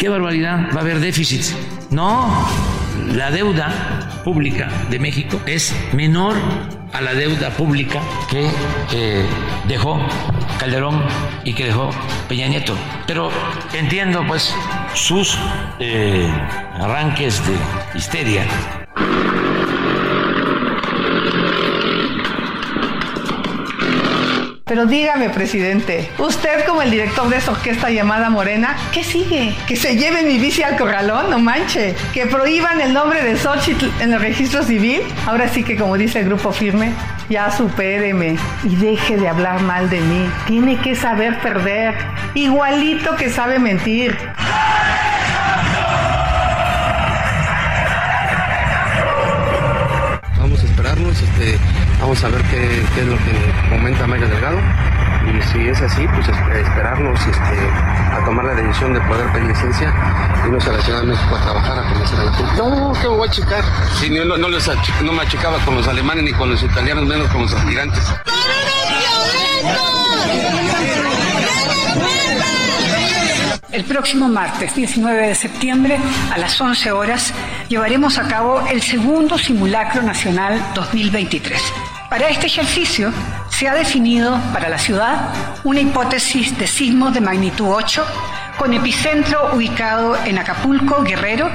Qué barbaridad, va a haber déficit. No, la deuda pública de México es menor a la deuda pública que eh, dejó Calderón y que dejó Peña Nieto. Pero entiendo pues sus eh, arranques de histeria. Pero dígame, presidente, usted como el director de esa orquesta llamada Morena, ¿qué sigue? ¿Que se lleve mi bici al corralón? No manche. ¿Que prohíban el nombre de Xochitl en el registro civil? Ahora sí que como dice el grupo firme, ya supéreme y deje de hablar mal de mí. Tiene que saber perder, igualito que sabe mentir. Vamos a ver qué, es lo que comenta Mario Delgado. Y si es así, pues esperarnos este, a tomar la decisión de poder pedir licencia y no a la Ciudad de México a trabajar, a conocer a la gente. No, que voy a checar. Si no, no, no me achicaba con los alemanes ni con los italianos, menos con los aspirantes. El próximo martes 19 de septiembre a las 11 horas llevaremos a cabo el segundo simulacro nacional 2023. Para este ejercicio se ha definido para la ciudad una hipótesis de sismo de magnitud 8 con epicentro ubicado en Acapulco, Guerrero.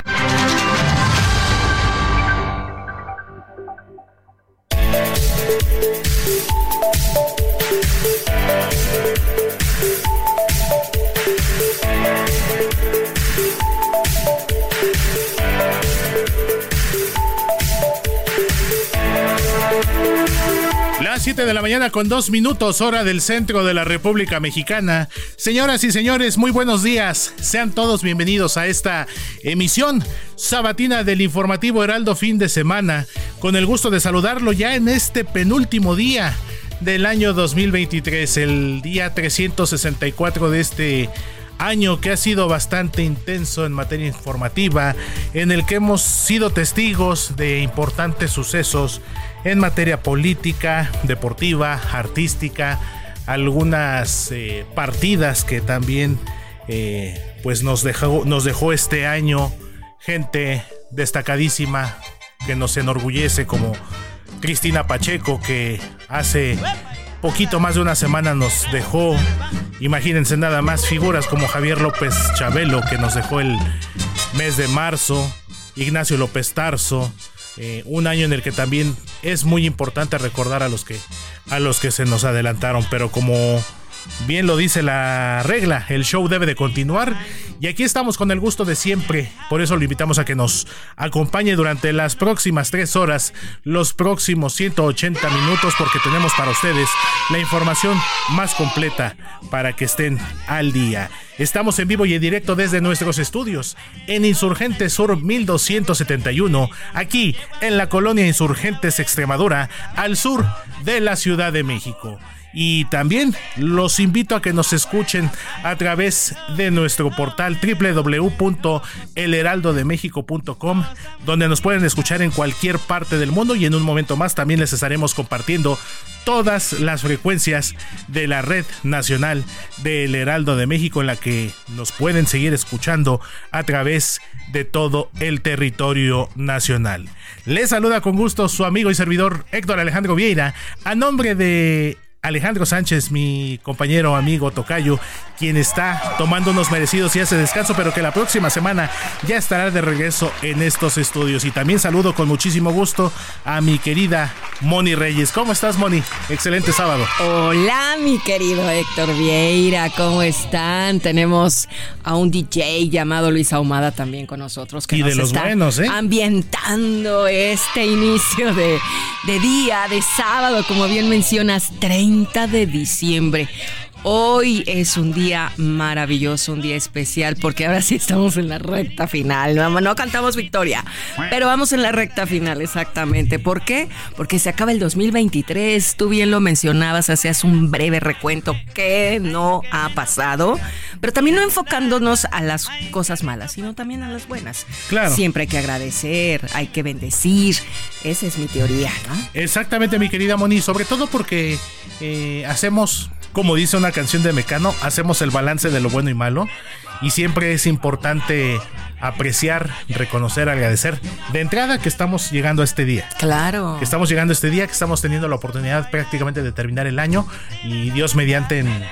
7 de la mañana con dos minutos hora del centro de la República Mexicana. Señoras y señores, muy buenos días. Sean todos bienvenidos a esta emisión sabatina del informativo Heraldo fin de semana. Con el gusto de saludarlo ya en este penúltimo día del año 2023, el día 364 de este año que ha sido bastante intenso en materia informativa, en el que hemos sido testigos de importantes sucesos en materia política, deportiva, artística, algunas eh, partidas que también eh, pues nos dejó, nos dejó este año gente destacadísima que nos enorgullece como Cristina Pacheco que hace poquito más de una semana nos dejó, imagínense nada más, figuras como Javier López Chabelo que nos dejó el mes de marzo, Ignacio López Tarso, eh, un año en el que también es muy importante recordar a los que a los que se nos adelantaron, pero como Bien lo dice la regla, el show debe de continuar y aquí estamos con el gusto de siempre, por eso lo invitamos a que nos acompañe durante las próximas tres horas, los próximos 180 minutos, porque tenemos para ustedes la información más completa para que estén al día. Estamos en vivo y en directo desde nuestros estudios en Insurgentes Sur 1271, aquí en la colonia Insurgentes Extremadura, al sur de la Ciudad de México. Y también los invito a que nos escuchen a través de nuestro portal www.elheraldodemexico.com, donde nos pueden escuchar en cualquier parte del mundo y en un momento más también les estaremos compartiendo todas las frecuencias de la red nacional del Heraldo de México en la que nos pueden seguir escuchando a través de todo el territorio nacional. Les saluda con gusto su amigo y servidor Héctor Alejandro Vieira a nombre de Alejandro Sánchez, mi compañero, amigo, tocayo, quien está tomando unos merecidos y hace descanso, pero que la próxima semana ya estará de regreso en estos estudios. Y también saludo con muchísimo gusto a mi querida Moni Reyes. ¿Cómo estás, Moni? Excelente sábado. Hola, mi querido Héctor Vieira, ¿cómo están? Tenemos a un DJ llamado Luis Ahumada también con nosotros. Que y de los buenos, ¿eh? Ambientando este inicio de, de día, de sábado, como bien mencionas, 30 de diciembre. Hoy es un día maravilloso, un día especial, porque ahora sí estamos en la recta final. No, no cantamos victoria, pero vamos en la recta final, exactamente. ¿Por qué? Porque se acaba el 2023. Tú bien lo mencionabas, hacías un breve recuento que no ha pasado, pero también no enfocándonos a las cosas malas, sino también a las buenas. Claro. Siempre hay que agradecer, hay que bendecir. Esa es mi teoría, ¿no? Exactamente, mi querida Moni, sobre todo porque eh, hacemos como dice una canción de Mecano, hacemos el balance de lo bueno y malo y siempre es importante apreciar, reconocer, agradecer de entrada que estamos llegando a este día. Claro. Que estamos llegando a este día, que estamos teniendo la oportunidad prácticamente de terminar el año y Dios mediante en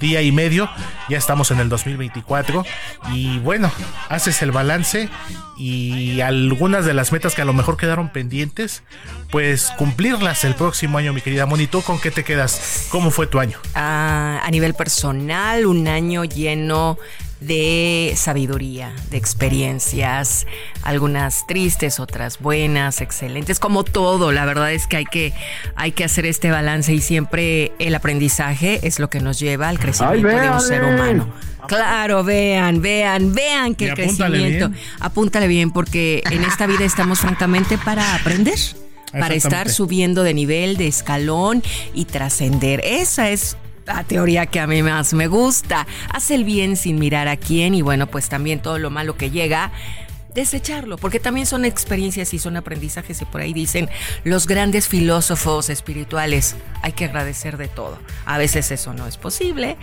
día y medio ya estamos en el 2024 y bueno, haces el balance y algunas de las metas que a lo mejor quedaron pendientes, pues cumplirlas el próximo año, mi querida Moni. ¿Tú con qué te quedas? ¿Cómo fue tu año? Ah, a nivel personal, un año lleno de sabiduría, de experiencias, algunas tristes, otras buenas, excelentes, como todo, la verdad es que hay que, hay que hacer este balance y siempre el aprendizaje es lo que nos lleva al crecimiento de un ser humano. Claro, vean, vean, vean que el crecimiento. Bien. Apúntale bien, porque en esta vida estamos francamente para aprender para estar subiendo de nivel, de escalón y trascender. Esa es la teoría que a mí más me gusta. Haz el bien sin mirar a quién y bueno, pues también todo lo malo que llega desecharlo, porque también son experiencias y son aprendizajes y por ahí dicen los grandes filósofos espirituales, hay que agradecer de todo. A veces eso no es posible,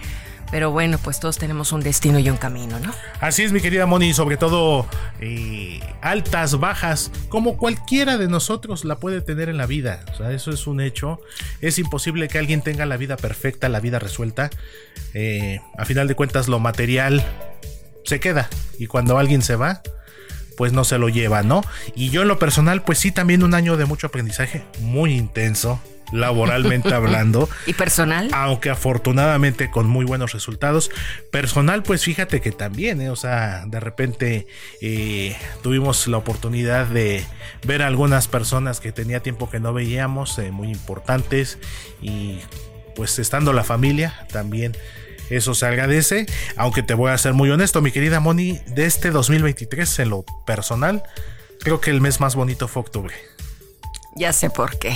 pero bueno, pues todos tenemos un destino y un camino, ¿no? Así es, mi querida Moni, sobre todo eh, altas, bajas, como cualquiera de nosotros la puede tener en la vida. O sea, eso es un hecho. Es imposible que alguien tenga la vida perfecta, la vida resuelta. Eh, a final de cuentas, lo material se queda. Y cuando alguien se va, pues no se lo lleva, ¿no? Y yo en lo personal, pues sí, también un año de mucho aprendizaje, muy intenso laboralmente hablando. ¿Y personal? Aunque afortunadamente con muy buenos resultados. Personal, pues fíjate que también, ¿eh? o sea, de repente eh, tuvimos la oportunidad de ver a algunas personas que tenía tiempo que no veíamos, eh, muy importantes, y pues estando la familia también. Eso se agradece, aunque te voy a ser muy honesto, mi querida Moni, de este 2023 en lo personal, creo que el mes más bonito fue octubre. Ya sé por qué.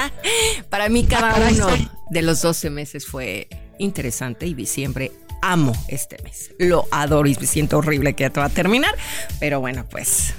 Para mí cada uno de los 12 meses fue interesante y diciembre amo este mes. Lo adoro y me siento horrible que ya te va a terminar, pero bueno, pues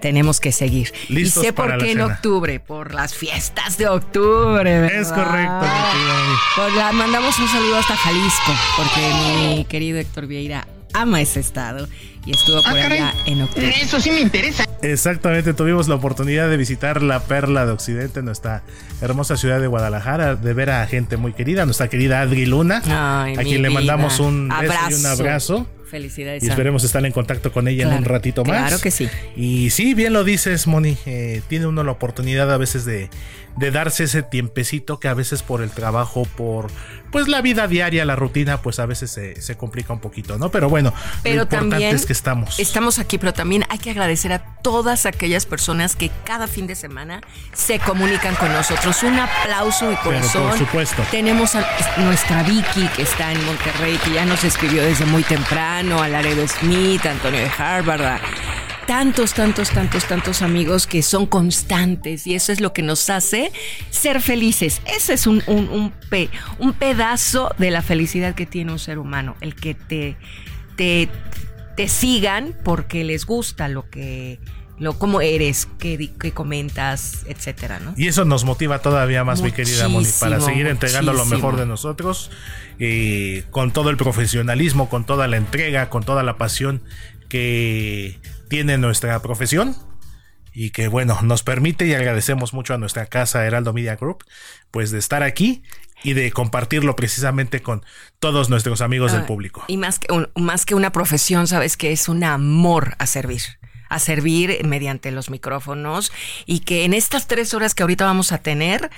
tenemos que seguir. Listos y sé por qué en cena. octubre, por las fiestas de octubre. ¿verdad? Es correcto, Moni. Pues la- mandamos un saludo hasta Jalisco, porque mi querido Héctor Vieira ama ese estado y estuvo por allá en octubre. Eso sí me interesa. Exactamente, tuvimos la oportunidad de visitar la Perla de Occidente, nuestra hermosa ciudad de Guadalajara, de ver a gente muy querida, nuestra querida Adri Luna, Ay, a quien le mandamos un beso y un Abrazo. abrazo. Felicidades. Y esperemos estar en contacto con ella en un ratito más. claro que sí. Y sí, bien lo dices, Moni. eh, tiene uno la oportunidad a veces de, de darse ese tiempecito que a veces por el trabajo, por pues la vida diaria, la rutina, pues a veces se, se complica un poquito, ¿no? Pero bueno, Pero lo importante también es que estamos. Estamos aquí, pero también hay que agradecer a todas aquellas personas que cada fin de semana se comunican con nosotros. Un aplauso de corazón. por supuesto. Tenemos a nuestra Vicky que está en Monterrey, que ya nos escribió desde muy temprano, a Laredo Smith, a Antonio de Harvard, a tantos, tantos, tantos, tantos amigos que son constantes y eso es lo que nos hace ser felices. Ese es un, un, un pedazo de la felicidad que tiene un ser humano, el que te, te, te sigan porque les gusta lo que lo cómo eres, qué, comentas, etcétera, ¿no? Y eso nos motiva todavía más, mi querida Moni, para seguir entregando lo mejor de nosotros, y con todo el profesionalismo, con toda la entrega, con toda la pasión que tiene nuestra profesión y que bueno, nos permite y agradecemos mucho a nuestra casa Heraldo Media Group, pues de estar aquí y de compartirlo precisamente con todos nuestros amigos del ah, público. Y más que, más que una profesión, sabes que es un amor a servir a servir mediante los micrófonos y que en estas tres horas que ahorita vamos a tener,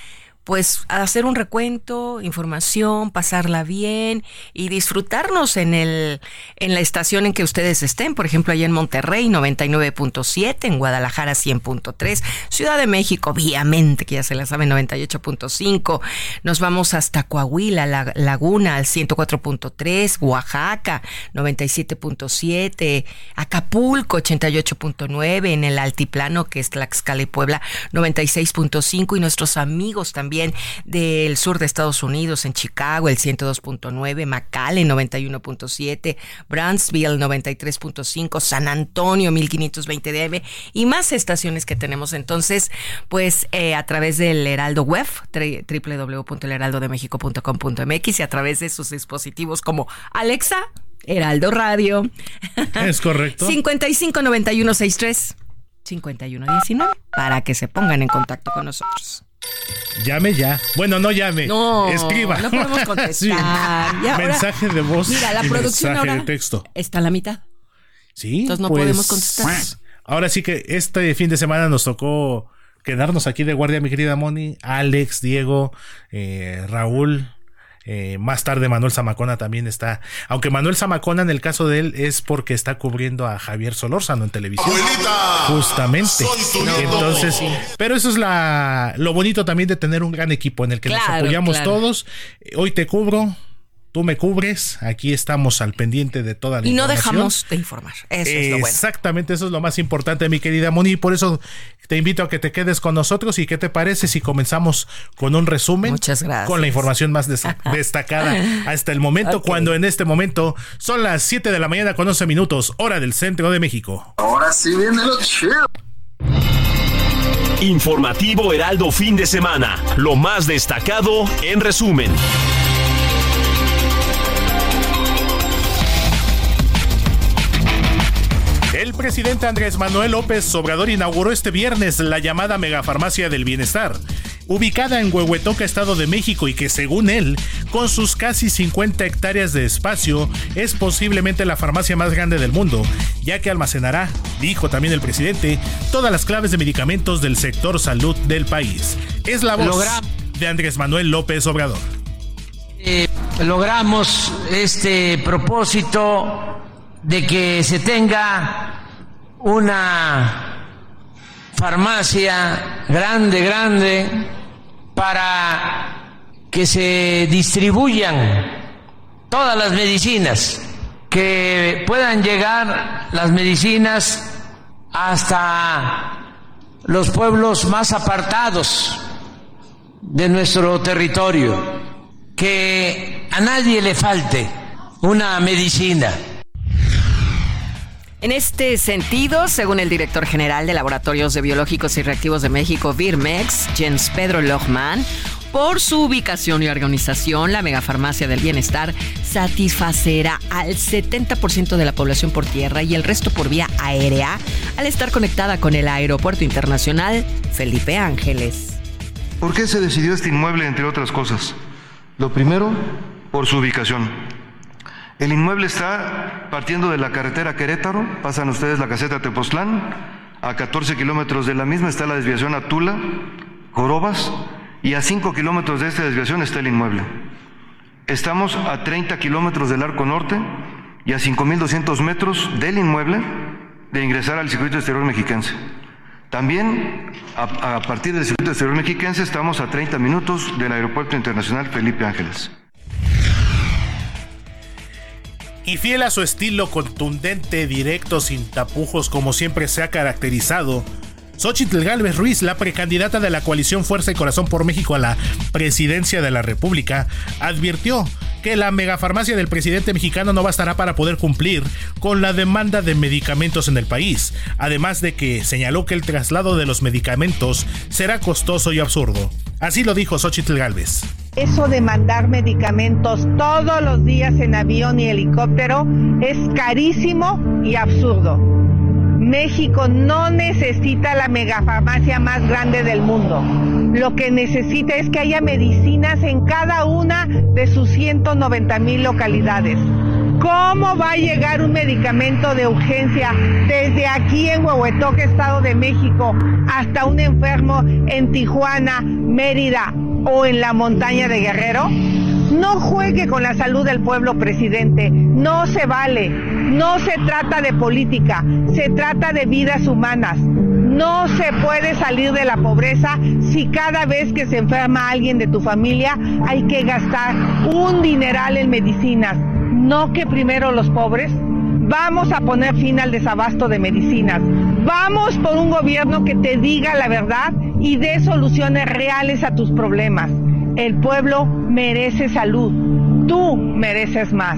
pues hacer un recuento, información, pasarla bien y disfrutarnos en el en la estación en que ustedes estén, por ejemplo, allá en Monterrey 99.7, en Guadalajara 100.3, Ciudad de México obviamente que ya se la sabe 98.5. Nos vamos hasta Coahuila, la Laguna al 104.3, Oaxaca 97.7, Acapulco 88.9, en el altiplano que es Tlaxcala y Puebla 96.5 y nuestros amigos también del sur de Estados Unidos, en Chicago el 102.9, McAllen 91.7, Brownsville 93.5, San Antonio 1520 dB y más estaciones que tenemos entonces, pues eh, a través del Heraldo Web, www.heraldodemexico.com.mx y a través de sus dispositivos como Alexa, Heraldo Radio. Es correcto. 559163 5119 para que se pongan en contacto con nosotros. Llame ya. Bueno, no llame. No, escriba. No podemos contestar. mensaje de voz. Mira, la producción ahora de texto. está a la mitad. Sí. Entonces no podemos pues, contestar. Ahora sí que este fin de semana nos tocó quedarnos aquí de guardia, mi querida Moni. Alex, Diego, eh, Raúl, eh, más tarde Manuel Zamacona también está, aunque Manuel Zamacona en el caso de él es porque está cubriendo a Javier Solórzano en televisión. Justamente. Entonces, pero eso es la lo bonito también de tener un gran equipo en el que nos apoyamos todos. Hoy te cubro, tú me cubres, aquí estamos al pendiente de toda la y información. Y no dejamos de informar. Eso es lo bueno. Exactamente, eso es lo más importante, mi querida Moni. Por eso te invito a que te quedes con nosotros. ¿Y qué te parece si comenzamos con un resumen? Muchas gracias. Con la información más destacada hasta el momento, cuando en este momento son las 7 de la mañana con 11 minutos, hora del centro de México. Ahora sí viene lo chido. Informativo Heraldo fin de semana. Lo más destacado en resumen. El presidente Andrés Manuel López Obrador inauguró este viernes la llamada Megafarmacia del Bienestar, ubicada en Huehuetoca, Estado de México, y que según él, con sus casi 50 hectáreas de espacio, es posiblemente la farmacia más grande del mundo, ya que almacenará, dijo también el presidente, todas las claves de medicamentos del sector salud del país. Es la voz de Andrés Manuel López Obrador. Eh, logramos este propósito de que se tenga una farmacia grande, grande, para que se distribuyan todas las medicinas, que puedan llegar las medicinas hasta los pueblos más apartados de nuestro territorio, que a nadie le falte una medicina en este sentido, según el director general de Laboratorios de Biológicos y Reactivos de México, Birmex, Jens Pedro Lochman, por su ubicación y organización, la megafarmacia del bienestar satisfacerá al 70% de la población por tierra y el resto por vía aérea al estar conectada con el Aeropuerto Internacional Felipe Ángeles. ¿Por qué se decidió este inmueble, entre otras cosas? Lo primero, por su ubicación. El inmueble está partiendo de la carretera Querétaro, pasan ustedes la caseta Tepoztlán, a 14 kilómetros de la misma está la desviación a Tula, Jorobas, y a 5 kilómetros de esta desviación está el inmueble. Estamos a 30 kilómetros del arco norte y a 5.200 metros del inmueble de ingresar al circuito exterior mexiquense. También a, a partir del circuito exterior mexiquense estamos a 30 minutos del Aeropuerto Internacional Felipe Ángeles. Y fiel a su estilo contundente, directo, sin tapujos, como siempre se ha caracterizado, Xochitl Galvez Ruiz, la precandidata de la coalición Fuerza y Corazón por México a la presidencia de la República, advirtió que la megafarmacia del presidente mexicano no bastará para poder cumplir con la demanda de medicamentos en el país, además de que señaló que el traslado de los medicamentos será costoso y absurdo. Así lo dijo Xochitl Galvez. Eso de mandar medicamentos todos los días en avión y helicóptero es carísimo y absurdo. México no necesita la megafarmacia más grande del mundo. Lo que necesita es que haya medicinas en cada una de sus 190 mil localidades. ¿Cómo va a llegar un medicamento de urgencia desde aquí en Huehuetoque, Estado de México, hasta un enfermo en Tijuana, Mérida o en la montaña de Guerrero? No juegue con la salud del pueblo, presidente. No se vale. No se trata de política. Se trata de vidas humanas. No se puede salir de la pobreza si cada vez que se enferma alguien de tu familia hay que gastar un dineral en medicinas. No que primero los pobres. Vamos a poner fin al desabasto de medicinas. Vamos por un gobierno que te diga la verdad y dé soluciones reales a tus problemas. El pueblo merece salud. Tú mereces más.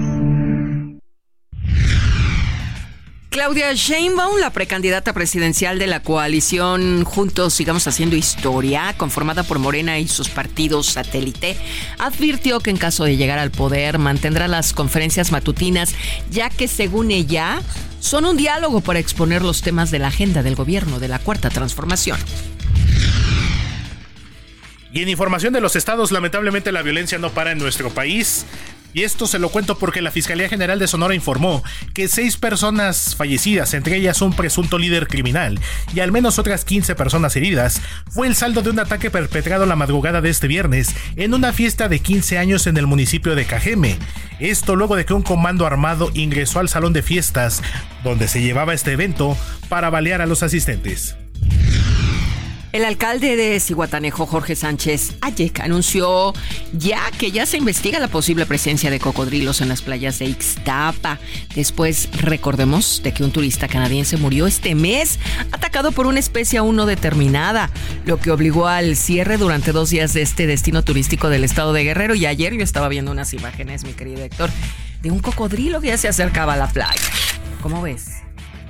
Claudia Sheinbaum, la precandidata presidencial de la coalición Juntos Sigamos Haciendo Historia, conformada por Morena y sus partidos satélite, advirtió que en caso de llegar al poder mantendrá las conferencias matutinas, ya que según ella son un diálogo para exponer los temas de la agenda del gobierno de la Cuarta Transformación. Y en información de los estados, lamentablemente la violencia no para en nuestro país. Y esto se lo cuento porque la Fiscalía General de Sonora informó que seis personas fallecidas, entre ellas un presunto líder criminal, y al menos otras 15 personas heridas, fue el saldo de un ataque perpetrado la madrugada de este viernes en una fiesta de 15 años en el municipio de Cajeme. Esto luego de que un comando armado ingresó al salón de fiestas donde se llevaba este evento para balear a los asistentes. El alcalde de Cihuatanejo, Jorge Sánchez Ayek, anunció ya que ya se investiga la posible presencia de cocodrilos en las playas de Ixtapa. Después, recordemos de que un turista canadiense murió este mes atacado por una especie aún no determinada, lo que obligó al cierre durante dos días de este destino turístico del estado de Guerrero. Y ayer yo estaba viendo unas imágenes, mi querido Héctor, de un cocodrilo que ya se acercaba a la playa. ¿Cómo ves?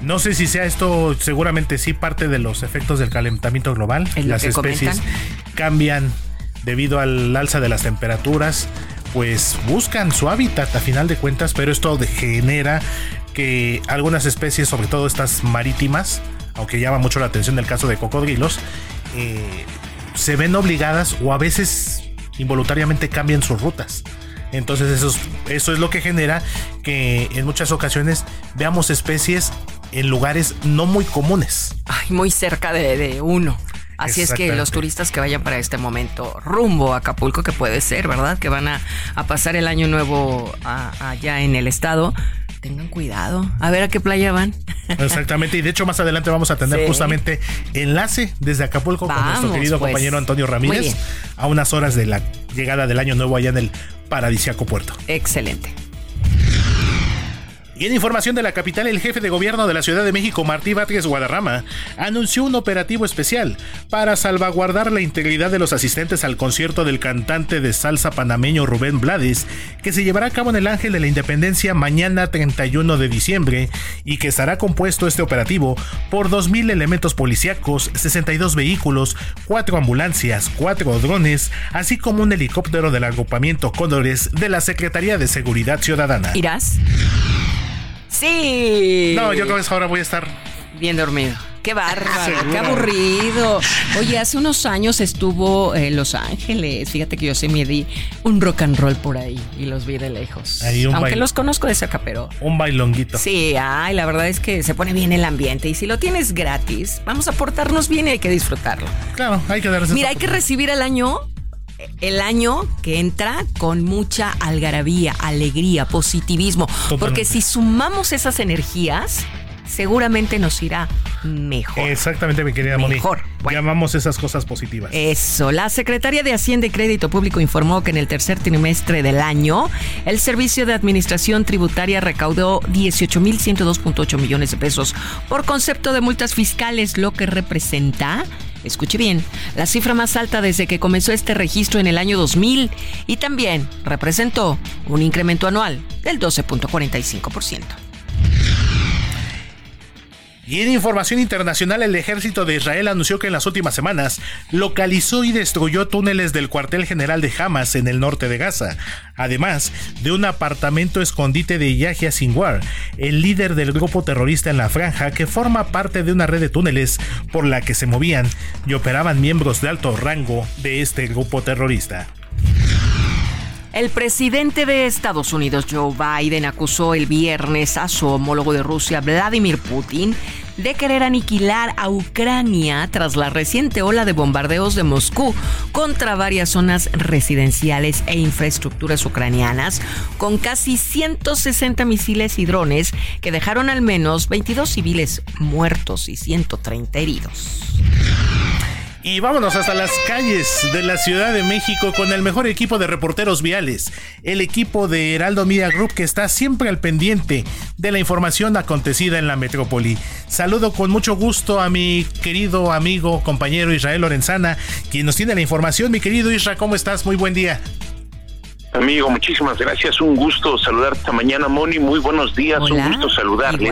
No sé si sea esto, seguramente sí, parte de los efectos del calentamiento global. Las especies cambian debido al alza de las temperaturas, pues buscan su hábitat a final de cuentas, pero esto genera que algunas especies, sobre todo estas marítimas, aunque llama mucho la atención el caso de cocodrilos, eh, se ven obligadas o a veces involuntariamente cambian sus rutas. Entonces eso es, eso es lo que genera que en muchas ocasiones veamos especies en lugares no muy comunes. Ay, muy cerca de, uno. Así es que los turistas que vayan para este momento rumbo a Acapulco, que puede ser, ¿verdad? Que van a, pasar el año nuevo allá en el estado, tengan cuidado. A ver a qué playa van. Exactamente, y de hecho más adelante vamos a tener justamente enlace desde Acapulco con nuestro querido pues. compañero Antonio Ramírez a unas horas de la llegada del año nuevo allá en el paradisiaco puerto. Excelente. Y en información de la capital, el jefe de gobierno de la Ciudad de México, Martí Vázquez Guadarrama, anunció un operativo especial para salvaguardar la integridad de los asistentes al concierto del cantante de salsa panameño Rubén Blades, que se llevará a cabo en el Ángel de la Independencia mañana 31 de diciembre y que estará compuesto este operativo por 2.000 elementos policíacos, 62 vehículos, 4 ambulancias, 4 drones, así como un helicóptero del agrupamiento Cóndores de la Secretaría de Seguridad Ciudadana. ¿Irás? Sí. No, yo creo que ahora voy a estar bien dormido. Qué bárbaro, qué aburrido. Oye, hace unos años estuvo en Los Ángeles. Fíjate que yo sí me di un rock and roll por ahí y los vi de lejos. Aunque los conozco de cerca, pero. Un bailonguito. Sí, ay, la verdad es que se pone bien el ambiente. Y si lo tienes gratis, vamos a portarnos bien y hay que disfrutarlo. Claro, hay que darse. Mira, hay que recibir el año el año que entra con mucha algarabía, alegría, positivismo. Porque si sumamos esas energías, seguramente nos irá mejor. Exactamente, mi querida Moni. Mejor. Llamamos esas cosas positivas. Eso. La Secretaría de Hacienda y Crédito Público informó que en el tercer trimestre del año, el Servicio de Administración Tributaria recaudó 18.102.8 millones de pesos por concepto de multas fiscales, lo que representa escuche bien, la cifra más alta desde que comenzó este registro en el año 2000 y también representó un incremento anual del 12.45%. Y en información internacional, el ejército de Israel anunció que en las últimas semanas localizó y destruyó túneles del cuartel general de Hamas en el norte de Gaza, además de un apartamento escondite de Yahya Sinwar, el líder del grupo terrorista en la franja que forma parte de una red de túneles por la que se movían y operaban miembros de alto rango de este grupo terrorista. El presidente de Estados Unidos, Joe Biden, acusó el viernes a su homólogo de Rusia, Vladimir Putin, de querer aniquilar a Ucrania tras la reciente ola de bombardeos de Moscú contra varias zonas residenciales e infraestructuras ucranianas, con casi 160 misiles y drones que dejaron al menos 22 civiles muertos y 130 heridos. Y vámonos hasta las calles de la Ciudad de México con el mejor equipo de reporteros viales, el equipo de Heraldo Media Group que está siempre al pendiente de la información acontecida en la metrópoli. Saludo con mucho gusto a mi querido amigo, compañero Israel Lorenzana, quien nos tiene la información. Mi querido Israel, ¿cómo estás? Muy buen día. Amigo, muchísimas gracias. Un gusto saludarte esta mañana, Moni. Muy buenos días. Un gusto saludarle.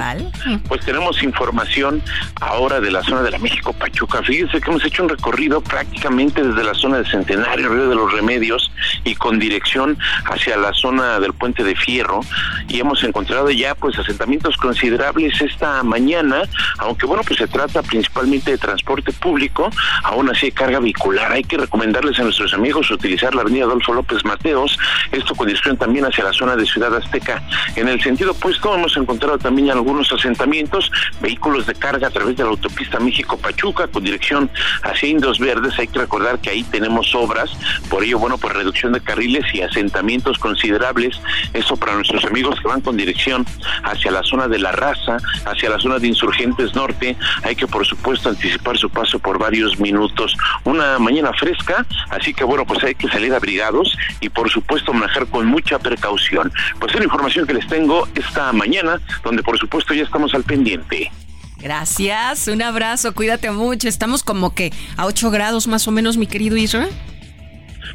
Pues tenemos información ahora de la zona de la México Pachuca. Fíjense que hemos hecho un recorrido prácticamente desde la zona de Centenario, Río de los Remedios, y con dirección hacia la zona del Puente de Fierro. Y hemos encontrado ya pues asentamientos considerables esta mañana, aunque bueno, pues se trata principalmente de transporte público, aún así hay carga vehicular. Hay que recomendarles a nuestros amigos utilizar la avenida Adolfo López Mateos esto con dirección también hacia la zona de Ciudad Azteca. En el sentido opuesto hemos encontrado también algunos asentamientos, vehículos de carga a través de la autopista México-Pachuca con dirección hacia Indios Verdes. Hay que recordar que ahí tenemos obras, por ello, bueno, pues reducción de carriles y asentamientos considerables. Eso para nuestros amigos que van con dirección hacia la zona de La Raza, hacia la zona de Insurgentes Norte. Hay que, por supuesto, anticipar su paso por varios minutos. Una mañana fresca, así que, bueno, pues hay que salir abrigados y, por supuesto, manejar con mucha precaución. Pues es la información que les tengo esta mañana, donde por supuesto ya estamos al pendiente. Gracias, un abrazo, cuídate mucho. Estamos como que a 8 grados más o menos, mi querido Israel.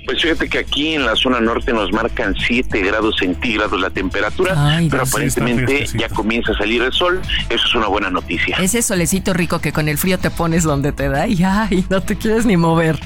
Pues fíjate que aquí en la zona norte nos marcan 7 grados centígrados la temperatura, pero aparentemente ya comienza a salir el sol. Eso es una buena noticia. Ese solecito rico que con el frío te pones donde te da y ay, no te quieres ni mover.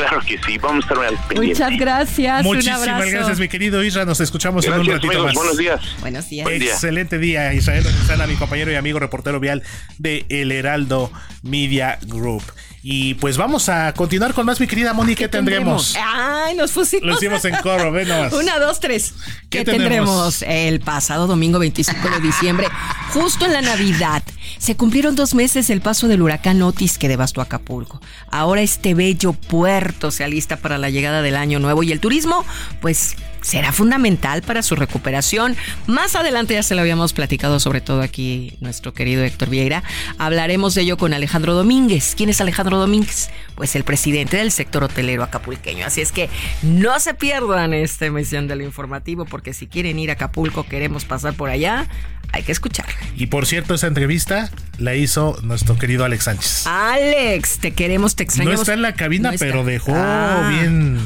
Claro que sí, vamos a estar al pendiente. Muchas gracias. Muchísimas gracias, mi querido Isra. Nos escuchamos en un ratito más. Buenos días. Buenos días. Excelente día, Israel Lorenzana, mi compañero y amigo reportero vial de El Heraldo Media Group. Y pues vamos a continuar con más, mi querida Moni. ¿Qué, tendremos? Ay, nos pusimos. Lo hicimos en coro, ven Una, dos, tres. ¿Qué, tendremos? El pasado domingo 25 de diciembre, justo en la Navidad. Se cumplieron dos meses el paso del huracán Otis que devastó Acapulco. Ahora este bello puerto se alista para la llegada del año nuevo y el turismo, pues será fundamental para su recuperación. Más adelante ya se lo habíamos platicado, sobre todo aquí nuestro querido Héctor Vieira. Hablaremos de ello con Alejandro Domínguez. ¿Quién es Alejandro Domínguez? Pues el presidente del sector hotelero acapulqueño. Así es que no se pierdan esta emisión del informativo, porque si quieren ir a Acapulco, queremos pasar por allá, hay que escuchar. Y por cierto, esa entrevista la hizo nuestro querido Alex Sánchez. Alex, te queremos, te extrañamos. No está en la cabina, pero dejó ah. bien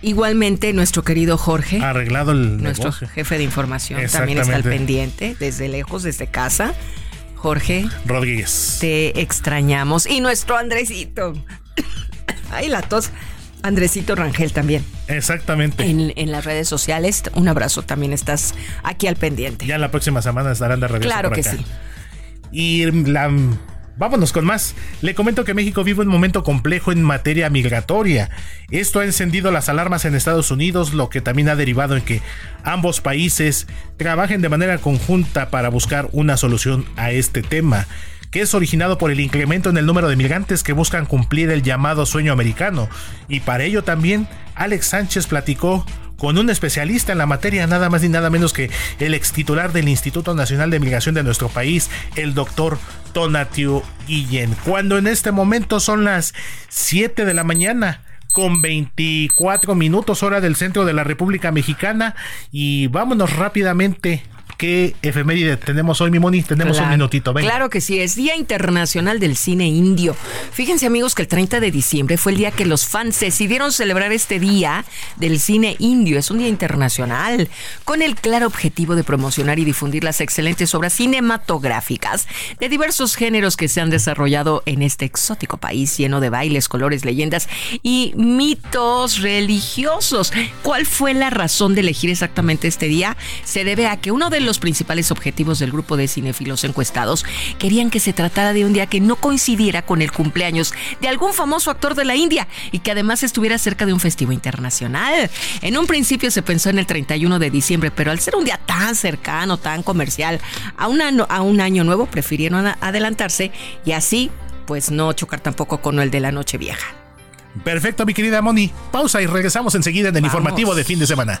Igualmente, nuestro querido Jorge. Arreglado el Nuestro jefe de información también está al pendiente, desde lejos, desde casa. Jorge. Rodríguez. Te extrañamos. Y nuestro Andresito. Ay, la tos. Andresito Rangel también. Exactamente. En, en, las redes sociales. Un abrazo, también estás aquí al pendiente. Ya la próxima semana estarán de regreso. Claro que sí. Y la Vámonos con más. Le comento que México vive un momento complejo en materia migratoria. Esto ha encendido las alarmas en Estados Unidos, lo que también ha derivado en que ambos países trabajen de manera conjunta para buscar una solución a este tema que es originado por el incremento en el número de migrantes que buscan cumplir el llamado sueño americano. Y para ello también Alex Sánchez platicó con un especialista en la materia, nada más ni nada menos que el ex titular del Instituto Nacional de Migración de nuestro país, el doctor Tonatiu Guillén. Cuando en este momento son las 7 de la mañana con 24 minutos hora del centro de la República Mexicana y vámonos rápidamente ¿Qué efeméride tenemos hoy, mi Moni? Tenemos un minutito. Claro que sí, es Día Internacional del Cine Indio. Fíjense, amigos, que el 30 de diciembre fue el día que los fans decidieron celebrar este Día del Cine Indio. Es un día internacional con el claro objetivo de promocionar y difundir las excelentes obras cinematográficas de diversos géneros que se han desarrollado en este exótico país lleno de bailes, colores, leyendas y mitos religiosos. ¿Cuál fue la razón de elegir exactamente este día? Se debe a que uno de los principales objetivos del grupo de cinéfilos encuestados querían que se tratara de un día que no coincidiera con el cumpleaños de algún famoso actor de la India y que además estuviera cerca de un festivo internacional. En un principio se pensó en el 31 de diciembre, pero al ser un día tan cercano, tan comercial, a a un año nuevo prefirieron adelantarse y así pues no chocar tampoco con el de la noche vieja. Perfecto, mi querida Moni. Pausa y regresamos enseguida en el informativo de fin de semana.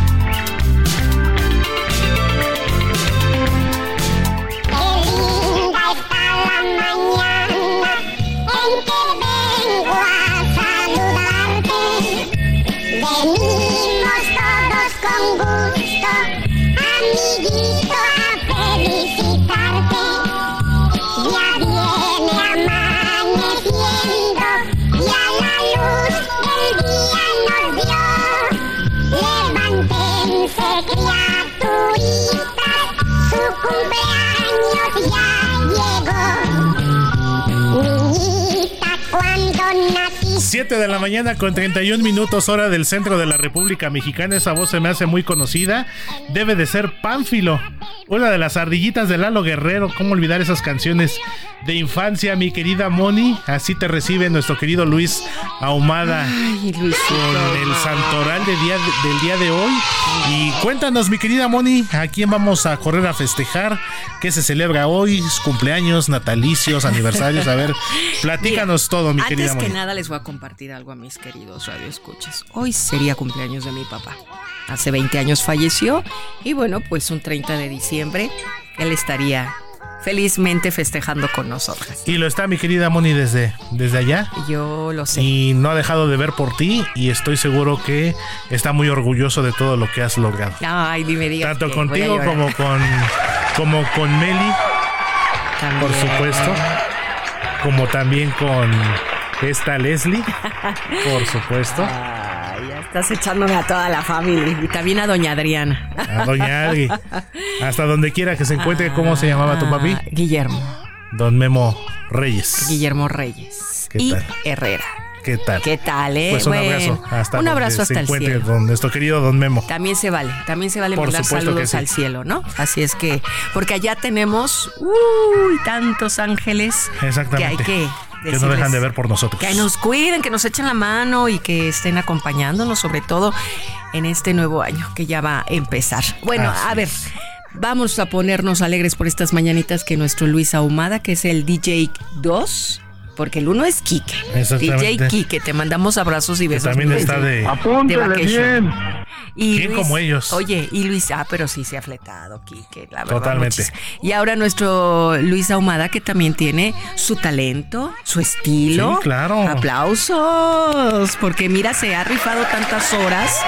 Cuando 7 de la mañana con 31 minutos hora del centro de la República Mexicana. Esa voz se me hace muy conocida. Debe de ser Pánfilo, una de las ardillitas de Lalo Guerrero. ¿Cómo olvidar esas canciones de infancia, mi querida Moni? Así te recibe nuestro querido Luis Ahumada Ay, Luis, con el santoral de día, del día de hoy. Y cuéntanos, mi querida Moni, ¿a quién vamos a correr a festejar? ¿Qué se celebra hoy? ¿Cumpleaños, natalicios, aniversarios? A ver, platícanos todo, mi querida Moni. Antes que nada les voy a compartir algo a mis queridos radioescuchas. Hoy sería cumpleaños de mi papá. Hace 20 años falleció y bueno, pues un 30 de diciembre él estaría felizmente festejando con nosotras. Y lo está mi querida Moni desde, desde allá. Yo lo sé. Y no ha dejado de ver por ti y estoy seguro que está muy orgulloso de todo lo que has logrado. Ay, dime digas Tanto contigo como con, como con Meli, también. por supuesto, como también con esta Leslie, por supuesto. Estás echándome a toda la familia y también a doña Adriana. A doña Adri. Hasta donde quiera que se encuentre, ¿cómo se llamaba tu papi? Guillermo. Don Memo Reyes. Guillermo Reyes. y Herrera. ¿Qué tal? ¿Qué tal, eh? Pues un abrazo hasta un abrazo hasta el cielo. Nuestro querido Don Memo. También se vale, también se vale Por mandar saludos sí. al cielo, ¿no? Así es que, porque allá tenemos, uy, tantos ángeles Exactamente. que hay que que no dejan de ver por nosotros. Que nos cuiden, que nos echen la mano y que estén acompañándonos, sobre todo en este nuevo año que ya va a empezar. Bueno, Así a ver. Es. Vamos a ponernos alegres por estas mañanitas que nuestro Luis Ahumada, que es el DJ 2, porque el uno es Kike. DJ Kike, te mandamos abrazos y besos. Que también está de, Apúntale bien. Y ¿Quién Luis, como ellos? Oye, y Luis, ah, pero sí se ha fletado, Kike, la verdad. Totalmente. Muchis. Y ahora nuestro Luis Ahumada, que también tiene su talento, su estilo. Sí, claro. Aplausos, porque mira, se ha rifado tantas horas.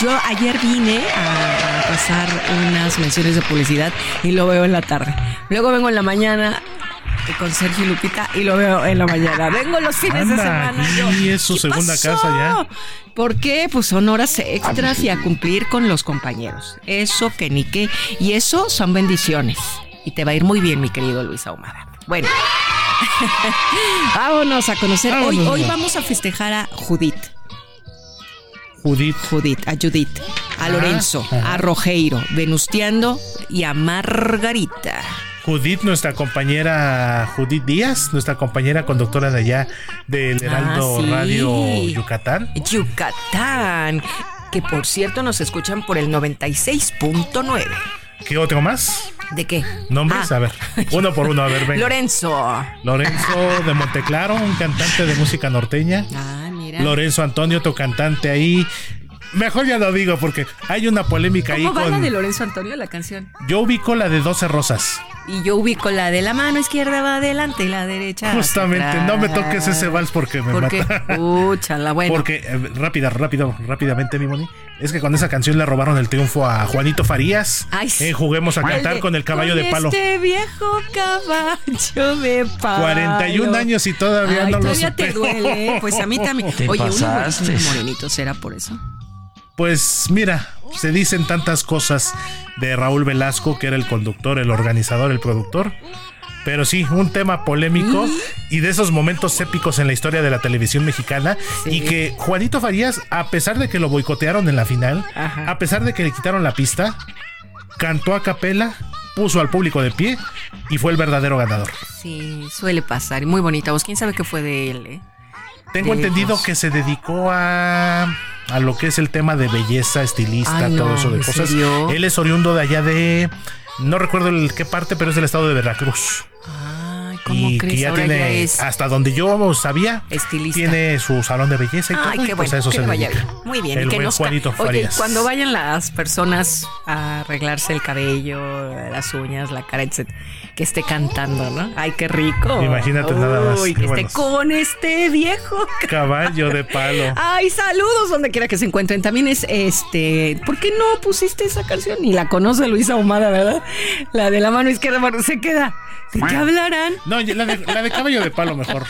Yo ayer vine a, a pasar unas menciones de publicidad y lo veo en la tarde. Luego vengo en la mañana con Sergio y Lupita y lo veo en la mañana. Vengo los fines Anda, de semana. Yo, y es su segunda pasó? casa ya. ¿Por qué? Pues son horas extras y a cumplir con los compañeros. Eso que ni qué. Y eso son bendiciones. Y te va a ir muy bien, mi querido Luis Ahumada. Bueno, vámonos a conocer. Hoy, hoy vamos a festejar a Judith. Judith. Judith, a Judith, a Lorenzo, a Rogeiro, Venustiano y a Margarita. Judith, nuestra compañera Judith Díaz, nuestra compañera conductora de allá del Heraldo Ah, sí. Radio Yucatán. Yucatán, que por cierto nos escuchan por el 96.9. ¿Qué otro más? ¿De qué? ¿Nombres? Ah. A ver, uno por uno, a ver, ven. Lorenzo. Lorenzo de Monteclaro, un cantante de música norteña. Ah, mira. Lorenzo Antonio, otro cantante ahí. Mejor ya lo digo porque hay una polémica ahí ¿Cómo va la de Lorenzo Antonio, la canción? Yo ubico la de 12 rosas. Y yo ubico la de la mano izquierda va adelante y la derecha. Justamente, no me toques ese vals porque me Porque, mata. úchala, bueno. Porque, eh, rápida, rápido, rápidamente, mi Moni. Es que con esa canción le robaron el triunfo a Juanito Farías. Ay, sí. Juguemos a cantar de, con el caballo "Con de palo. Este viejo caballo de palo. 41 años y todavía Ay, no lo todavía te supero. duele. ¿eh? Pues a mí también. Te Oye, uno morenito será por eso. Pues mira, se dicen tantas cosas de Raúl Velasco, que era el conductor, el organizador, el productor. Pero sí, un tema polémico y de esos momentos épicos en la historia de la televisión mexicana. Y que Juanito Farías, a pesar de que lo boicotearon en la final, Ajá. a pesar de que le quitaron la pista, cantó a capela, puso al público de pie y fue el verdadero ganador. Sí, suele pasar. Y muy bonita voz. ¿Quién sabe qué fue de él? eh? Tengo De entendido que se dedicó a, a lo que es el tema de belleza, estilista, Ay, no, todo eso de ¿en cosas. serio? Él es oriundo de allá de. No recuerdo el qué parte, pero es del estado de Veracruz. Ay, ¿cómo y crees? que ya Ahora tiene, ya es hasta donde yo sabía, estilista. tiene su salón de belleza y todo. Ay, y qué pues bueno, a eso que se vaya bien. Muy bien. El y que buen nos Juanito Oye, cuando vayan las personas a arreglarse el cabello, las uñas, la cara, etc., que esté cantando, ¿no? Ay, qué rico. Imagínate nada más, que esté con este viejo. Caballo de palo. Ay, saludos donde quiera que se encuentren. También es este. ¿Por qué no pusiste esa canción? Ni la conoce Luisa Ahumada, ¿verdad? La de la mano izquierda se queda. ¿De qué hablarán? No, la de, la de caballo de palo mejor.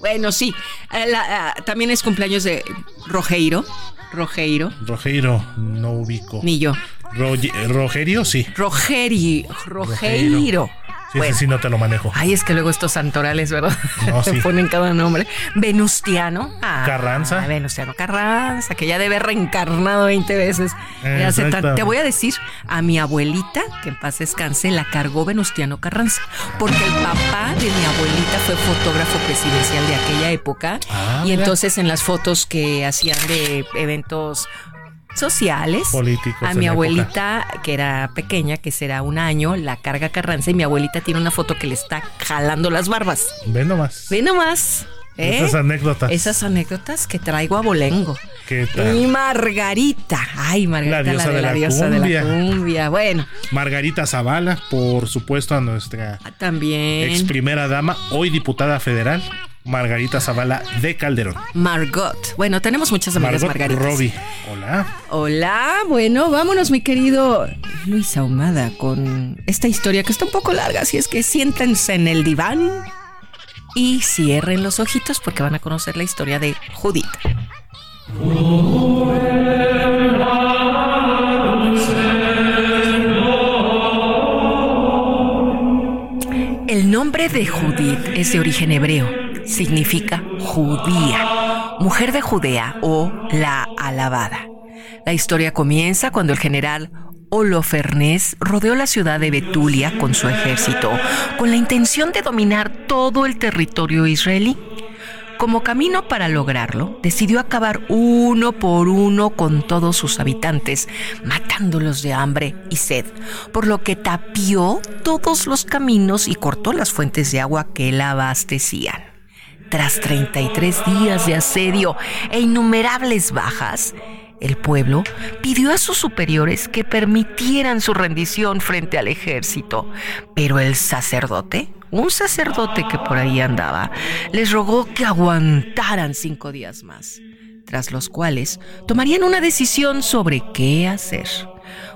Bueno, sí. Eh, la- ah, también es cumpleaños de Rogeiro. Rogeiro. Rogeiro, no ubico. Ni yo. Roge- Rogerio, sí. Rogeri, Rogeiro. Sí, Bueno. ese sí no te lo manejo. Ay, es que luego estos santorales, ¿verdad? No, Se sí. ponen cada nombre. Venustiano. Ah, Carranza. Venustiano Carranza, que ya debe reencarnado 20 veces. Hace tan- te voy a decir, a mi abuelita, que en paz descanse, la cargó Venustiano Carranza. Porque el papá de mi abuelita fue fotógrafo presidencial de aquella época. Ah, y entonces en las fotos que hacían de eventos sociales. Políticos A mi abuelita, que era pequeña, que será un año, la carga Carranza y mi abuelita tiene una foto que le está jalando las barbas. Ve nomás. Ve nomás. ¿Eh? Esas anécdotas. Esas anécdotas que traigo a Bolengo. ¿Qué tal? Y Margarita. Ay, Margarita, La diosa de de la, la diosa de la cumbia. Bueno, Margarita Zavala, por supuesto, a nuestra también. ex primera dama, hoy diputada federal, Margarita Zavala de Calderón. Margot. Bueno, tenemos muchas amigas Margot Margaritas. Robbie. Hola. Hola, bueno, vámonos mi querido Luis Ahumada con esta historia que está un poco larga, así es que siéntense en el diván y cierren los ojitos porque van a conocer la historia de Judith. El nombre de Judith es de origen hebreo, significa judía, mujer de Judea o la alabada. La historia comienza cuando el general Holofernes rodeó la ciudad de Betulia con su ejército, con la intención de dominar todo el territorio israelí. Como camino para lograrlo, decidió acabar uno por uno con todos sus habitantes, matándolos de hambre y sed, por lo que tapió todos los caminos y cortó las fuentes de agua que la abastecían. Tras 33 días de asedio e innumerables bajas, el pueblo pidió a sus superiores que permitieran su rendición frente al ejército, pero el sacerdote, un sacerdote que por ahí andaba, les rogó que aguantaran cinco días más, tras los cuales tomarían una decisión sobre qué hacer.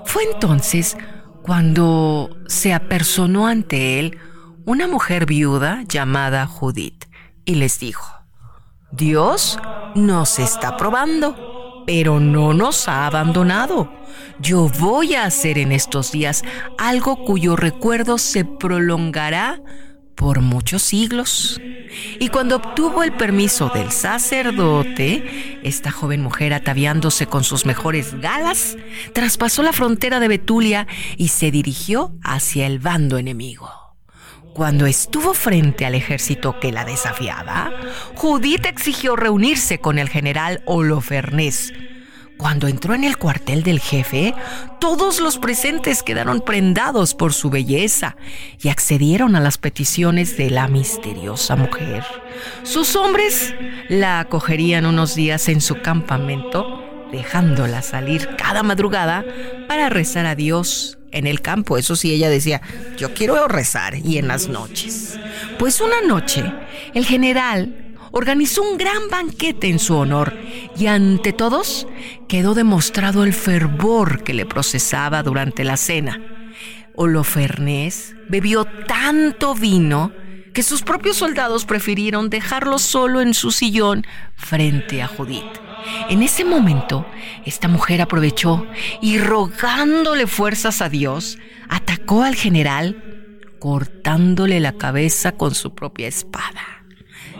Fue entonces cuando se apersonó ante él una mujer viuda llamada Judith y les dijo, Dios nos está probando, pero no nos ha abandonado. Yo voy a hacer en estos días algo cuyo recuerdo se prolongará por muchos siglos. Y cuando obtuvo el permiso del sacerdote, esta joven mujer ataviándose con sus mejores galas, traspasó la frontera de Betulia y se dirigió hacia el bando enemigo. Cuando estuvo frente al ejército que la desafiaba, Judith exigió reunirse con el general Holofernes, cuando entró en el cuartel del jefe, todos los presentes quedaron prendados por su belleza y accedieron a las peticiones de la misteriosa mujer. Sus hombres la acogerían unos días en su campamento, dejándola salir cada madrugada para rezar a Dios en el campo. Eso sí, ella decía, yo quiero rezar y en las noches. Pues una noche, el general organizó un gran banquete en su honor y ante todos quedó demostrado el fervor que le procesaba durante la cena. Holofernes bebió tanto vino que sus propios soldados prefirieron dejarlo solo en su sillón frente a Judith. En ese momento, esta mujer aprovechó y rogándole fuerzas a Dios, atacó al general cortándole la cabeza con su propia espada.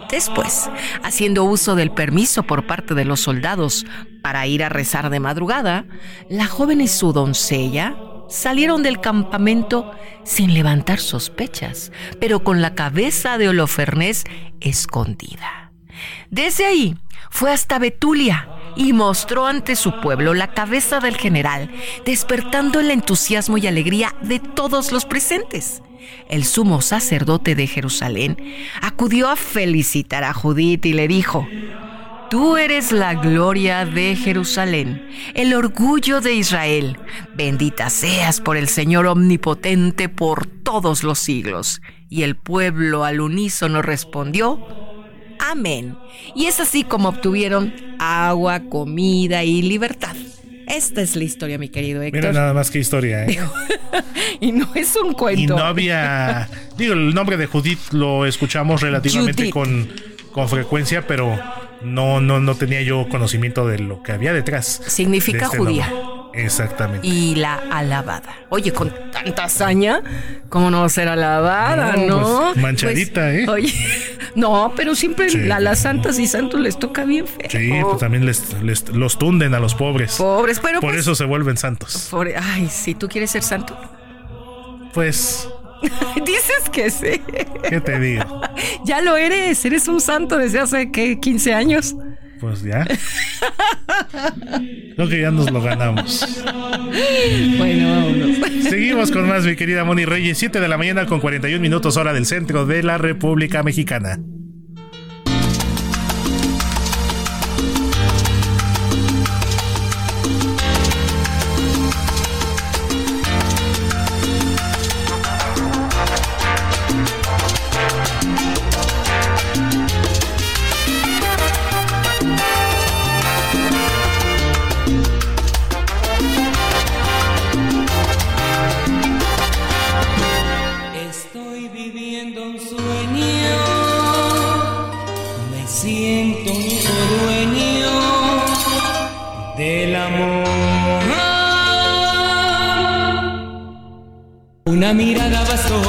Después, haciendo uso del permiso por parte de los soldados para ir a rezar de madrugada, la joven y su doncella salieron del campamento sin levantar sospechas, pero con la cabeza de Holofernes escondida. Desde ahí fue hasta Betulia y mostró ante su pueblo la cabeza del general, despertando el entusiasmo y alegría de todos los presentes el sumo sacerdote de Jerusalén, acudió a felicitar a Judith y le dijo, Tú eres la gloria de Jerusalén, el orgullo de Israel. Bendita seas por el Señor omnipotente por todos los siglos. Y el pueblo al unísono respondió, Amén. Y es así como obtuvieron agua, comida y libertad. Esta es la historia, mi querido Héctor. Mira nada más que historia, ¿eh? y no es un cuento. Y no había. Digo, el nombre de Judith lo escuchamos relativamente con, con frecuencia, pero no, no, no tenía yo conocimiento de lo que había detrás. Significa este judía. Exactamente. Y la alabada. Oye, con tanta hazaña, ¿cómo no va a ser alabada, no? Pues, manchadita, pues, ¿eh? Oye, no, pero siempre a las santas y santos les toca bien feo. Sí, pues también les, los tunden a los pobres. Pobres, pero. Por eso se vuelven santos. ay, si tú quieres ser santo. Pues. Dices que sí. ¿Qué te digo? ya lo eres, eres un santo desde hace, ¿qué? 15 años. Pues ya. Creo que ya nos lo ganamos. Bueno, vámonos. Seguimos con más, mi querida Moni Reyes. 7 de la mañana con 41 minutos hora del centro de la República Mexicana. Una mirada bastó.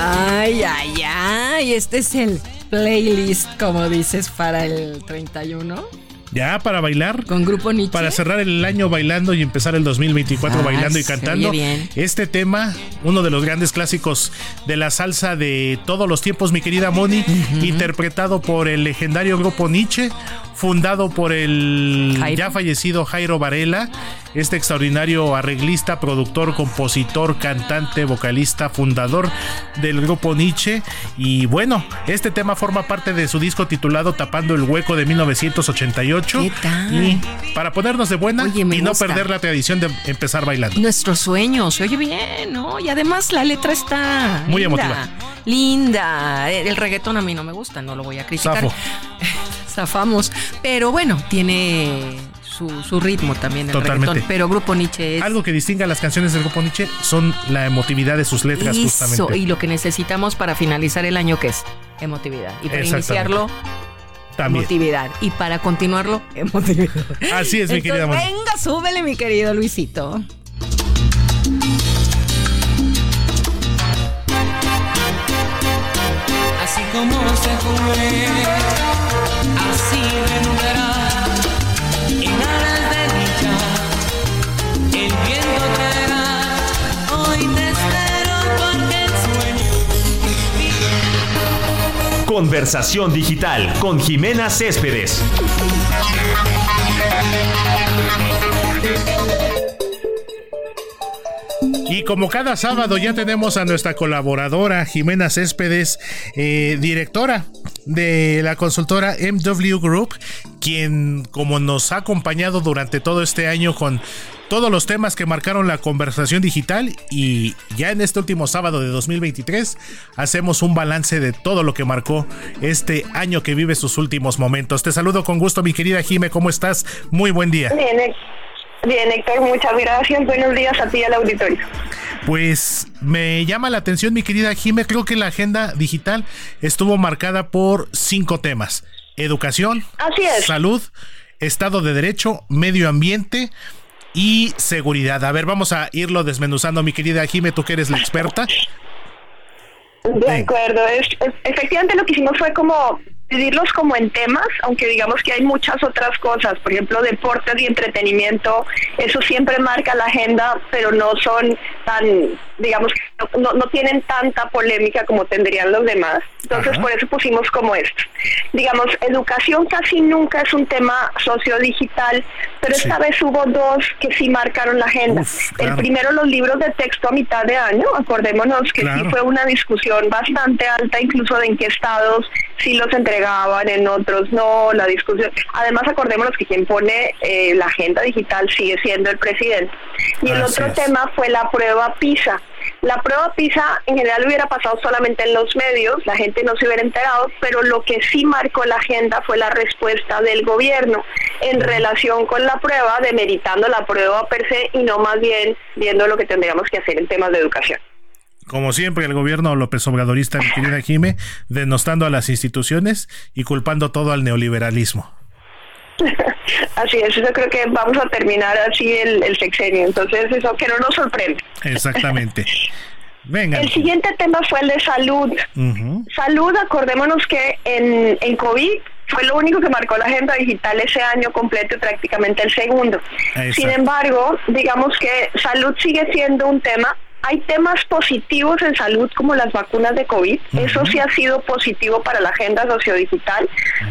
Ay, ay, ay. Este es el playlist, como dices, para el 31. Ya, para bailar. Con Grupo Nietzsche. Para cerrar el año bailando y empezar el 2024 bailando y cantando. Este tema, uno de los grandes clásicos de la salsa de todos los tiempos, mi querida Moni, interpretado por el legendario Grupo Nietzsche, fundado por el ya fallecido Jairo Varela, este extraordinario arreglista, productor, compositor, cantante, vocalista, fundador del grupo Nietzsche. Y bueno, este tema forma parte de su disco titulado Tapando el Hueco de 1988. Y para ponernos de buena y no perder la tradición de empezar bailando. Nuestro sueño, se oye bien, ¿no? Y además la letra está muy emotiva. Linda. El reggaetón a mí no me gusta, no lo voy a criticar. zafamos. Pero bueno, tiene su, ritmo también el Totalmente. Pero Grupo Nietzsche es... Algo que distinga las canciones del Grupo Nietzsche son la emotividad de sus letras, justamente. y lo que necesitamos para finalizar el año, que es emotividad. Y para iniciarlo... También. Emotividad. Y para continuarlo, emotividad. Así es, mi Entonces, querida Moni. Venga, súbele, mi querido Luisito. Así como se fue. Conversación digital con Jimena Céspedes. Y como cada sábado ya tenemos a nuestra colaboradora Jimena Céspedes, eh, directora de la consultora MW Group, quien como nos ha acompañado durante todo este año con todos los temas que marcaron la conversación digital y ya en este último sábado de 2023 hacemos un balance de todo lo que marcó este año que vive sus últimos momentos. Te saludo con gusto mi querida Jime, ¿cómo estás? Muy buen día. Bien, Bien, Héctor, muchas gracias. Buenos días a ti y al auditorio. Pues me llama la atención, mi querida Jime. Creo que la agenda digital estuvo marcada por cinco temas: educación, salud, Estado de Derecho, medio ambiente y seguridad. A ver, vamos a irlo desmenuzando, mi querida Jime, tú que eres la experta. De acuerdo, es, efectivamente lo que hicimos fue como dividirlos como en temas, aunque digamos que hay muchas otras cosas, por ejemplo, deportes y entretenimiento, eso siempre marca la agenda, pero no son tan, digamos, no, no tienen tanta polémica como tendrían los demás. Entonces, por eso pusimos como esto. Digamos, educación casi nunca es un tema sociodigital, pero esta vez hubo dos que sí marcaron la agenda. El primero, los libros de texto a mitad de año, acordémonos que sí fue una discusión bastante alta, incluso de en qué estados sí los entregaban, en otros no, la discusión. Además, acordémonos que quien pone eh, la agenda digital sigue siendo el presidente. Y el otro tema fue la prueba PISA. La prueba PISA en general hubiera pasado solamente en los medios, la gente no se hubiera enterado, pero lo que sí marcó la agenda fue la respuesta del gobierno en relación con la prueba, demeritando la prueba per se y no más bien viendo lo que tendríamos que hacer en temas de educación. Como siempre, el gobierno López Obradorista, mi querida Jime, denostando a las instituciones y culpando todo al neoliberalismo. Así es, yo creo que vamos a terminar así el, sexenio, entonces eso que no nos sorprende. Exactamente. Venga. El siguiente tema fue el de salud. Salud, acordémonos que en, en COVID fue lo único que marcó la agenda digital ese año completo y prácticamente el segundo. Sin embargo, digamos que salud sigue siendo un tema hay temas positivos en salud como las vacunas de COVID, eso sí ha sido positivo para la agenda sociodigital,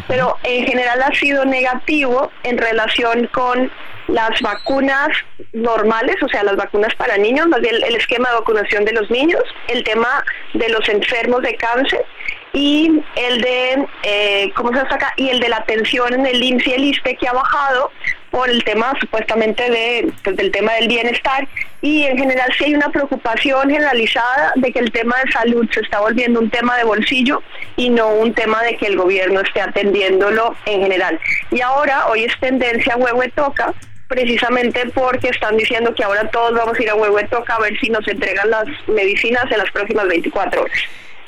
pero en general ha sido negativo en relación con las vacunas normales, o sea, las vacunas para niños, más bien el esquema de vacunación de los niños, el tema de los enfermos de cáncer y el de, eh, ¿cómo se saca? Y el de la atención en el IMSS y el ISPE que ha bajado por el tema supuestamente de, pues, del tema del bienestar y en general sí hay una preocupación generalizada de que el tema de salud se está volviendo un tema de bolsillo y no un tema de que el gobierno esté atendiéndolo en general. Y ahora, hoy es tendencia huevo toca, precisamente porque están diciendo que ahora todos vamos a ir a huevo toca a ver si nos entregan las medicinas en las próximas 24 horas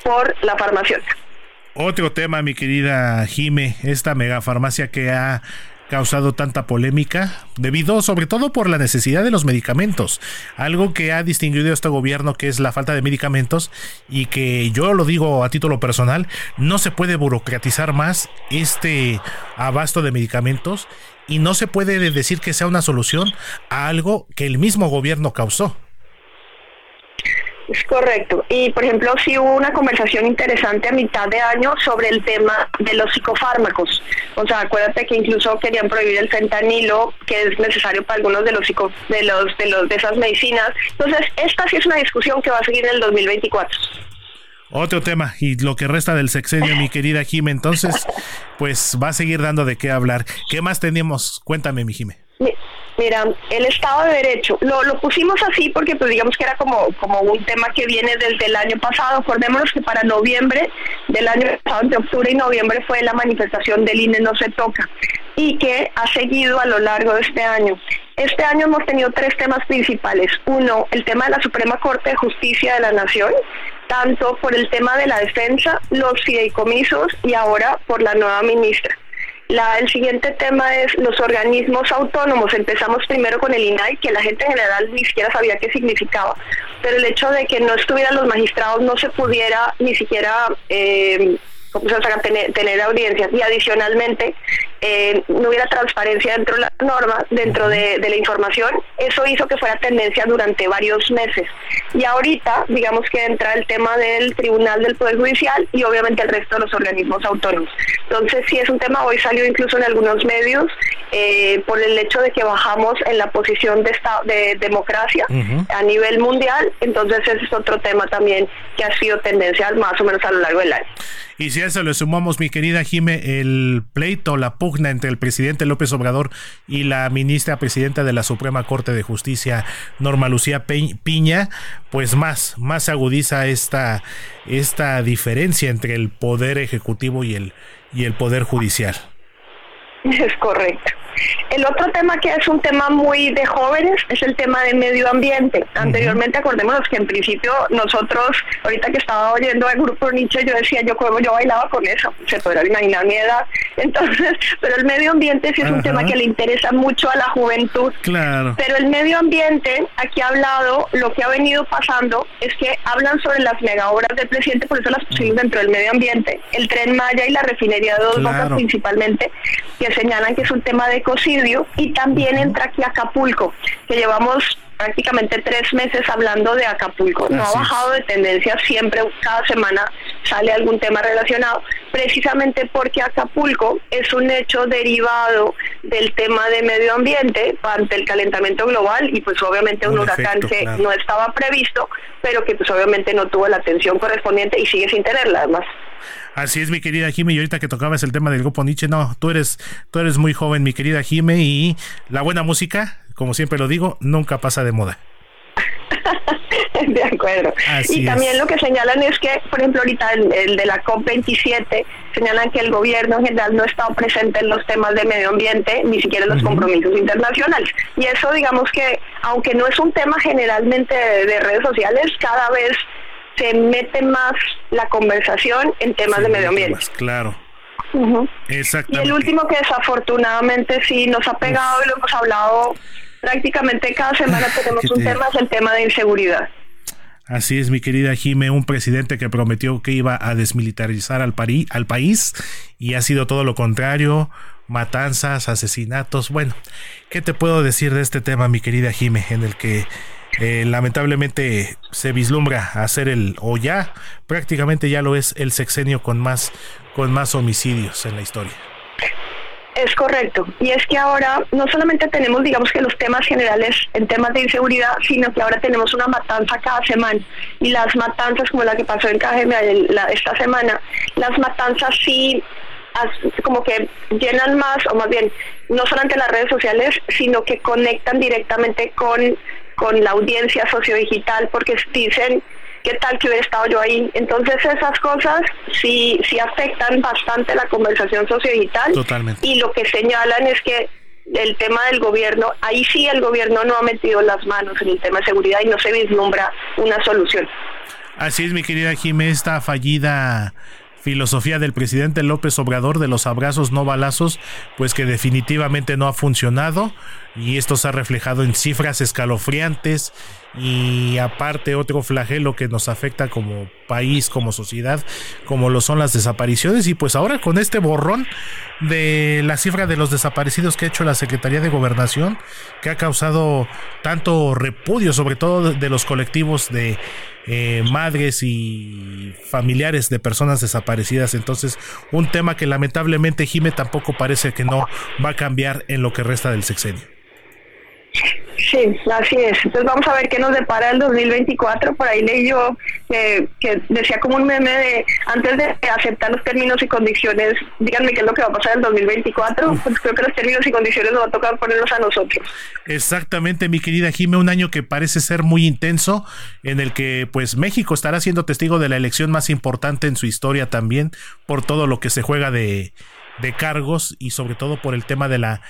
por la farmacéutica. Otro tema, mi querida Jime, esta megafarmacia que ha causado tanta polémica debido sobre todo por la necesidad de los medicamentos, algo que ha distinguido este gobierno que es la falta de medicamentos y que yo lo digo a título personal, no se puede burocratizar más este abasto de medicamentos y no se puede decir que sea una solución a algo que el mismo gobierno causó. Es correcto. Y, por ejemplo, sí hubo una conversación interesante a mitad de año sobre el tema de los psicofármacos. O sea, acuérdate que incluso querían prohibir el fentanilo, que es necesario para algunos de los psico, de los de los de esas medicinas. Entonces, esta sí es una discusión que va a seguir en el 2024. Otro tema y lo que resta del sexenio, mi querida Jime, entonces, pues va a seguir dando de qué hablar. ¿Qué más tenemos? Cuéntame, mi Jime. Mira, el Estado de Derecho, lo, lo pusimos así porque pues digamos que era como, como un tema que viene desde el año pasado. Acordémonos que para noviembre del año pasado, entre octubre y noviembre, fue la manifestación del INE no se toca y que ha seguido a lo largo de este año. Este año hemos tenido tres temas principales. Uno, el tema de la Suprema Corte de Justicia de la Nación, tanto por el tema de la defensa, los fideicomisos y ahora por la nueva ministra. La, el siguiente tema es los organismos autónomos. Empezamos primero con el INAI, que la gente en general ni siquiera sabía qué significaba, pero el hecho de que no estuvieran los magistrados no se pudiera ni siquiera... Eh, tener, tener audiencias. Y adicionalmente eh, no hubiera transparencia dentro de la norma, dentro de, la información, eso hizo que fuera tendencia durante varios meses. Y ahorita, digamos que entra el tema del Tribunal del Poder Judicial y obviamente el resto de los organismos autónomos. Entonces, si es un tema, hoy salió incluso en algunos medios eh, por el hecho de que bajamos en la posición de, de democracia a nivel mundial, entonces ese es otro tema también que ha sido tendencia más o menos a lo largo del año. Y si a eso le sumamos, mi querida Jime, el pleito, la entre el presidente López Obrador y la ministra presidenta de la Suprema Corte de Justicia, Norma Lucía Piña, pues más, más agudiza esta, esta diferencia entre el poder ejecutivo y el, y el poder judicial. Es correcto. El otro tema que es un tema muy de jóvenes es el tema del medio ambiente. Anteriormente, acordémonos que en principio nosotros, ahorita que estaba oyendo el grupo Nietzsche, yo decía, yo yo bailaba con eso, se podrá imaginar mi edad. Entonces, pero el medio ambiente sí es un tema que le interesa mucho a la juventud. Claro. Pero el medio ambiente, aquí ha hablado, lo que ha venido pasando es que hablan sobre las mega obras del presidente, por eso las pusimos dentro del medio ambiente, el tren Maya y la refinería de Dos Bocas principalmente, que señalan que es un tema de y también entra aquí Acapulco, que llevamos prácticamente tres meses hablando de Acapulco. No ha bajado de tendencia, siempre, cada semana sale algún tema relacionado, precisamente porque Acapulco es un hecho derivado del tema de medio ambiente ante el calentamiento global y pues obviamente un, huracán que no estaba previsto, pero que pues obviamente no tuvo la atención correspondiente y sigue sin tenerla además. Así es, mi querida Jime, y ahorita que tocabas el tema del grupo Nietzsche, no, tú eres, tú eres muy joven, mi querida Jime, y la buena música, como siempre lo digo, nunca pasa de moda. de acuerdo. y también lo que señalan es que, por ejemplo, ahorita el, de la COP27 señalan que el gobierno en general no ha estado presente en los temas de medio ambiente, ni siquiera en los compromisos internacionales. Y eso, digamos que, aunque no es un tema generalmente de redes sociales, cada vez se mete más la conversación en temas de medio ambiente. claro. Y el último que desafortunadamente sí nos ha pegado y lo hemos hablado prácticamente cada semana tenemos un tema, es el tema de inseguridad. Así es, mi querida Jime, un presidente que prometió que iba a desmilitarizar al, al país y ha sido todo lo contrario, matanzas, asesinatos. Bueno, ¿qué te puedo decir de este tema, mi querida Jime, en el que eh, lamentablemente se vislumbra hacer el, o ya prácticamente ya lo es, el sexenio con más, con más homicidios en la historia. Es correcto. Y es que ahora no solamente tenemos, digamos que los temas generales en temas de inseguridad, sino que ahora tenemos una matanza cada semana. Y las matanzas, como la que pasó en Cajemia esta semana, las matanzas sí como que llenan más, o más bien, no solamente las redes sociales, sino que conectan directamente con con la audiencia sociodigital porque dicen qué tal que hubiera estado yo ahí. Entonces esas cosas sí, sí afectan bastante la conversación sociodigital Totalmente. y lo que señalan es que el tema del gobierno, ahí sí el gobierno no ha metido las manos en el tema de seguridad y no se vislumbra una solución. Así es, mi querida Jiménez, esta fallida filosofía del presidente López Obrador de los abrazos no balazos, pues que definitivamente no ha funcionado y esto se ha reflejado en cifras escalofriantes y aparte otro flagelo que nos afecta como país, como sociedad, como lo son las desapariciones y pues ahora con este borrón de la cifra de los desaparecidos que ha hecho la Secretaría de Gobernación, que ha causado tanto repudio, sobre todo de los colectivos de eh, madres y familiares de personas desaparecidas. Entonces, un tema que lamentablemente Jime tampoco parece que no va a cambiar en lo que resta del sexenio. Sí, así es. Entonces vamos a ver qué nos depara el 2024. Por ahí leí yo que decía como un meme de antes de aceptar los términos y condiciones, díganme qué es lo que va a pasar en el 2024. Pues creo que los términos y condiciones nos va a tocar ponerlos a nosotros. Exactamente, mi querida Jime, un año que parece ser muy intenso, en el que pues México estará siendo testigo de la elección más importante en su historia también, por todo lo que se juega de, de cargos y sobre todo por el tema de la,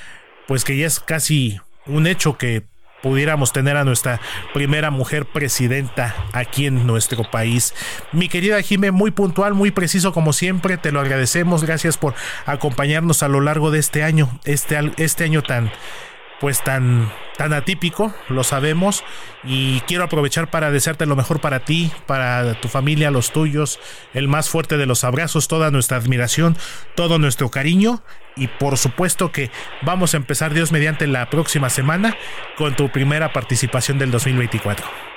pues que ya es casi un hecho que pudiéramos tener a nuestra primera mujer presidenta aquí en nuestro país. Mi querida Jime, muy puntual, muy preciso como siempre, te lo agradecemos, gracias por acompañarnos a lo largo de este año, este, este año tan pues tan tan atípico, lo sabemos, y quiero aprovechar para desearte lo mejor para ti, para tu familia, los tuyos, el más fuerte de los abrazos, toda nuestra admiración, todo nuestro cariño, y por supuesto que vamos a empezar Dios mediante la próxima semana con tu primera participación del 2024.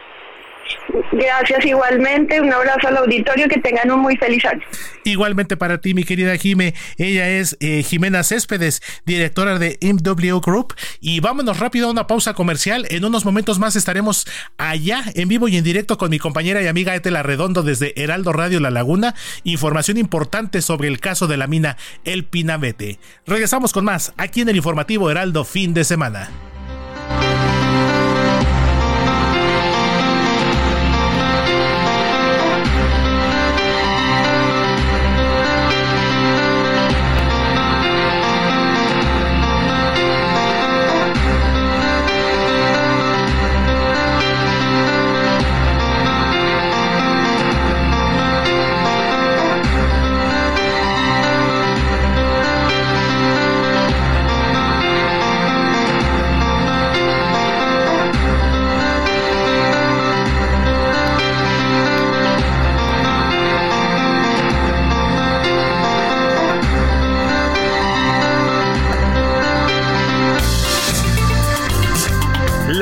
Gracias igualmente, un abrazo al auditorio, que tengan un muy feliz año. Igualmente para ti, mi querida Jime, ella es eh, Jimena Céspedes, directora de MW Group, y vámonos rápido a una pausa comercial, en unos momentos más estaremos allá en vivo y en directo con mi compañera y amiga Etela Redondo desde Heraldo Radio La Laguna, información importante sobre el caso de la mina El Pinabete. Regresamos con más aquí en el informativo Heraldo fin de semana.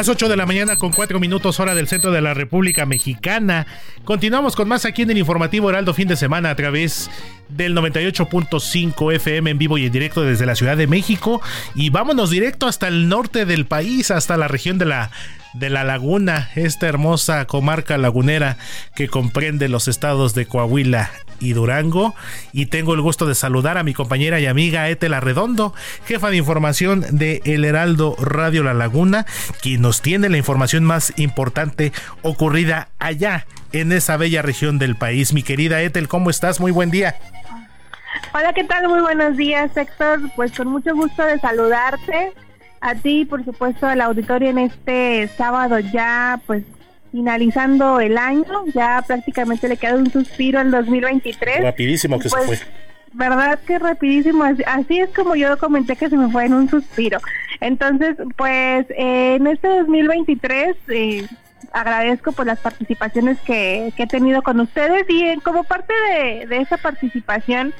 Las 8 de la mañana con 4 minutos hora del centro de la República Mexicana. Continuamos con más aquí en el informativo Heraldo fin de semana a través del 98.5 FM en vivo y en directo desde la Ciudad de México. Y vámonos directo hasta el norte del país, hasta la región de la de la Laguna, esta hermosa comarca lagunera que comprende los estados de Coahuila y Durango. Y tengo el gusto de saludar a mi compañera y amiga Etela Redondo, jefa de información de El Heraldo Radio La Laguna, quien nos tiene la información más importante ocurrida allá en esa bella región del país. Mi querida Etel, ¿cómo estás? Muy buen día. Hola, ¿qué tal? Muy buenos días, Héctor. Pues con mucho gusto de saludarte a ti, por supuesto, al auditorio en este sábado ya, pues finalizando el año, ya prácticamente le queda un suspiro al 2023. Rapidísimo que se Pues, fue. Verdad que rapidísimo, así- así es como yo comenté que se me fue en un suspiro. Entonces, pues eh, en este 2023 eh, agradezco por las participaciones que, que he tenido con ustedes y eh, como parte de, de esa participación,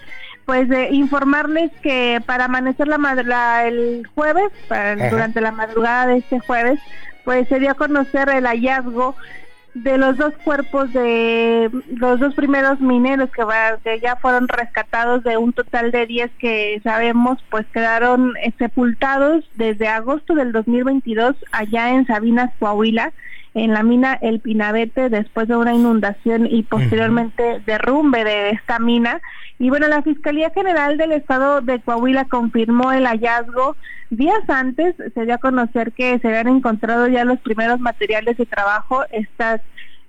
pues de informarles que para amanecer la, el jueves, para- durante la madrugada de este jueves, pues se dio a conocer el hallazgo de los dos cuerpos de los dos primeros mineros que, va- que ya fueron rescatados de un total de 10 que sabemos pues quedaron eh, sepultados desde agosto del 2022 allá en Sabinas, Coahuila, en la mina El Pinabete después de una inundación y posteriormente derrumbe de esta mina. Y bueno, la Fiscalía General del Estado de Coahuila confirmó el hallazgo. Días antes se dio a conocer que se habían encontrado ya los primeros materiales de trabajo, estas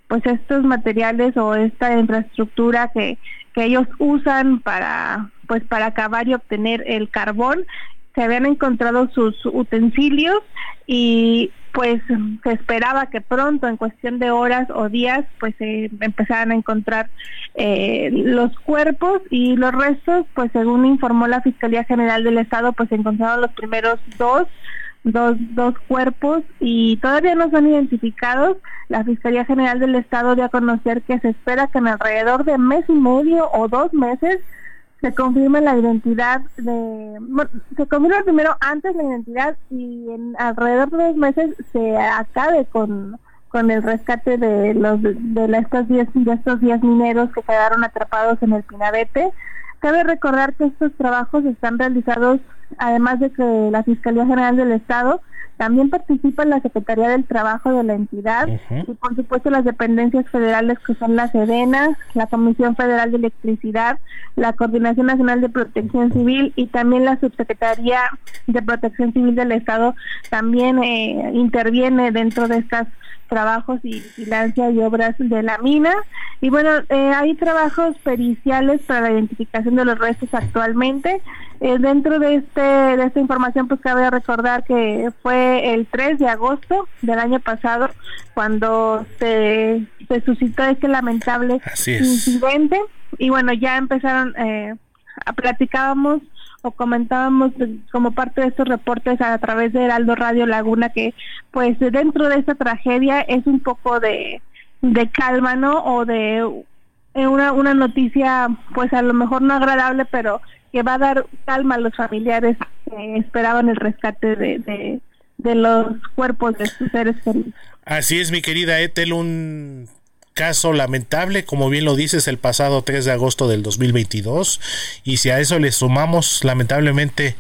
pues estos materiales o esta infraestructura que, que ellos usan para pues para cavar y obtener el carbón se habían encontrado sus utensilios y pues se esperaba que pronto en cuestión de horas o días pues se empezaran a encontrar eh, los cuerpos y los restos pues según informó la Fiscalía General del Estado pues se encontraron los primeros dos dos, dos cuerpos y todavía no son identificados. La Fiscalía General del Estado dio a conocer que se espera que en alrededor de mes y medio o dos meses se confirme la identidad de se confirma primero antes la identidad y en alrededor de dos meses se acabe con con el rescate de los de, estos 10 de estos 10 mineros que quedaron atrapados en el Pinabete. Cabe recordar que estos trabajos están realizados además de que la Fiscalía General del Estado también participa en la Secretaría del Trabajo de la entidad y por supuesto las dependencias federales que son la SEDENA, la Comisión Federal de Electricidad, la Coordinación Nacional de Protección Civil y también la Subsecretaría de Protección Civil del Estado también eh, interviene dentro de estas trabajos y vigilancia y obras de la mina. Y bueno, eh, hay trabajos periciales para la identificación de los restos actualmente. Eh, dentro de este de esta información, pues cabe recordar que fue el 3 de agosto del año pasado cuando se, se suscitó este lamentable incidente. Y bueno, ya empezaron, eh, platicábamos o comentábamos como parte de estos reportes a través de Heraldo Radio Laguna que pues dentro de esta tragedia es un poco de, de calma, ¿no? O de una, una noticia pues a lo mejor no agradable, pero que va a dar calma a los familiares que esperaban el rescate de, de, los cuerpos de sus seres queridos. Así es, mi querida Ethel, un caso lamentable, como bien lo dices, el pasado 3 de agosto del 2022. Y si a eso le sumamos, lamentablemente,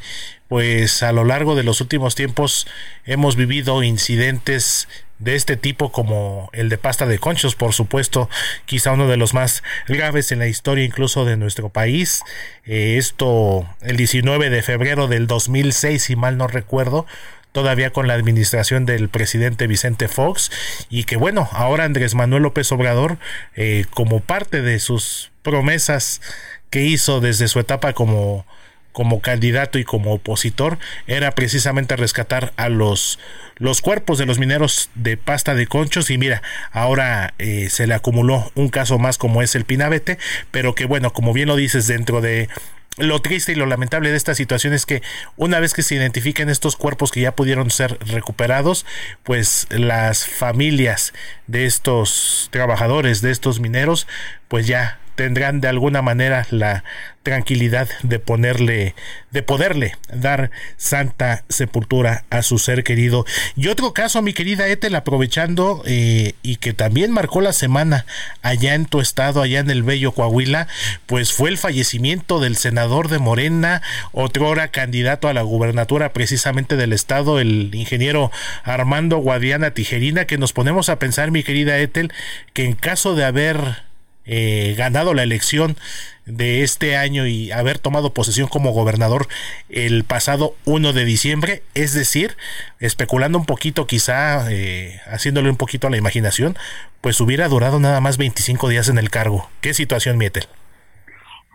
pues a lo largo de los últimos tiempos hemos vivido incidentes de este tipo como el de pasta de conchos, por supuesto, quizá uno de los más graves en la historia incluso de nuestro país. Eh, esto el 19 de febrero del 2006, si mal no recuerdo, todavía con la administración del presidente Vicente Fox y que bueno, ahora Andrés Manuel López Obrador, eh, como parte de sus promesas que hizo desde su etapa como como candidato y como opositor era precisamente rescatar a los los cuerpos de los mineros de pasta de conchos. Y mira ahora eh, se le acumuló un caso más como es el Pinabete pero que bueno como bien lo dices dentro de lo triste y lo lamentable de esta situación es que una vez que se identifiquen estos cuerpos que ya pudieron ser recuperados, pues las familias de estos trabajadores, de estos mineros, pues ya tendrán de alguna manera la tranquilidad de ponerle, de poderle dar santa sepultura a su ser querido. Y otro caso, mi querida Ethel, aprovechando eh, y que también marcó la semana allá en tu estado, allá en el bello Coahuila, pues fue el fallecimiento del senador de Morena, otro hora candidato a la gubernatura precisamente del estado, el ingeniero Armando Guadiana Tijerina, que nos ponemos a pensar, mi querida Ethel, que en caso de haber eh, ganado la elección de este año y haber tomado posesión como gobernador el pasado 1 de diciembre, es decir, especulando un poquito, quizá eh, haciéndole un poquito a la imaginación, pues hubiera durado nada más 25 días en el cargo. ¿Qué situación, Mietel?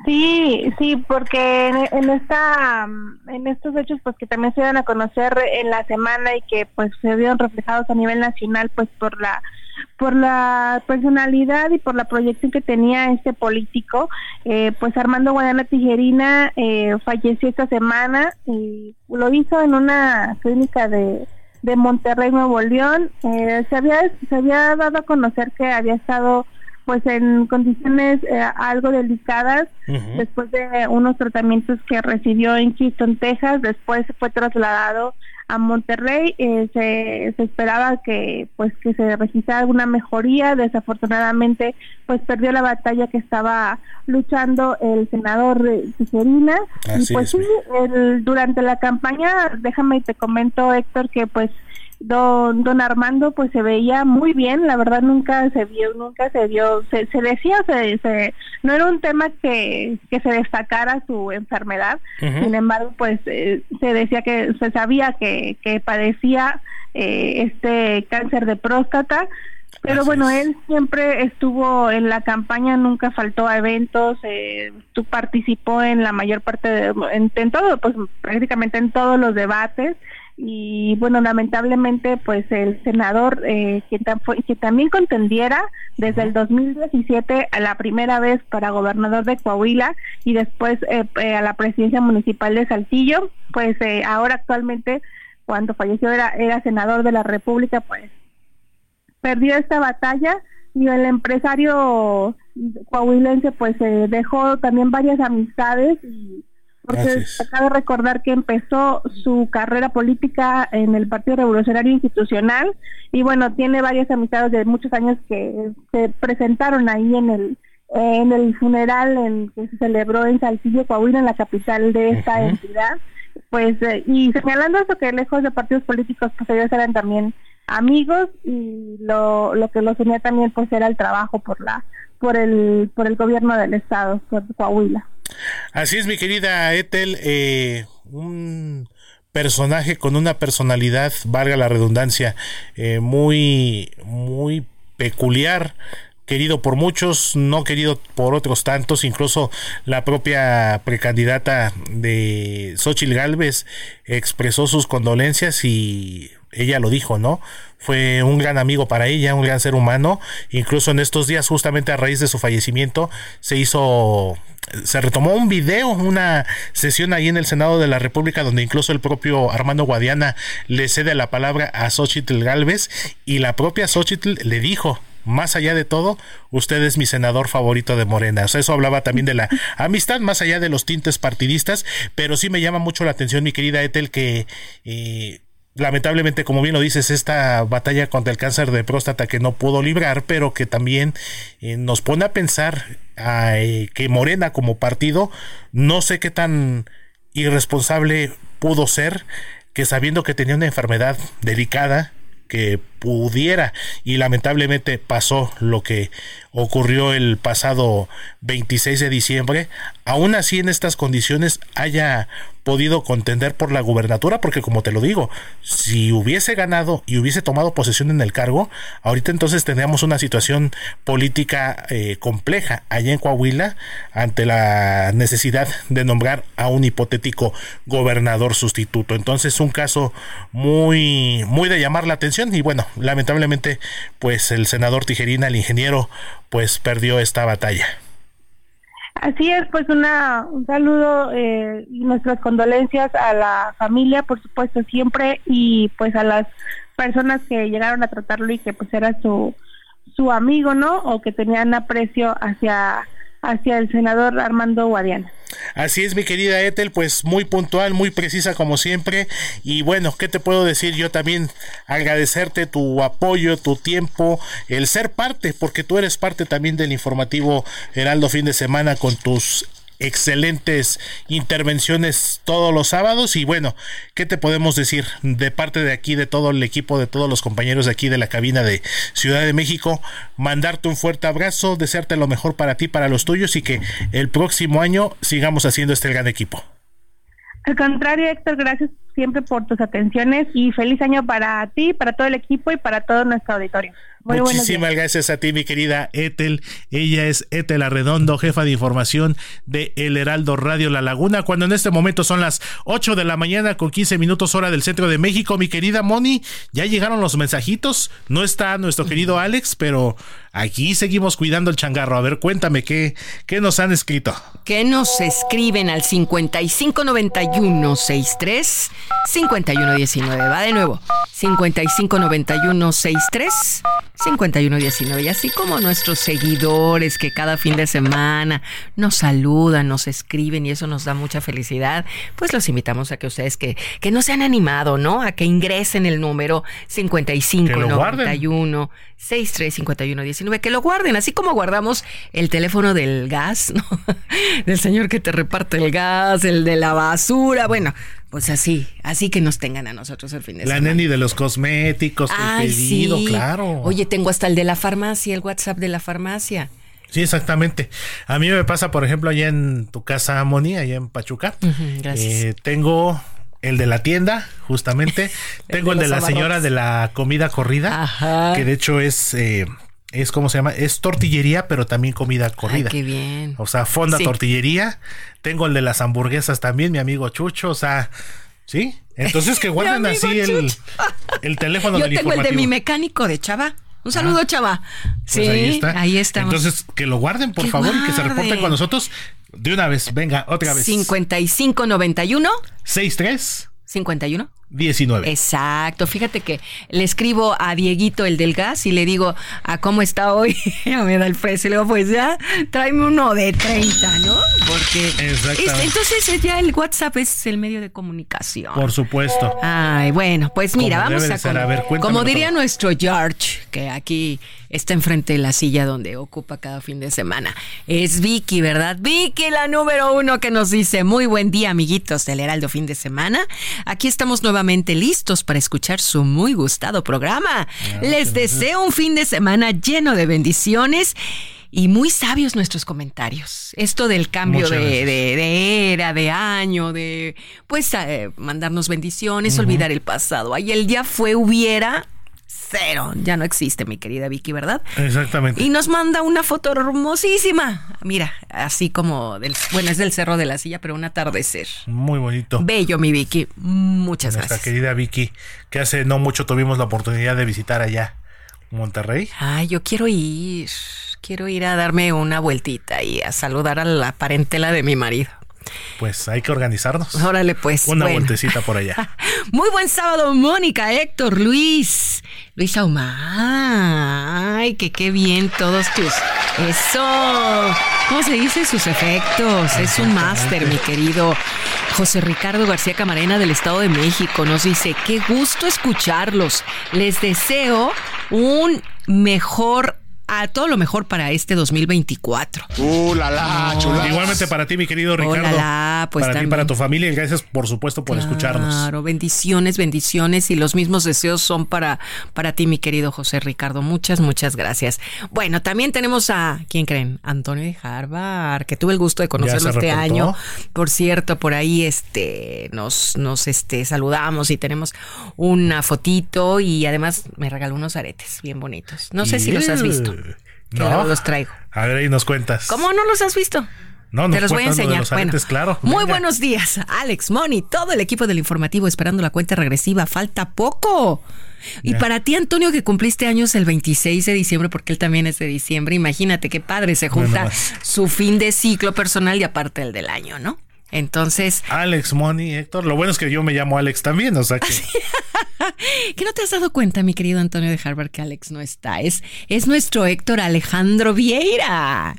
Sí, sí, porque en, esta, en estos hechos, pues que también se iban a conocer en la semana y que pues se vieron reflejados a nivel nacional, pues por la por la personalidad y por la proyección que tenía este político, eh, pues Armando Guadana Tijerina eh, falleció esta semana y lo hizo en una clínica de, de Monterrey, Nuevo León. Eh, se, había, se había dado a conocer que había estado pues en condiciones algo delicadas después de unos tratamientos que recibió en Houston, Texas, después fue trasladado a Monterrey eh, se, se, esperaba que pues que se registrara alguna mejoría desafortunadamente pues perdió la batalla que estaba luchando el senador Tijerina y pues sí el, durante la campaña déjame y te comento Héctor que pues don don Armando pues se veía muy bien la verdad nunca se vio nunca se vio se, se decía se, se, no era un tema que, que se destacara su enfermedad sin embargo pues eh, se decía que se sabía que, que padecía eh, este cáncer de próstata pero bueno, él siempre estuvo en la campaña, nunca faltó a eventos, eh, tú participó en la mayor parte de, en, en todo, pues prácticamente en todos los debates y bueno lamentablemente pues el senador eh, que, que, también contendiera desde el 2017 a la primera vez para gobernador de Coahuila y después eh, eh, a la presidencia municipal de Saltillo pues eh, ahora actualmente cuando falleció era, era senador de la República pues perdió esta batalla y el empresario coahuilense pues dejó también varias amistades y porque acaba de recordar que empezó su carrera política en el Partido Revolucionario Institucional y bueno, tiene varias amistades de muchos años que se presentaron ahí en el en el funeral en que se celebró en Saltillo, Coahuila, en la capital de esta entidad. Pues eh, y señalando eso que lejos de partidos políticos pues ellos eran también amigos y lo, lo que los unía también pues era el trabajo por la por el por el gobierno del estado por Coahuila. Así es, mi querida Ethel, eh, un personaje con una personalidad, valga la redundancia, eh, muy, muy peculiar, querido por muchos, no querido por otros tantos, incluso la propia precandidata de Xochitl Galvez expresó sus condolencias y ella lo dijo, ¿no? Fue un gran amigo para ella, un gran ser humano. Incluso en estos días, justamente a raíz de su fallecimiento, se hizo, se retomó un video, una sesión ahí en el Senado de la República, donde incluso el propio Armando Guadiana le cede la palabra a Xochitl Galvez y la propia Xochitl le dijo, más allá de todo, usted es mi senador favorito de Morena. O sea, eso hablaba también de la amistad, más allá de los tintes partidistas, pero sí me llama mucho la atención, mi querida Ethel, que eh, lamentablemente, como bien lo dices, esta batalla contra el cáncer de próstata que no pudo librar, pero que también eh, nos pone a pensar que Morena como partido, no sé qué tan irresponsable pudo ser, que sabiendo que tenía una enfermedad delicada, que pudiera y lamentablemente pasó lo que ocurrió el pasado 26 de diciembre, aún así en estas condiciones haya podido contender por la gubernatura, porque como te lo digo, si hubiese ganado y hubiese tomado posesión en el cargo, ahorita entonces tendríamos una situación política eh, compleja allá en Coahuila ante la necesidad de nombrar a un hipotético gobernador sustituto. Entonces un caso muy, muy de llamar la atención y bueno, lamentablemente pues el senador Tijerina, el ingeniero, pues perdió esta batalla. Así es, pues una, un saludo eh, y nuestras condolencias a la familia, por supuesto, siempre, y pues a las personas que llegaron a tratarlo y que pues era su, su amigo, ¿no? O que tenían aprecio hacia hacia el senador Armando Guadiana. Así es, mi querida Ethel, pues muy puntual, muy precisa como siempre. Y bueno, ¿qué te puedo decir? Yo también agradecerte tu apoyo, tu tiempo, el ser parte, porque tú eres parte también del informativo Heraldo Fin de Semana con tus excelentes intervenciones todos los sábados y bueno, ¿qué te podemos decir de parte de aquí, de todo el equipo, de todos los compañeros de aquí de la cabina de Ciudad de México? Mandarte un fuerte abrazo, desearte lo mejor para ti, para los tuyos y que el próximo año sigamos haciendo este gran equipo. Al contrario, Héctor, gracias siempre por tus atenciones y feliz año para ti, para todo el equipo y para todo nuestro auditorio. Muchísimas gracias a ti, mi querida Ethel. Ella es Ethel Arredondo, jefa de información de El Heraldo Radio La Laguna, cuando en este momento son las 8 de la mañana con 15 minutos hora del centro de México. Mi querida Moni, ya llegaron los mensajitos. No está nuestro querido Alex, pero aquí seguimos cuidando el changarro. A ver, cuéntame qué, qué nos han escrito. ¿Qué nos escriben al 5591 63 5119? Va de nuevo. 5591 63 5119. Y así como nuestros seguidores que cada fin de semana nos saludan, nos escriben y eso nos da mucha felicidad, pues los invitamos a que ustedes que, que no se han animado, ¿no? A que ingresen el número 5591 635119, que lo guarden, así como guardamos el teléfono del gas, ¿no? del señor que te reparte el gas, el de la basura, bueno, pues así, así que nos tengan a nosotros el fin de semana. La neni de los cosméticos, el pedido, claro. Oye, tengo hasta el de la farmacia, el WhatsApp de la farmacia. Sí, exactamente. A mí me pasa, por ejemplo, allá en tu casa, Moni, allá en Pachuca. gracias. Eh, tengo el de la tienda, justamente. tengo el de, la señora de la comida corrida, Ajá. que de hecho es... Eh, es como se llama, es tortillería, pero también comida corrida. Ay, qué bien. O sea, fonda Sí. tortillería. Tengo el de las hamburguesas también, mi amigo Chucho. O sea, sí. Entonces que amigo así el, el teléfono Yo del tengo el de mi mecánico de Chava. Un saludo, Chava. Sí, Pues ahí está. ahí estamos. Entonces, que lo guarden, por Que favor, y que se reporten con nosotros de una vez. Venga, otra vez. 5591 63 51. 19. Exacto. Fíjate que le escribo a Dieguito, el del gas, y le digo, ¿a cómo está hoy? me da el precio. Y le digo, pues ya, tráeme uno de 30, ¿no? Porque. Entonces ya el WhatsApp es el medio de comunicación. Por supuesto. Ay, bueno, pues mira, Como vamos a. ser. A ver, como todo. diría nuestro George, que aquí está enfrente de la silla donde ocupa cada fin de semana. Es Vicky, ¿verdad? Vicky, la número uno que nos dice, muy buen día, amiguitos del Heraldo Fin de Semana. Aquí estamos nuevamente listos para escuchar su muy gustado programa. Les deseo un fin de semana lleno de bendiciones. Y muy sabios nuestros comentarios. Esto del cambio de, gracias. de- de era, de año, de pues eh, mandarnos bendiciones, olvidar el pasado. Ahí el ya fue, hubiera, cero. Ya no existe, mi querida Vicky, ¿verdad? Exactamente. Y nos manda una foto hermosísima. Mira, así como del, bueno, es del Cerro de la Silla, pero un atardecer. Muy bonito. Bello, mi Vicky. Muchas Nuestra gracias. querida Vicky, que hace no mucho tuvimos la oportunidad de visitar allá, Monterrey. Ay, yo quiero ir. Quiero ir a darme una vueltita y a saludar a la parentela de mi marido. Pues hay que organizarnos. Órale, pues. Una bueno. vueltecita por allá. Muy buen sábado, Mónica, Héctor, Luis, Luis Ahumada. Ay, que qué bien todos tus. Eso. ¿Cómo se dice? Sus efectos. Es un máster, mi querido. José Ricardo García Camarena del Estado de México nos dice, qué gusto escucharlos. Les deseo un mejor, a todo lo mejor para este 2024. Uh, la la, Igualmente para ti, mi querido Ricardo. la, la, pues para ti, también. para tu familia. y Gracias, por supuesto, por escucharnos. Claro, bendiciones, bendiciones y los mismos deseos son para, para ti, mi querido José Ricardo. Muchas, muchas gracias. Bueno, también tenemos a, ¿quién creen? Antonio de Harvard, que tuve el gusto de conocerlo este reportó. año. Por cierto, por ahí este nos, nos este, saludamos y tenemos una fotito y además me regaló unos aretes bien bonitos. No sé si los has visto. Que No. los traigo. A ver, ahí nos cuentas. ¿Cómo no los has visto? No, nos Te los voy a enseñar. los aretes, Bueno, claro. Muy Venga. buenos días, Alex, Moni, todo el equipo del informativo esperando la cuenta regresiva. Falta poco. Y para ti, Antonio, que cumpliste años el 26 de diciembre, porque él también es de diciembre, imagínate qué padre, se junta su fin de ciclo personal y aparte el del año, ¿no? Entonces, Alex, Moni, Héctor. Lo bueno es que yo me llamo Alex también, o sea que. ¿qué no te has dado cuenta, mi querido Antonio de Harvard, que Alex no está? Es, es nuestro Héctor Alejandro Vieira.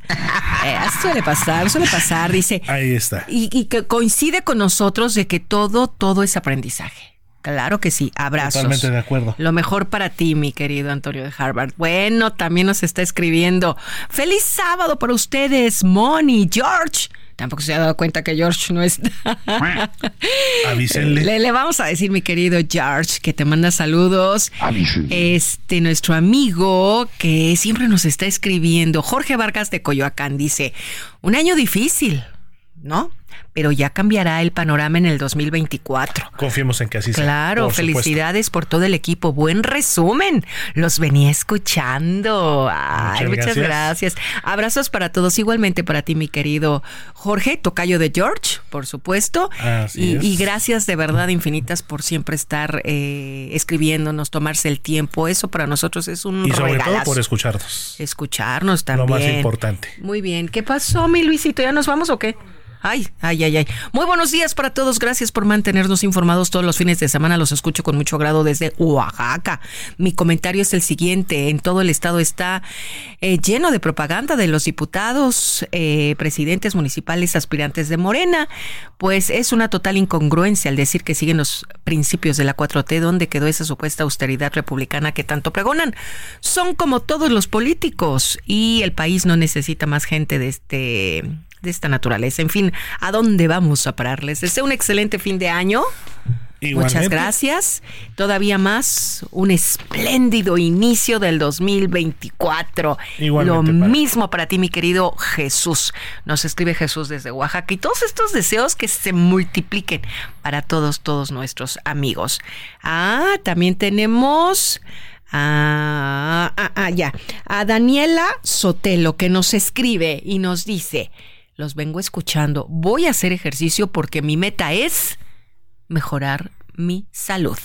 Eh, suele pasar, suele pasar, dice. Ahí está. Y, y que coincide con nosotros de que todo, todo es aprendizaje. Claro que sí, abrazos. Totalmente de acuerdo. Lo mejor para ti, mi querido Antonio de Harvard. Bueno, también nos está escribiendo. Feliz sábado para ustedes, Moni, George. Tampoco se ha dado cuenta que George no está. Avísenle. Le, le vamos a decir, mi querido George, que te manda saludos. Este, nuestro amigo que siempre nos está escribiendo, Jorge Vargas de Coyoacán, dice: Un año difícil, ¿no? Pero ya cambiará el panorama en el 2024. Confiemos en que así sea. Claro, por supuesto. felicidades por todo el equipo. Buen resumen. Los venía escuchando. Ay, Muchas muchas, gracias. gracias. Abrazos para todos. Igualmente para ti, mi querido Jorge, tocayo de George, por supuesto. Así y, es. y gracias de verdad infinitas por siempre estar eh, escribiéndonos, tomarse el tiempo. Eso para nosotros es un Y sobre todo por escucharnos. Escucharnos Lo también. más importante. Muy bien. ¿Qué pasó, mi Luisito? ¿Ya nos vamos o qué? Ay, ay, ay, ay. Muy buenos días para todos. Gracias por mantenernos informados todos los fines de semana. Los escucho con mucho agrado desde Oaxaca. Mi comentario es el siguiente. En todo el estado está eh, lleno de propaganda de los diputados, eh, presidentes municipales, aspirantes de Morena. Pues es una total incongruencia al decir que siguen los principios de la 4T, donde quedó esa supuesta austeridad republicana que tanto pregonan. Son como todos los políticos y el país no necesita más gente de este de esta naturaleza. En fin, ¿a dónde vamos a parar? Les deseo un excelente fin de año. Igualmente. Muchas gracias. Todavía más, un espléndido inicio del 2024. Igualmente Lo mismo para ti, mi querido Jesús. Nos escribe Jesús desde Oaxaca. Y todos estos deseos que se multipliquen para todos, todos nuestros amigos. Ah, también tenemos... Ah, ah, ah, ya. A Daniela Sotelo que nos escribe y nos dice, los vengo escuchando, voy a hacer ejercicio porque mi meta es mejorar mi salud.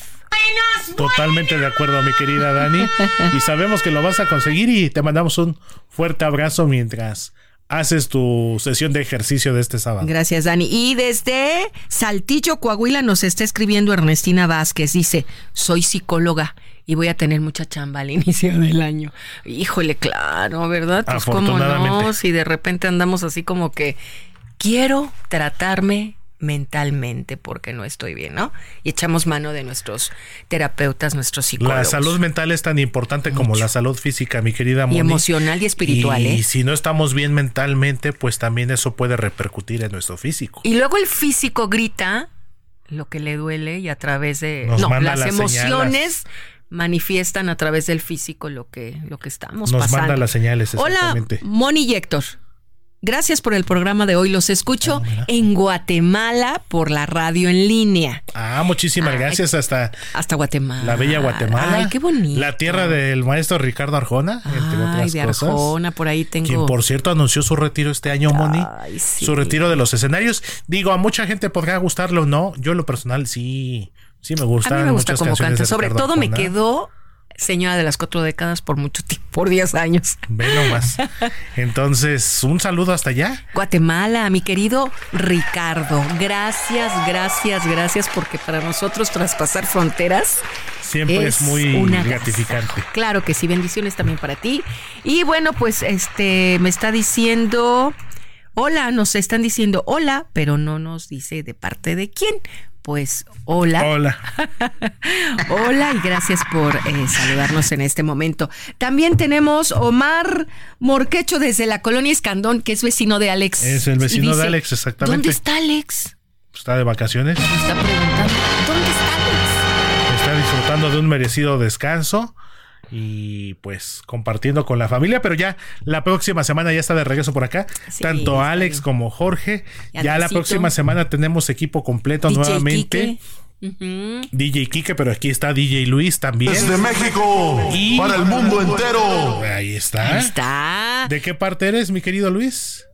Totalmente de acuerdo, mi querida Dani. Y sabemos que lo vas a conseguir y te mandamos un fuerte abrazo mientras haces tu sesión de ejercicio de este sábado. Gracias, Dani. Y desde Saltillo, Coahuila, nos está escribiendo Ernestina Vázquez. Dice, soy psicóloga y voy a tener mucha chamba al inicio del año. Híjole, claro, ¿verdad? Pues cómo no, si de repente andamos así como que quiero tratarme mentalmente porque no estoy bien, ¿no? Y echamos mano de nuestros terapeutas, nuestros psicólogos. La salud mental es tan importante como la salud física, mi querida Moni. Y emocional y espiritual, y ¿eh? si no estamos bien mentalmente, pues también eso puede repercutir en nuestro físico. Y luego el físico grita lo que le duele y a través de no, las, emociones manifiestan a través del físico lo que, lo que estamos Nos pasando. manda las señales, Hola, Moni y Héctor. Gracias por el programa de hoy. Los escucho ah, en Guatemala por la radio en línea. Ah, muchísimas gracias hasta hasta Guatemala. La bella Guatemala. Ay, qué bonito. La tierra del maestro Ricardo Arjona, entre Ay, otras de cosas. Arjona, por ahí tengo. Quien por cierto anunció su retiro este año, Moni. Sí. Su retiro de los escenarios. Digo, a mucha gente podrá gustarle o no. Yo en lo personal sí, sí me gusta. A mí me gusta como canta. Sobre todo me quedó señora de las cuatro décadas por mucho tiempo, por 10 años. Ve nomás. Entonces, un saludo hasta allá. Guatemala, mi querido Ricardo. Gracias, gracias, gracias, porque para nosotros traspasar fronteras Siempre es, muy una gratificante. gasa. Claro que sí, bendiciones también para ti. Y bueno, pues este me está diciendo, hola, nos están diciendo hola, pero no nos dice de parte de quién. Pues hola. Hola. Hola y gracias por eh, saludarnos en este momento. También tenemos Omar Morquecho desde la colonia Escandón, que es vecino de Alex. Es el vecino dice, de Alex, exactamente. ¿Dónde está Alex? Está de vacaciones. Me está preguntando, ¿dónde está Alex? Está disfrutando de un merecido descanso y pues compartiendo con la familia, pero ya la próxima semana ya está de regreso por acá, Sí, tanto Alex bien. como Jorge. Ya la próxima semana tenemos equipo completo DJ nuevamente. Quique. DJ Kike, pero aquí está DJ Luis también. Desde México, Y- para el mundo entero. Ahí está. Ahí está. ¿De qué parte eres, mi querido Luis?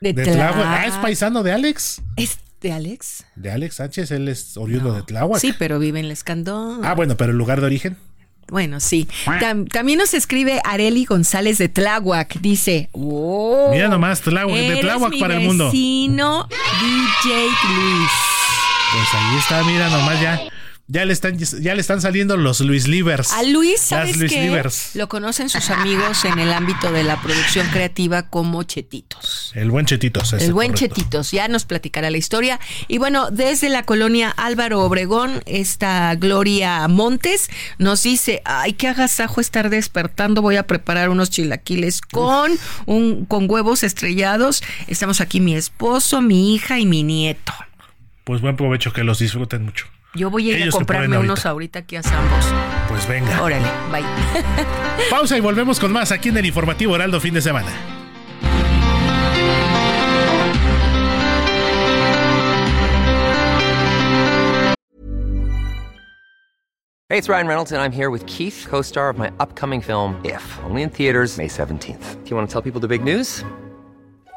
De, De Tla- Tláhuac. Ah, es paisano de Alex. ¿Es de Alex? De Alex Sánchez, él es oriundo de Tláhuac. Sí, pero vive en el Escandón. Ah, bueno, pero el lugar de origen. Bueno, sí. Tam- también nos escribe Areli González de Tláhuac. Dice, wow. Mira nomás, Tláhuac, de Tláhuac para el mundo. vecino DJ Luis. Pues ahí está, mira nomás ya. Ya le están, ya le están saliendo los Luis Livers. A Luis, ¿sabes Luis qué? Livers. Lo conocen sus amigos en el ámbito de la producción creativa como Chetitos. El buen Chetitos. ese, El buen correcto. Chetitos, ya nos platicará la historia. Y bueno, desde la colonia Álvaro Obregón, esta Gloria Montes nos dice, ay, qué agasajo estar despertando, voy a preparar unos chilaquiles con, un, con huevos estrellados. Estamos aquí mi esposo, mi hija y mi nieto. Pues buen provecho, que los disfruten mucho. Yo voy a ir Ellos a comprarme unos ahorita aquí a Zambos. Pues venga. Órale, bye. Pausa y volvemos con más aquí en el informativo Heraldo fin de semana. Hey, it's Ryan Reynolds, and I'm here with Keith, co star of my upcoming film, If, only in theaters, May 17th. Do you want to tell people the big news?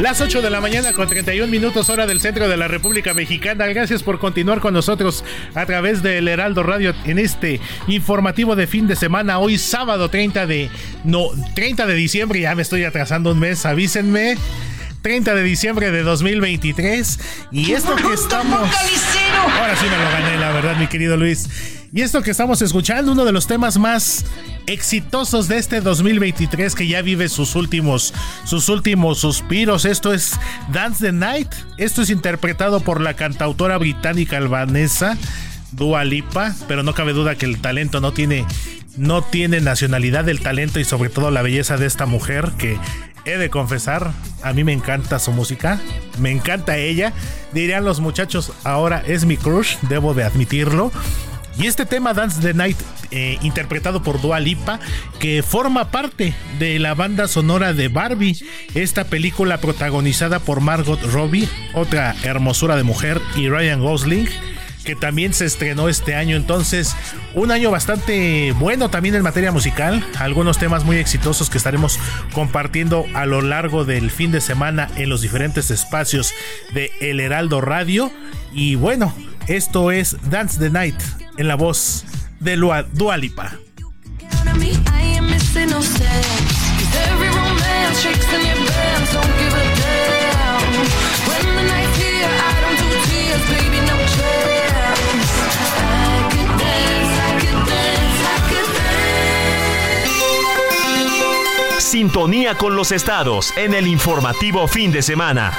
Las 8 de la mañana con 31 minutos hora del centro de la República Mexicana. Gracias por continuar con nosotros a través del Heraldo Radio en este informativo de fin de semana. Hoy sábado 30 de no 30 de diciembre, ya me estoy atrasando un mes, avísenme. 30 de diciembre de 2023 y esto que estamos Ahora sí me lo gané, la verdad, mi querido Luis. Y esto que estamos escuchando, uno de los temas más exitosos de este 2023 que ya vive sus últimos sus últimos suspiros. Esto es Dance the Night. Esto es interpretado por la cantautora británica albanesa Dua Lipa, pero no cabe duda que el talento no tiene no tiene nacionalidad el talento y sobre todo la belleza de esta mujer que he de confesar, a mí me encanta su música, me encanta ella. Dirían los muchachos, ahora es mi crush, debo de admitirlo. Y este tema Dance the Night, eh, interpretado por Dua Lipa, que forma parte de la banda sonora de Barbie, esta película protagonizada por Margot Robbie, otra hermosura de mujer, y Ryan Gosling que también se estrenó este año. Entonces, un año bastante bueno también en materia musical. Algunos temas muy exitosos que estaremos compartiendo a lo largo del fin de semana en los diferentes espacios de El Heraldo Radio. Y bueno, esto es Dance the Night en la voz de Lua, Dua Lipa. me. I ain't missing no steps. 'Cause every romance shakes in your bands. Don't give a damn. When the night's here, I don't do tears, baby, no chance. I could dance, I could dance, I could dance. Sintonía con los estados en el informativo fin de semana.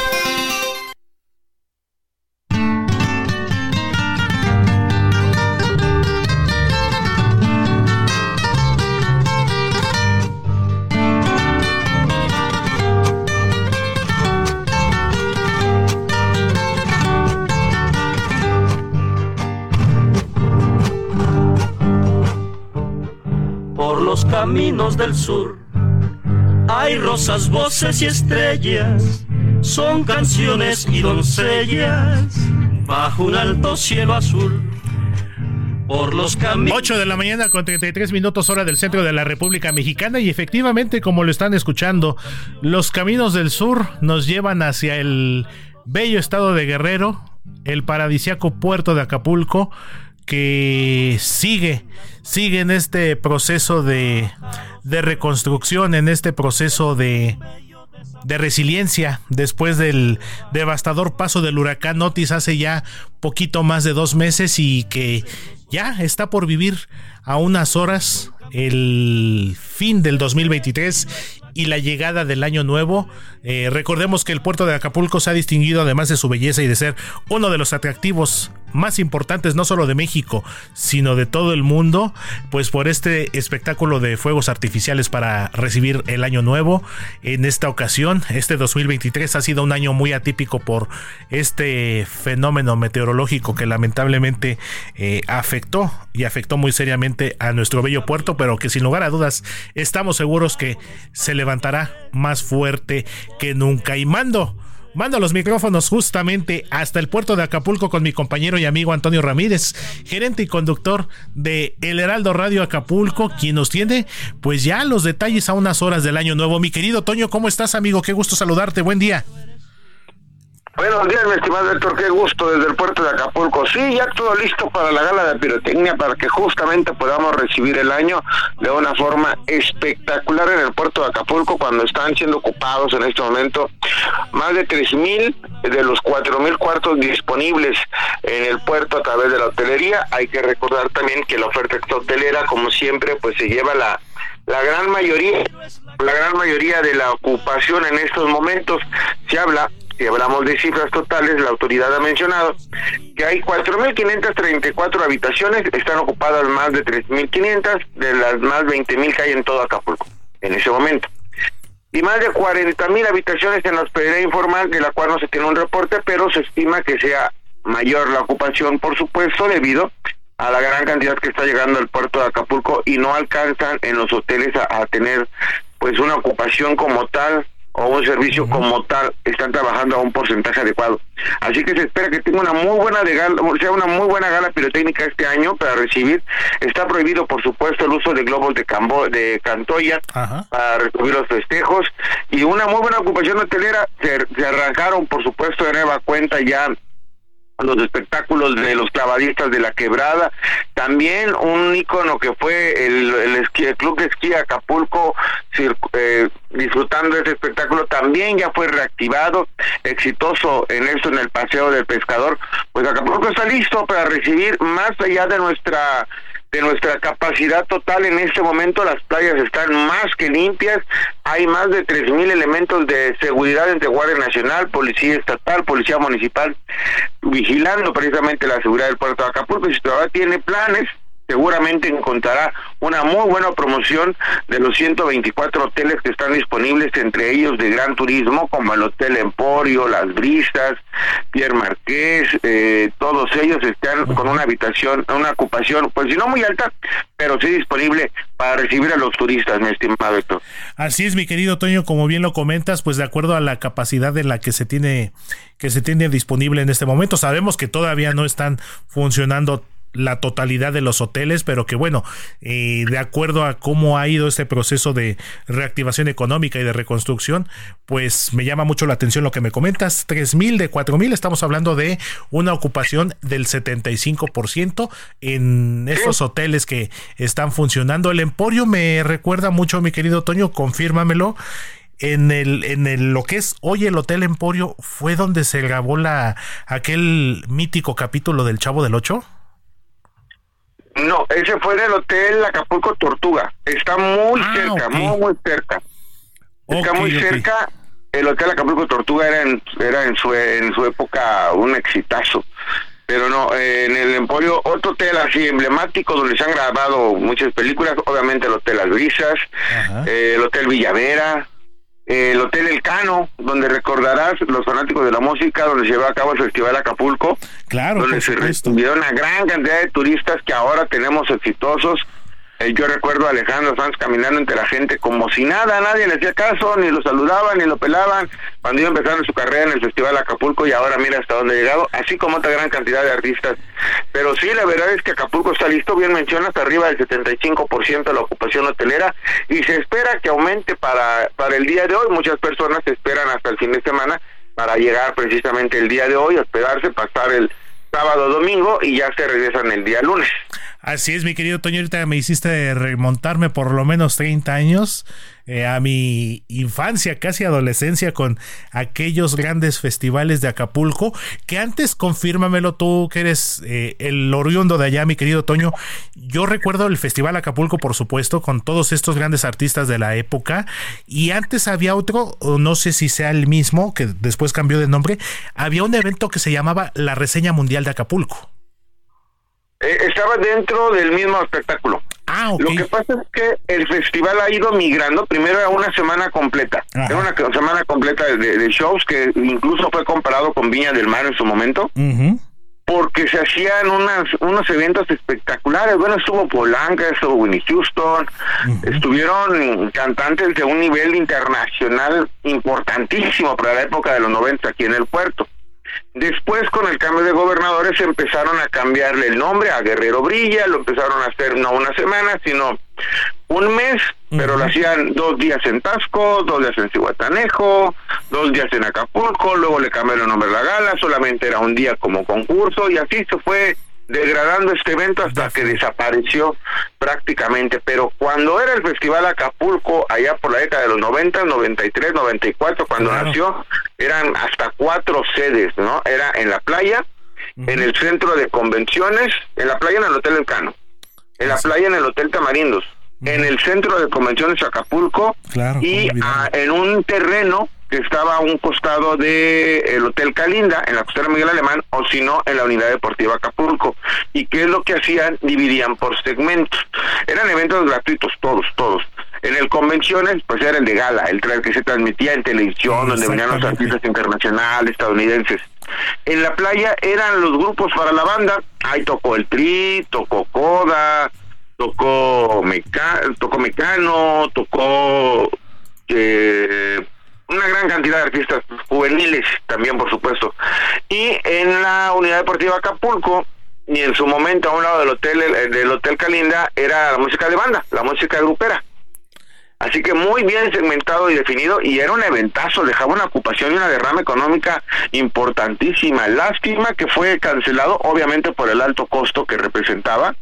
Caminos del sur. Hay rosas, voces y estrellas, son canciones y doncellas, bajo un alto cielo azul. Por los caminos. 8 de la mañana con 33 minutos hora del centro de la República Mexicana y efectivamente como lo están escuchando, los caminos del sur nos llevan hacia el bello estado de Guerrero, el paradisiaco puerto de Acapulco que sigue, sigue en este proceso de, de reconstrucción, en este proceso de, de resiliencia después del devastador paso del huracán Otis hace ya poquito más de dos meses y que ya está por vivir a unas horas el fin del 2023 y la llegada del año nuevo. Eh, recordemos que el puerto de Acapulco se ha distinguido además de su belleza y de ser uno de los atractivos más importantes no solo de México, sino de todo el mundo, pues por este espectáculo de fuegos artificiales para recibir el año nuevo. En esta ocasión, este 2023 ha sido un año muy atípico por este fenómeno meteorológico que lamentablemente eh, afectó y afectó muy seriamente a nuestro bello puerto, pero que sin lugar a dudas estamos seguros que se levantará más fuerte que nunca. Y mando Mando los micrófonos justamente hasta el puerto de Acapulco con mi compañero y amigo Antonio Ramírez, gerente y conductor de El Heraldo Radio Acapulco, quien nos tiene pues ya los detalles a unas horas del año nuevo. Mi querido Toño, ¿cómo estás amigo? Qué gusto saludarte, buen día. Buenos días, mi estimado Héctor, qué gusto desde el puerto de Acapulco. Sí, ya todo listo para la gala de pirotecnia para que justamente podamos recibir el año de una forma espectacular en el puerto de Acapulco cuando están siendo ocupados en este momento más de 3.000 de los 4.000 cuartos disponibles en el puerto a través de la hotelería. Hay que recordar también que la oferta hotelera, como siempre, pues se lleva la la gran mayoría la gran mayoría de la ocupación en estos momentos se habla si hablamos de cifras totales, la autoridad ha mencionado que hay 4.534 habitaciones, están ocupadas más de 3.500 de las más 20.000 que hay en todo Acapulco en ese momento. Y más de 40.000 habitaciones en la hospedería informal, de la cual no se tiene un reporte, pero se estima que sea mayor la ocupación, por supuesto, debido a la gran cantidad que está llegando al puerto de Acapulco y no alcanzan en los hoteles a, a tener pues una ocupación como tal o un servicio como tal están trabajando a un porcentaje adecuado. Así que se espera que tenga una muy buena de gala, sea una muy buena gala pirotécnica este año para recibir. Está prohibido, por supuesto, el uso de globos de cambo, de cantoya para recibir los festejos y una muy buena ocupación hotelera. Se, se arrancaron, por supuesto, de nueva cuenta ya los espectáculos de los clavadistas de la quebrada, también un ícono que fue el, el, club de esquí Acapulco eh, disfrutando de ese espectáculo también ya fue reactivado, exitoso en esto en el paseo del pescador, pues Acapulco está listo para recibir más allá de nuestra de nuestra capacidad total en este momento las playas están más que limpias, hay más de 3.000 elementos de seguridad entre Guardia Nacional, Policía Estatal, Policía Municipal, vigilando precisamente la seguridad del puerto de Acapulco. Y si todavía tiene planes seguramente encontrará una muy buena promoción de los 124 hoteles que están disponibles, entre ellos de gran turismo, como el Hotel Emporio, Las Brisas, Pierre Marqués, eh, todos ellos están con una habitación, una ocupación, pues si no muy alta, pero sí disponible para recibir a los turistas, mi estimado Héctor. Así es, mi querido Toño, como bien lo comentas, pues de acuerdo a la capacidad de la que se tiene que se tiene disponible en este momento, sabemos que todavía no están funcionando la totalidad de los hoteles, pero que bueno, eh, de acuerdo a cómo ha ido este proceso de reactivación económica y de reconstrucción, pues me llama mucho la atención lo que me comentas, mil de mil estamos hablando de una ocupación del 75% en esos hoteles que están funcionando. El Emporio me recuerda mucho, mi querido Toño, confírmamelo, en el en el lo que es hoy el Hotel Emporio fue donde se grabó la aquel mítico capítulo del Chavo del Ocho. No, ese fue en el hotel Acapulco Tortuga. Está muy ah, cerca, muy, muy cerca. Está muy cerca. El hotel Acapulco Tortuga era en, era en su en su época un exitazo. Pero no, en el Emporio, otro hotel así emblemático donde se han grabado muchas películas, obviamente el Hotel Las Brisas, eh, el Hotel Villavera, el Hotel El Cano, donde recordarás los fanáticos de la música, donde se llevó a cabo el Festival Acapulco. Claro, donde se recibieron una gran cantidad de turistas que ahora tenemos exitosos eh, yo recuerdo a Alejandro Sanz caminando entre la gente como si nada, nadie le hacía caso, ni lo saludaban, ni lo pelaban, cuando iba empezando su carrera en el Festival Acapulco y ahora mira hasta dónde ha llegado, así como otra gran cantidad de artistas. Pero sí, la verdad es que Acapulco está listo, bien mencionas, arriba del 75% de la ocupación hotelera y se espera que aumente para, para el día de hoy. Muchas personas esperan hasta el fin de semana para llegar precisamente el día de hoy, hospedarse, pasar el sábado, domingo y ya se regresan el día lunes. Así es, mi querido Toño, ahorita me hiciste remontarme por lo menos 30 años eh, a mi infancia, casi adolescencia, con aquellos grandes festivales de Acapulco, que antes, confírmamelo tú, que eres eh, el oriundo de allá, mi querido Toño, yo recuerdo el Festival Acapulco, por supuesto, con todos estos grandes artistas de la época, y antes había otro, no sé si sea el mismo, que después cambió de nombre, había un evento que se llamaba la Reseña Mundial de Acapulco. Eh, estaba dentro del mismo espectáculo. Ah, Lo que pasa es que el festival ha ido migrando. Primero era una semana completa. Era una semana completa de, shows que incluso fue comparado con Viña del Mar en su momento. Porque se hacían unas, unos eventos espectaculares. Bueno, estuvo Polanca, estuvo Winnie Houston, estuvieron cantantes de un nivel internacional importantísimo para la época de los 90 aquí en el puerto. Después, con el cambio de gobernadores, empezaron a cambiarle el nombre a Guerrero Brilla, lo empezaron a hacer no una semana, sino un mes, pero lo hacían dos días en Tasco, dos días en Cihuatanejo, dos días en Acapulco, luego le cambiaron el nombre a la gala, solamente era un día como concurso, y así se fue degradando este evento hasta que desapareció prácticamente. Pero cuando era el Festival Acapulco, allá por la década de los 90, 93, 94, cuando nació, eran hasta cuatro sedes, ¿no? Era en la playa, en el centro de convenciones, en la playa en el Hotel Elcano, en la playa en el Hotel Tamarindos, en el centro de convenciones Acapulco y en un terreno que estaba a un costado de el Hotel Calinda, en la costera Miguel Alemán, o si no, en la Unidad Deportiva Acapulco. ¿Y qué es lo que hacían? Dividían por segmentos. Eran eventos gratuitos, todos, todos. En el convenciones, pues era el de gala, el que se transmitía en televisión, donde venían los artistas internacionales, estadounidenses. En la playa eran los grupos para la banda. Ahí tocó el Tri, tocó Coda, tocó, Meca tocó Mecano, tocó... Eh, una gran cantidad de artistas juveniles también, por supuesto. Y en la unidad deportiva Acapulco, y en su momento a un lado del hotel del hotel Calinda era la música de banda, la música grupera. Así que muy bien segmentado y definido y era un eventazo, dejaba una ocupación y una derrama económica importantísima. Lástima que fue cancelado, obviamente por el alto costo que representaba,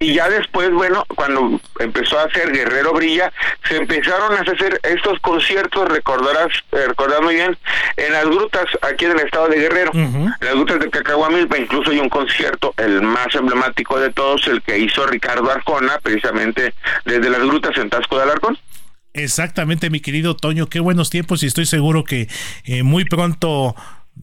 y ya después, bueno, cuando empezó a hacer Guerrero Brilla, se empezaron a hacer estos conciertos, recordarás, eh, recordar muy bien, en las grutas aquí en el estado de Guerrero, en las grutas de Cacahuamilpa, incluso hay un concierto, el más emblemático de todos, el que hizo Ricardo Arcona, precisamente desde las grutas en Tasco de Alarcón. Exactamente, mi querido Toño, qué buenos tiempos y estoy seguro que eh, muy pronto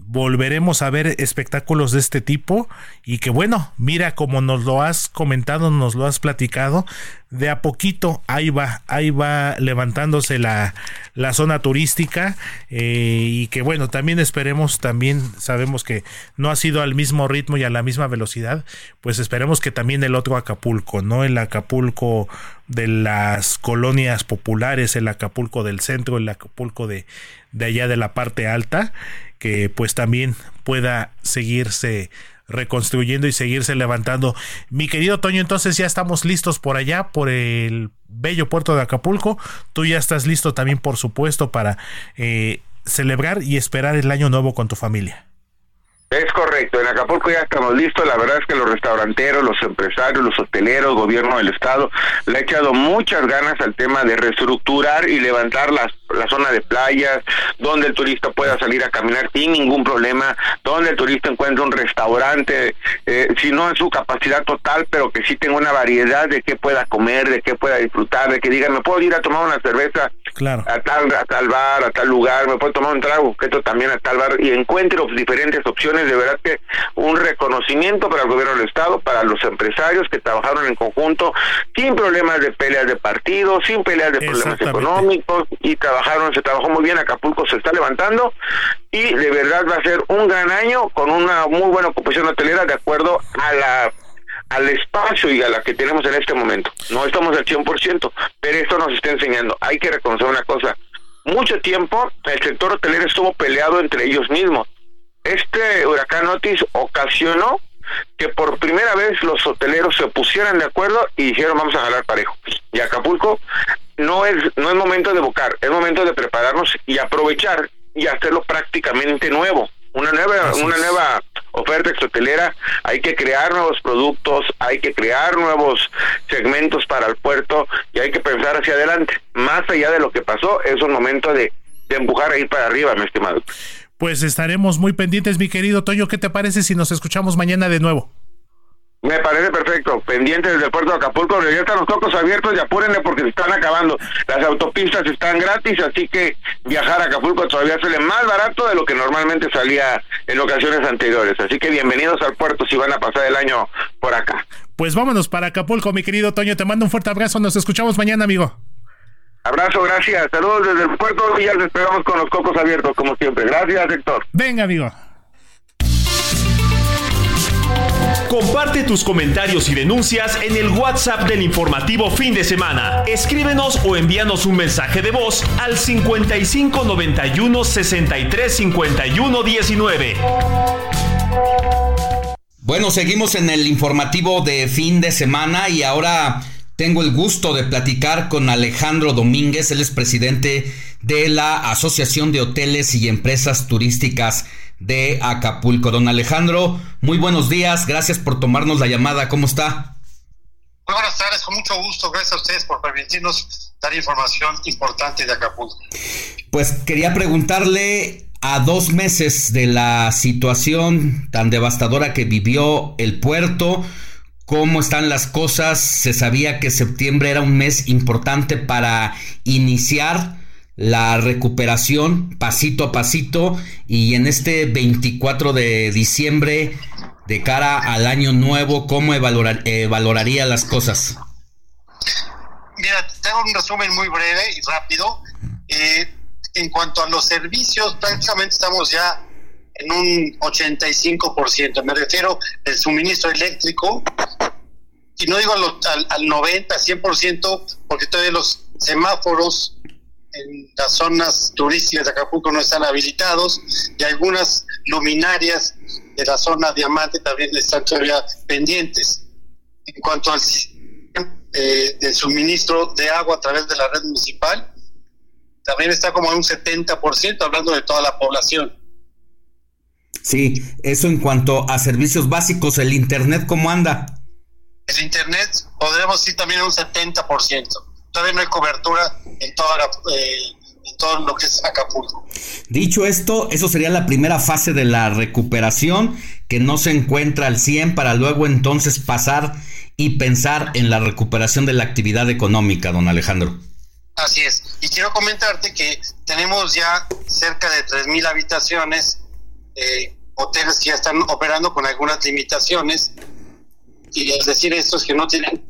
volveremos a ver espectáculos de este tipo y que bueno, mira como nos lo has comentado, nos lo has platicado, de a poquito ahí va, ahí va levantándose la, la zona turística eh, y que bueno, también esperemos, también sabemos que no ha sido al mismo ritmo y a la misma velocidad, pues esperemos que también el otro Acapulco, ¿no? El Acapulco de las colonias populares, el Acapulco del centro, el Acapulco de, de allá de la parte alta, que pues también pueda seguirse reconstruyendo y seguirse levantando. Mi querido Toño, entonces ya estamos listos por allá, por el bello puerto de Acapulco. Tú ya estás listo también, por supuesto, para eh, celebrar y esperar el año nuevo con tu familia. Es correcto, en Acapulco ya estamos listos, la verdad es que los restauranteros, los empresarios, los hoteleros, gobierno del estado, le ha echado muchas ganas al tema de reestructurar y levantar las, la zona de playas, donde el turista pueda salir a caminar sin ningún problema, donde el turista encuentre un restaurante, eh, si no en su capacidad total, pero que sí tenga una variedad de qué pueda comer, de qué pueda disfrutar, de que diga, me puedo ir a tomar una cerveza a, tal, a tal bar, a tal lugar, me puedo tomar un trago, que esto también a tal bar, y encuentre diferentes opciones de verdad que un reconocimiento para el gobierno del estado, para los empresarios que trabajaron en conjunto, sin problemas de peleas de partido, sin peleas de problemas económicos y trabajaron, se trabajó muy bien, Acapulco se está levantando y de verdad va a ser un gran año con una muy buena ocupación hotelera de acuerdo a la al espacio y a la que tenemos en este momento. No estamos al 100%, pero esto nos está enseñando. Hay que reconocer una cosa. Mucho tiempo el sector hotelero estuvo peleado entre ellos mismos este huracán Otis ocasionó que por primera vez los hoteleros se pusieran de acuerdo y dijeron vamos a jalar parejo. Y Acapulco no es no es momento de buscar, es momento de prepararnos y aprovechar y hacerlo prácticamente nuevo. Una nueva una nueva oferta hotelera, hay que crear nuevos productos, hay que crear nuevos segmentos para el puerto y hay que pensar hacia adelante. Más allá de lo que pasó, es un momento de, de empujar ahí para arriba, mi estimado pues estaremos muy pendientes, mi querido Toño. ¿Qué te parece si nos escuchamos mañana de nuevo? Me parece perfecto. Pendientes desde el puerto de Acapulco. Están los tocos abiertos y apúrenle porque se están acabando. Las autopistas están gratis, así que viajar a Acapulco todavía sale más barato de lo que normalmente salía en ocasiones anteriores. Así que bienvenidos al puerto si van a pasar el año por acá. Pues vámonos para Acapulco, mi querido Toño. Te mando un fuerte abrazo. Nos escuchamos mañana, amigo. Abrazo, gracias. Saludos desde el puerto y ya les esperamos con los cocos abiertos, como siempre. Gracias, Héctor. Venga, amigo. Comparte tus comentarios y denuncias en el WhatsApp del informativo fin de semana. Escríbenos o envíanos un mensaje de voz al 55 91 63 51 19. Bueno, seguimos en el informativo de fin de semana y ahora tengo el gusto de platicar con Alejandro Domínguez, él es presidente de la Asociación de Hoteles y Empresas Turísticas de Acapulco. Don Alejandro, muy buenos días, gracias por tomarnos la llamada, ¿cómo está? Muy buenas tardes, con mucho gusto, gracias a ustedes por permitirnos dar información importante de Acapulco. Pues quería preguntarle a dos meses de la situación tan devastadora que vivió el puerto, cómo están las cosas. Se sabía que septiembre era un mes importante para iniciar la recuperación pasito a pasito y en este 24 de diciembre de cara al año nuevo, ¿cómo eh, valoraría las cosas? Mira, tengo un resumen muy breve y rápido. Eh, en cuanto a los servicios, prácticamente estamos ya en un 85%. Me refiero al suministro eléctrico, y no digo al, al, 90, 100%, porque todavía los semáforos en las zonas turísticas de Acapulco no están habilitados y algunas luminarias de la zona diamante también están todavía pendientes. En cuanto al eh, del suministro de agua a través de la red municipal, también está como en un 70%, hablando de toda la población. Sí, eso en cuanto a servicios básicos, el Internet, ¿cómo anda? El Internet podremos ir también un 70%. Todavía no hay cobertura en, toda eh, en todo lo que es Acapulco. Dicho esto, eso sería la primera fase de la recuperación, que no se encuentra al 100 para luego entonces pasar y pensar en la recuperación de la actividad económica, don Alejandro. Así es. Y quiero comentarte que tenemos ya cerca de 3.000 habitaciones eh, hoteles que ya están operando con algunas limitaciones. Y es decir, estos que no tienen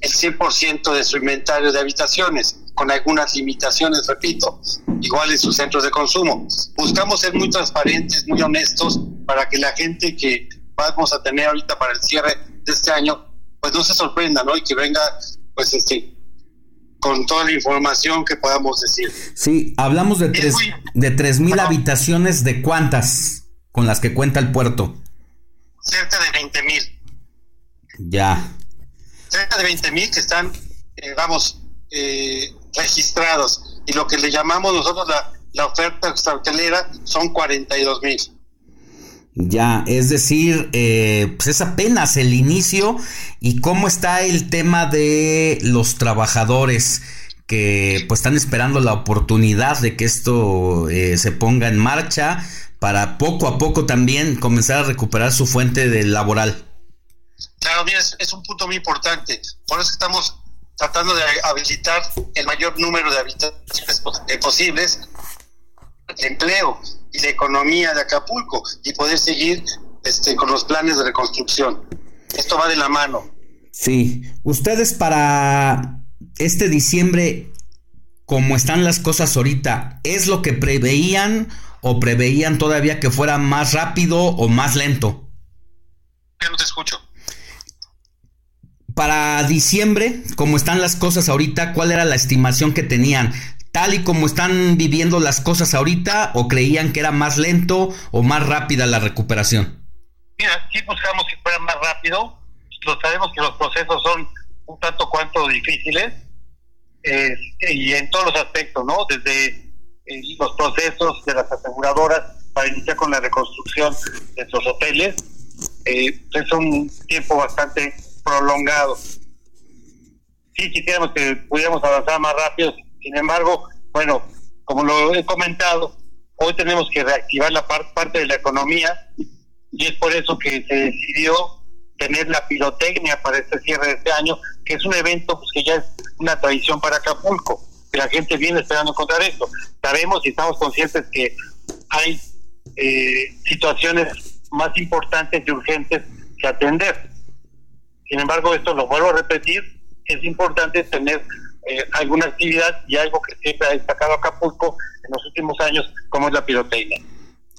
el 100% de su inventario de habitaciones, con algunas limitaciones, repito, igual en sus centros de consumo. Buscamos ser muy transparentes, muy honestos, para que la gente que vamos a tener ahorita para el cierre de este año, pues no se sorprenda, ¿no? Y que venga, pues, este, con toda la información que podamos decir. Sí, hablamos de tres, de tres mil habitaciones, ¿de cuántas? Con las que cuenta el puerto? Cerca de 20 mil. Ya. Cerca de 20 mil que están, eh, vamos, eh, registrados. Y lo que le llamamos nosotros la, la oferta extrahotelera son 42 mil. Ya, es decir, eh, pues es apenas el inicio y cómo está el tema de los trabajadores que pues están esperando la oportunidad de que esto se ponga en marcha para poco a poco también comenzar a recuperar su fuente de laboral. Claro, mira, es, un punto muy importante. Por eso estamos tratando de habilitar el mayor número de habitaciones posibles, el empleo y la economía de Acapulco y poder seguir este, con los planes de reconstrucción. Esto va de la mano. Sí, ustedes para este diciembre, como están las cosas ahorita, ¿es lo que preveían o preveían todavía que fuera más rápido o más lento? Ya no te escucho. Para diciembre, como están las cosas ahorita, ¿cuál era la estimación que tenían? ¿Tal y como están viviendo las cosas ahorita o creían que era más lento o más rápida la recuperación? Mira, sí buscamos que fuera más rápido. Lo sabemos que los procesos son un tanto cuanto difíciles eh, y en todos los aspectos, ¿no? Desde los procesos de las aseguradoras para iniciar con la reconstrucción de estos hoteles. Eh, es un tiempo bastante prolongado. Sí, quisiéramos que pudiéramos avanzar más rápido, sin embargo, bueno, como lo he comentado, hoy tenemos que reactivar la parte de la economía y es por eso que se decidió tener la pirotecnia para este cierre de este año, que es un evento pues, que ya es una tradición para Acapulco que la gente viene esperando encontrar esto. Sabemos y estamos conscientes que hay eh, situaciones más importantes y urgentes que atender. Sin embargo, esto lo vuelvo a repetir, es importante tener eh, alguna actividad y algo que siempre ha destacado Acapulco en los últimos años, como es la pirotecnia.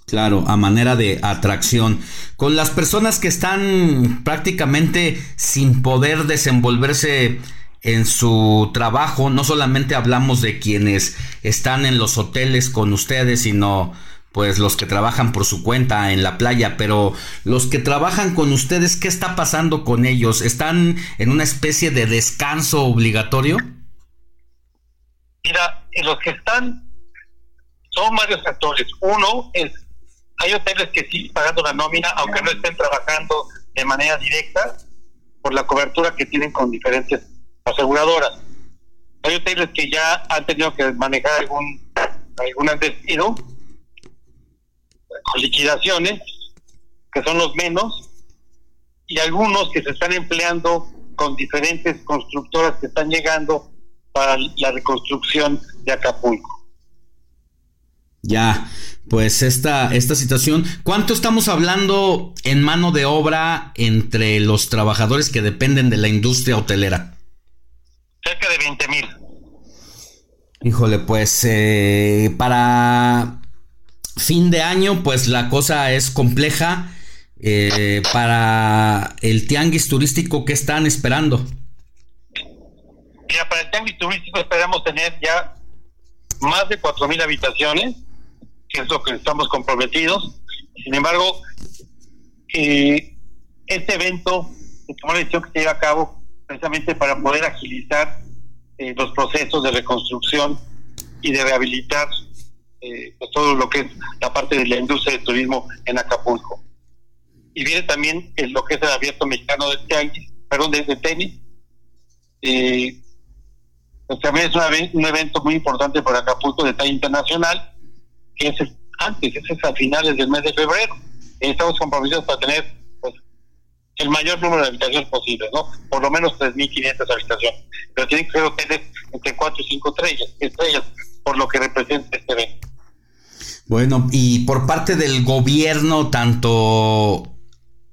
Claro, a manera de atracción. Con las personas que están prácticamente sin poder desenvolverse en su trabajo. No solamente hablamos de quienes están en los hoteles con ustedes, sino pues los que trabajan por su cuenta en la playa, pero los que trabajan con ustedes, ¿qué está pasando con ellos? ¿Están en una especie de descanso obligatorio? Mira, los que están son varios factores. Uno es, hay hoteles que sí pagando la nómina, aunque no estén trabajando de manera directa, por la cobertura que tienen con diferentes aseguradoras. Hay hoteles que ya han tenido que manejar algún, algún despido, con liquidaciones, que son los menos, y algunos que se están empleando con diferentes constructoras que están llegando para la reconstrucción de Acapulco. Ya, pues esta, esta situación, ¿cuánto estamos hablando en mano de obra entre los trabajadores que dependen de la industria hotelera? Cerca de 20 mil. Híjole, pues eh, para fin de año, pues la cosa es compleja. Eh, para el tianguis turístico, ¿qué están esperando? Mira, para el tianguis turístico esperamos tener ya más de 4.000 habitaciones, que es lo que estamos comprometidos. Sin embargo, eh, este evento se tomó la decisión que se lleva a cabo precisamente para poder agilizar eh, los procesos de reconstrucción y de rehabilitar eh, pues todo lo que es la parte de la industria del turismo en Acapulco. Y viene también lo que es el abierto mexicano de tenis, perdón, de, tenis. Eh, pues también es un evento muy importante para Acapulco de talla internacional, que es antes, es a finales del mes de febrero. Estamos comprometidos para tener el mayor número de habitaciones posible, ¿no? Por lo menos 3.500 habitaciones. Pero tienen que ser hoteles entre 4 y 5 estrellas, estrellas, por lo que representa este evento. Bueno, y por parte del gobierno, tanto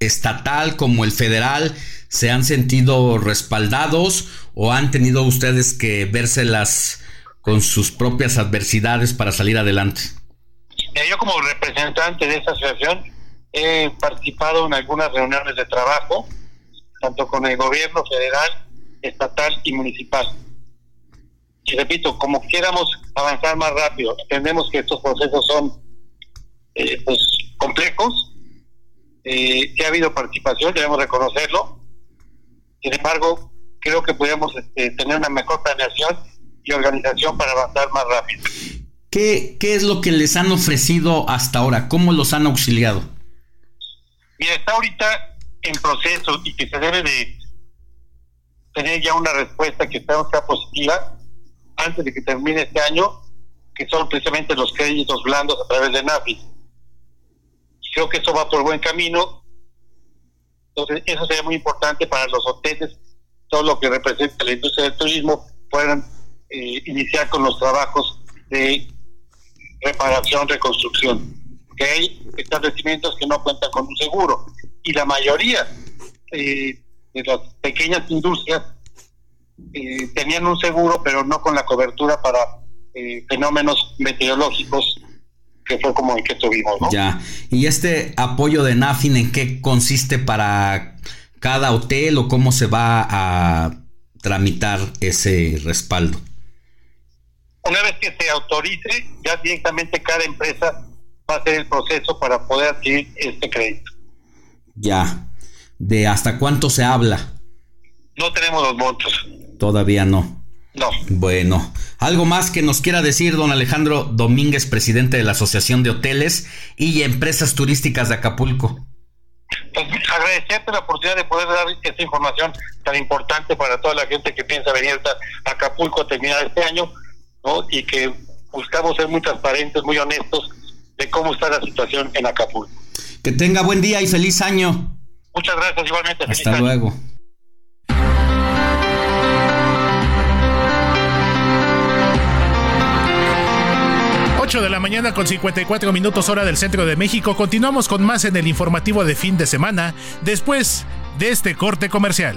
estatal como el federal, ¿se han sentido respaldados o han tenido ustedes que vérselas con sus propias adversidades para salir adelante? Yo como representante de esta asociación he participado en algunas reuniones de trabajo, tanto con el gobierno federal, estatal y municipal. Y repito, como quieramos avanzar más rápido, entendemos que estos procesos son eh, pues, complejos, eh, que ha habido participación, debemos reconocerlo. Sin embargo, creo que podemos este, tener una mejor planeación y organización para avanzar más rápido. ¿Qué, ¿Qué es lo que les han ofrecido hasta ahora? ¿Cómo los han auxiliado? Mira, está ahorita en proceso y que se debe de tener ya una respuesta que sea positiva antes de que termine este año, que son precisamente los créditos blandos a través de NAFI. Creo que eso va por buen camino. Entonces, eso sería muy importante para los hoteles, todo lo que representa la industria del turismo, puedan eh, iniciar con los trabajos de reparación, reconstrucción. Que hay establecimientos que no cuentan con un seguro y la mayoría eh, de las pequeñas industrias eh, tenían un seguro, pero no con la cobertura para eh, fenómenos meteorológicos que fue como el que tuvimos. Ya, y este apoyo de NAFIN, ¿en qué consiste para cada hotel o cómo se va a tramitar ese respaldo? Una vez que se autorice, ya directamente cada empresa va a hacer el proceso para poder adquirir este crédito. Ya. ¿De hasta cuánto se habla? No tenemos los montos. Todavía no. No. Bueno, algo más que nos quiera decir don Alejandro Domínguez, presidente de la Asociación de Hoteles y Empresas Turísticas de Acapulco. Pues agradecerte la oportunidad de poder dar esta información tan importante para toda la gente que piensa venir a Acapulco a terminar este año, ¿no? Y que buscamos ser muy transparentes, muy honestos de cómo está la situación en Acapulco. Que tenga buen día y feliz año. Muchas gracias, igualmente. Hasta luego. 8 de la mañana con 54 minutos hora del centro de México. Continuamos con más en el informativo de fin de semana después de este corte comercial.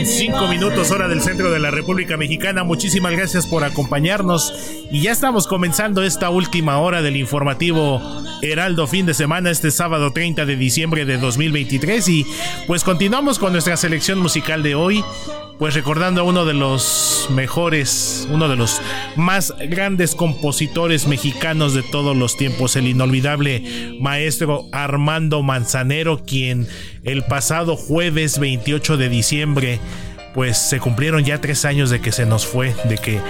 Con cinco minutos hora del centro de la República Mexicana. Muchísimas gracias por acompañarnos. Y ya estamos comenzando esta última hora del informativo Heraldo fin de semana este sábado 30 de diciembre de 2023 y pues continuamos con nuestra selección musical de hoy pues recordando a uno de los mejores, uno de los más grandes compositores mexicanos de todos los tiempos, el inolvidable maestro Armando Manzanero, quien el pasado jueves 28 de diciembre, pues se cumplieron ya tres años de que se nos fue, de que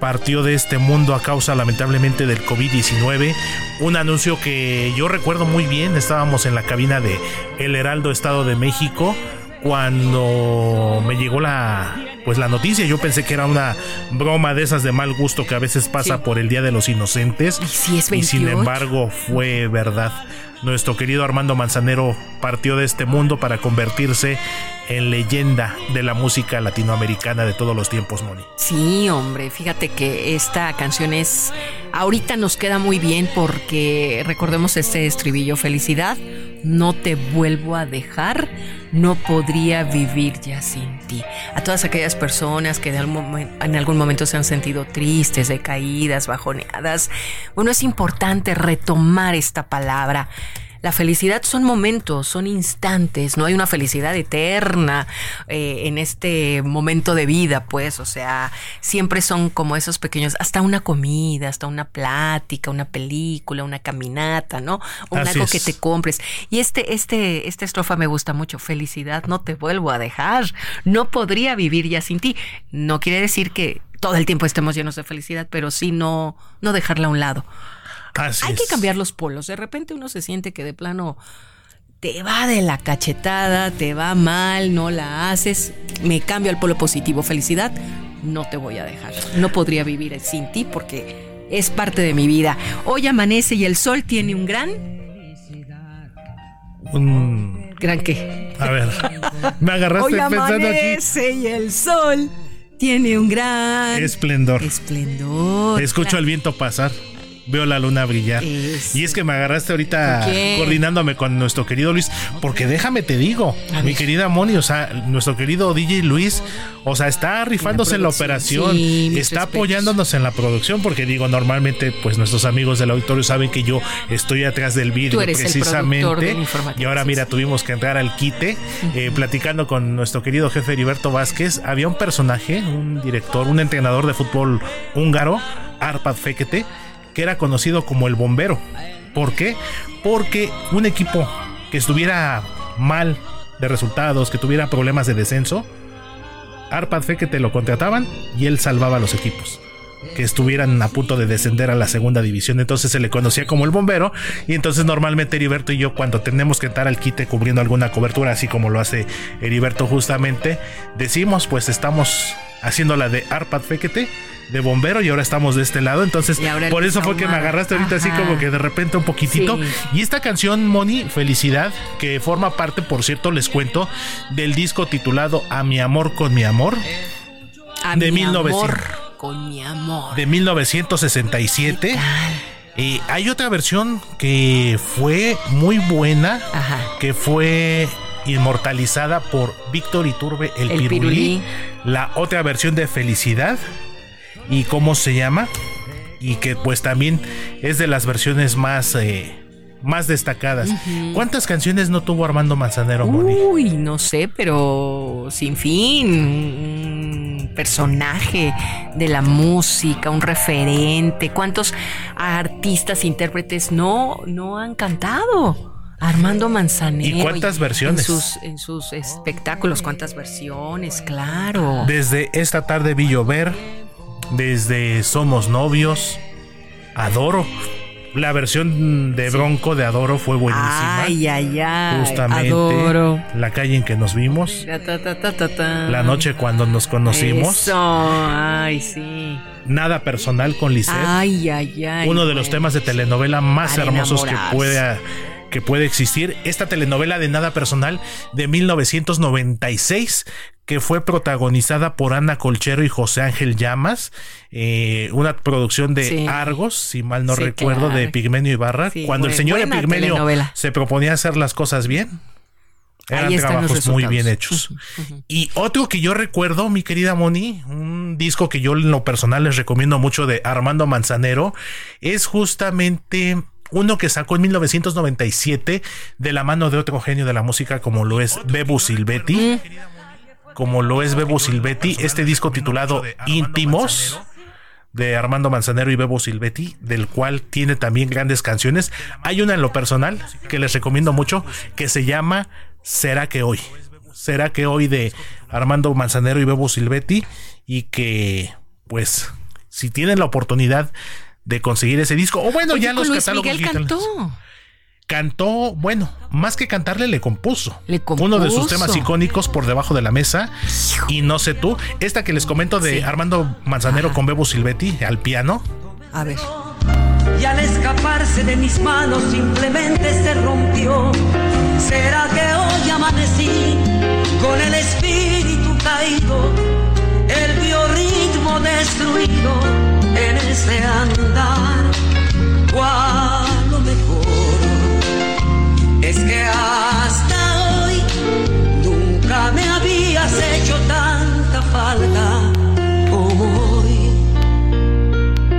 partió de este mundo a causa lamentablemente del COVID-19. Un anuncio que yo recuerdo muy bien, estábamos en la cabina de El Heraldo Estado de México cuando me llegó la pues la noticia yo pensé que era una broma de esas de mal gusto que a veces pasa por el Día de los Inocentes. Y sin embargo fue verdad. Nuestro querido Armando Manzanero partió de este mundo para convertirse en leyenda de la música latinoamericana de todos los tiempos, Moni. Sí, hombre, fíjate que esta canción es ahorita nos queda muy bien porque recordemos este estribillo felicidad, no te vuelvo a dejar, no podría vivir ya sin ti. A todas aquellas personas que en algún momento se han sentido tristes, decaídas, bajoneadas, bueno, es importante retomar esta palabra la felicidad son momentos, son instantes, no hay una felicidad eterna eh, en este momento de vida, pues, o sea, siempre son como esos pequeños, hasta una comida, hasta una plática, una película, una caminata, ¿no? O algo que te compres. Y este, este, esta estrofa me gusta mucho, felicidad, no te vuelvo a dejar, no podría vivir ya sin ti. No quiere decir que todo el tiempo estemos llenos de felicidad, pero sí no, no dejarla a un lado. Hay que cambiar los polos. De repente uno se siente que de plano te va de la cachetada, te va mal, no la haces. Me cambio al polo positivo. Felicidad, no te voy a dejar. No podría vivir sin ti porque es parte de mi vida. Hoy amanece y el sol tiene un gran. Un. ¿Gran qué? A ver, me agarraste Hoy pensando aquí. amanece y el sol tiene un gran. Esplendor. Esplendor. Escucho el viento pasar veo la luna brillar. Y es que me agarraste ahorita coordinándome con nuestro querido Luis, porque déjame te digo, mi querida Moni, o sea, nuestro querido DJ Luis, o sea, está rifándose en la, operación, está apoyándonos en la producción, porque digo, normalmente, pues nuestros amigos del auditorio saben que yo estoy atrás del vídeo precisamente. y ahora, mira, tuvimos que entrar al quite, eh, platicando con nuestro querido jefe Heriberto Vázquez. Había un personaje, un director, un entrenador de fútbol húngaro, Arpad Fekete era conocido como el bombero. ¿Por qué? Porque un equipo que estuviera mal de resultados, que tuviera problemas de descenso, Arpad fe que te lo contrataban y él salvaba a los equipos que estuvieran a punto de descender a la segunda división. Entonces se le conocía como el bombero. Y entonces normalmente Heriberto y yo, cuando tenemos que entrar al quite cubriendo alguna cobertura, así como lo hace Heriberto justamente, decimos, pues estamos haciendo la de Arpad Fekete de bombero y ahora estamos de este lado. Entonces, por eso fue que me agarraste ahorita así como que de repente un poquitito. Y esta canción, Moni, Felicidad, que forma parte, por cierto, les cuento, del disco titulado A mi amor con mi amor. de mi amor con mi amor. De 1967. y hay otra versión que fue muy buena, que fue inmortalizada por Víctor Iturbe, el, el pirulí. La otra versión de Felicidad y cómo se llama y que pues también es de las versiones más eh, más destacadas. ¿Cuántas canciones no tuvo Armando Manzanero? Uy, no sé, pero sin fin, un personaje de la música, un referente. ¿Cuántos artistas, intérpretes no no han cantado? Armando Manzanero. ¿Y cuántas versiones? En sus, en sus espectáculos, cuántas versiones, claro. Desde esta tarde vi llover, desde Somos Novios, Adoro. La versión de Bronco de Adoro fue buenísima. Ay, ay, ay. Justamente. Adoro. La calle en que nos vimos. la noche cuando nos conocimos. Eso. Ay, sí. Nada personal con Lisette. Ay, ay, ay. Uno de los temas de telenovela más hermosos que puede que puede existir. Esta telenovela de nada personal de 1996 que fue protagonizada por Ana Colchero y José Ángel Llamas, eh, una producción de Argos, si mal no recuerdo, de Pigmenio Ibarra, cuando el señor Epigmenio se proponía hacer las cosas bien. Eran trabajos muy bien hechos. Y otro que yo recuerdo, mi querida Moni, un disco que yo en lo personal les recomiendo mucho de Armando Manzanero, es justamente uno que sacó en 1997 de la mano de otro genio de la música como lo es Bebu Silvetti. Como lo es Bebu Silvetti, este disco titulado Íntimos de Armando Manzanero y Bebo Silvetti, del cual tiene también grandes canciones. Hay una en lo personal que les recomiendo mucho que se llama Será que hoy. Será que hoy de Armando Manzanero y Bebo Silvetti y que pues si tienen la oportunidad de conseguir ese disco o bueno, ya los Luis catálogos Miguel cantó. cantó, bueno, más que cantarle, le compuso. Le Uno de sus compuso. temas icónicos por debajo de la mesa. Y no sé tú, esta que les comento de Armando Manzanero con Bebo Silvetti al piano. A ver. y al escaparse de mis manos simplemente se rompió. ¿Será que hoy amanecí con el espíritu caído, el biorritmo destruido en ese andar? O a lo mejor es que hasta hoy nunca me habías hecho tanta falta como hoy.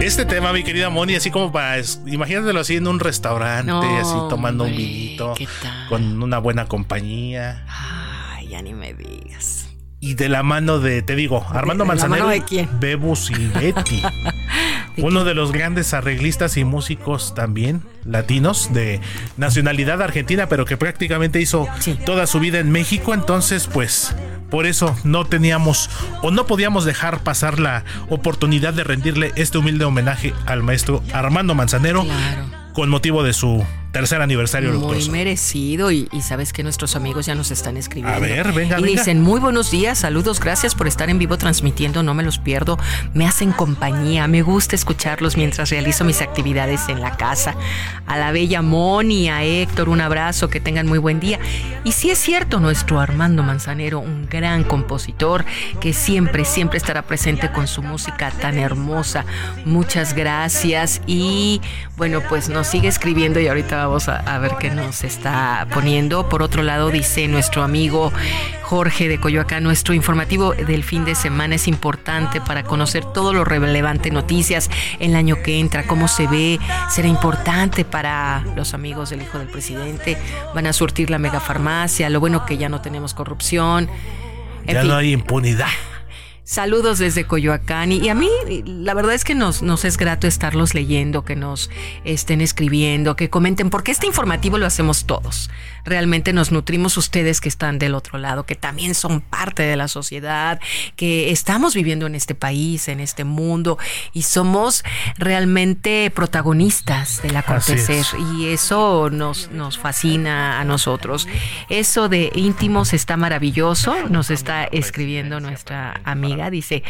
Este tema, mi querida Moni, así como para. Imagínatelo así en un restaurante, No, así tomando un vinito, con una buena compañía. Ay, ya ni me digas. Y de la mano de, te digo, Armando de la Manzanero. mano de quién? Uno de los grandes arreglistas y músicos también latinos de nacionalidad argentina, pero que prácticamente hizo toda su vida en México. Entonces, pues, por eso no teníamos o no podíamos dejar pasar la oportunidad de rendirle este humilde homenaje al maestro Armando Manzanero con motivo de su tercer aniversario Muy luctuoso. merecido y, y sabes que nuestros amigos ya nos están escribiendo. A ver, venga, Y venga. dicen, muy buenos días, saludos, gracias por estar en vivo transmitiendo, no me los pierdo, me hacen compañía, me gusta escucharlos mientras realizo mis actividades en la casa. A la bella Moni, a Héctor, un abrazo, que tengan muy buen día. Y sí es cierto, nuestro Armando Manzanero, un gran compositor que siempre, siempre estará presente con su música tan hermosa. Muchas gracias y bueno, pues nos sigue escribiendo y ahorita vamos a, a ver qué nos está poniendo. Por otro lado, dice nuestro amigo Jorge de Coyoacán, nuestro informativo del fin de semana es importante para conocer todo lo relevante, noticias el año que entra, cómo se ve, será importante para los amigos del hijo del presidente, van a surtir la megafarmacia, lo bueno que ya no tenemos corrupción. En Ya fin, no hay impunidad. Saludos desde Coyoacán y, a mí la verdad es que nos, nos es grato estarlos leyendo, que nos estén escribiendo, que comenten, porque este informativo lo hacemos todos. Realmente nos nutrimos ustedes que están del otro lado, que también son parte de la sociedad, que estamos viviendo en este país, en este mundo y somos realmente protagonistas del acontecer es. y eso nos, nos fascina a nosotros. Eso de íntimos está maravilloso, nos está escribiendo nuestra amiga, dice,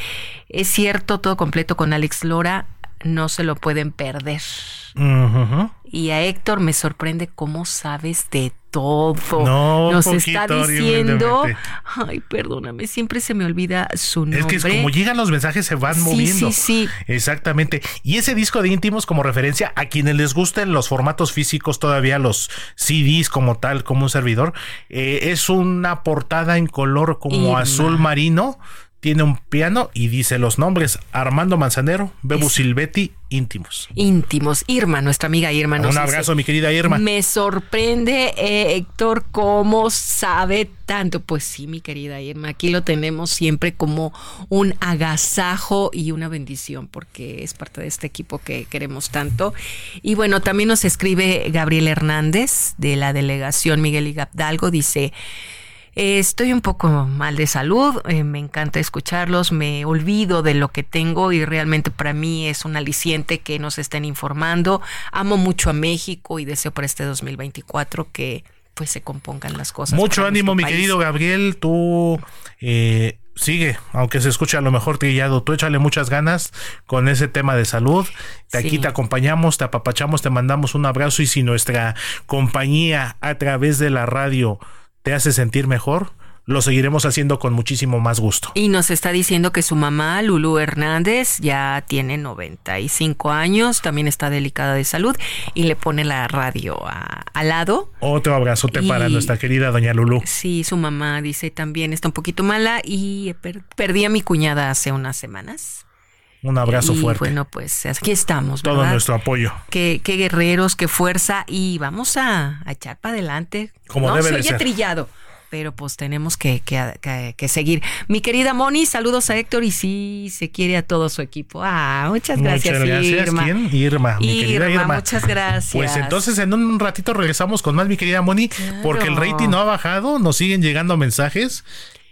es cierto, todo completo con Alex Lora, no se lo pueden perder. Y a Héctor me sorprende cómo sabes de todo. No, Nos poquito, está diciendo, ay, perdóname, siempre se me olvida su Es nombre. que es como llegan los mensajes se van Sí, moviendo. sí, sí. Exactamente. Y ese disco de íntimos como referencia a quienes les gusten los formatos físicos todavía los CDs como tal como un servidor eh, es una portada en color como azul marino. Tiene un piano y dice los nombres Armando Manzanero, Bebu Silvetti, íntimos. íntimos. Irma, nuestra amiga Irma. nos Un dice, abrazo, mi querida Irma. Me sorprende, eh, Héctor, cómo sabe tanto. Pues sí, mi querida Irma, aquí lo tenemos siempre como un agasajo y una bendición, porque es parte de este equipo que queremos tanto. Y bueno, también nos escribe Gabriel Hernández de la delegación Miguel Hidalgo, dice... Eh, Estoy un poco mal de salud, eh, me encanta escucharlos, me olvido de lo que tengo y realmente para mí es un aliciente que nos estén informando. Amo mucho a México y deseo para este 2024 que pues se compongan las cosas. Mucho ánimo, mi país. querido Gabriel. Tú eh, sigue, aunque se escuche a lo mejor trillado. Tú échale muchas ganas con ese tema de salud. De aquí te acompañamos, te apapachamos, te mandamos un abrazo. Y si nuestra compañía a través de la radio te hace sentir mejor, lo seguiremos haciendo con muchísimo más gusto. Y nos está diciendo que su mamá, Lulu Hernández, ya tiene 95 años, también está delicada de salud y le pone la radio al lado. Otro abrazote para nuestra querida doña Lulu. Sí, su mamá dice también está un poquito mala y perdí a mi cuñada hace unas semanas. Un abrazo y fuerte. Bueno, pues aquí estamos. Todo nuestro apoyo. Qué, qué, guerreros, qué fuerza y vamos a, echar para adelante. Como no debe se de oye ser. trillado, pero pues tenemos que, que, que, seguir. Mi querida Moni, saludos a Héctor y sí, se quiere a todo su equipo. Ah, muchas gracias, muchas gracias. Irma. ¿Quién? Irma, mi querida Irma. Muchas gracias. Pues entonces en un ratito regresamos con más, mi querida Moni, porque el rating no ha bajado, nos siguen llegando mensajes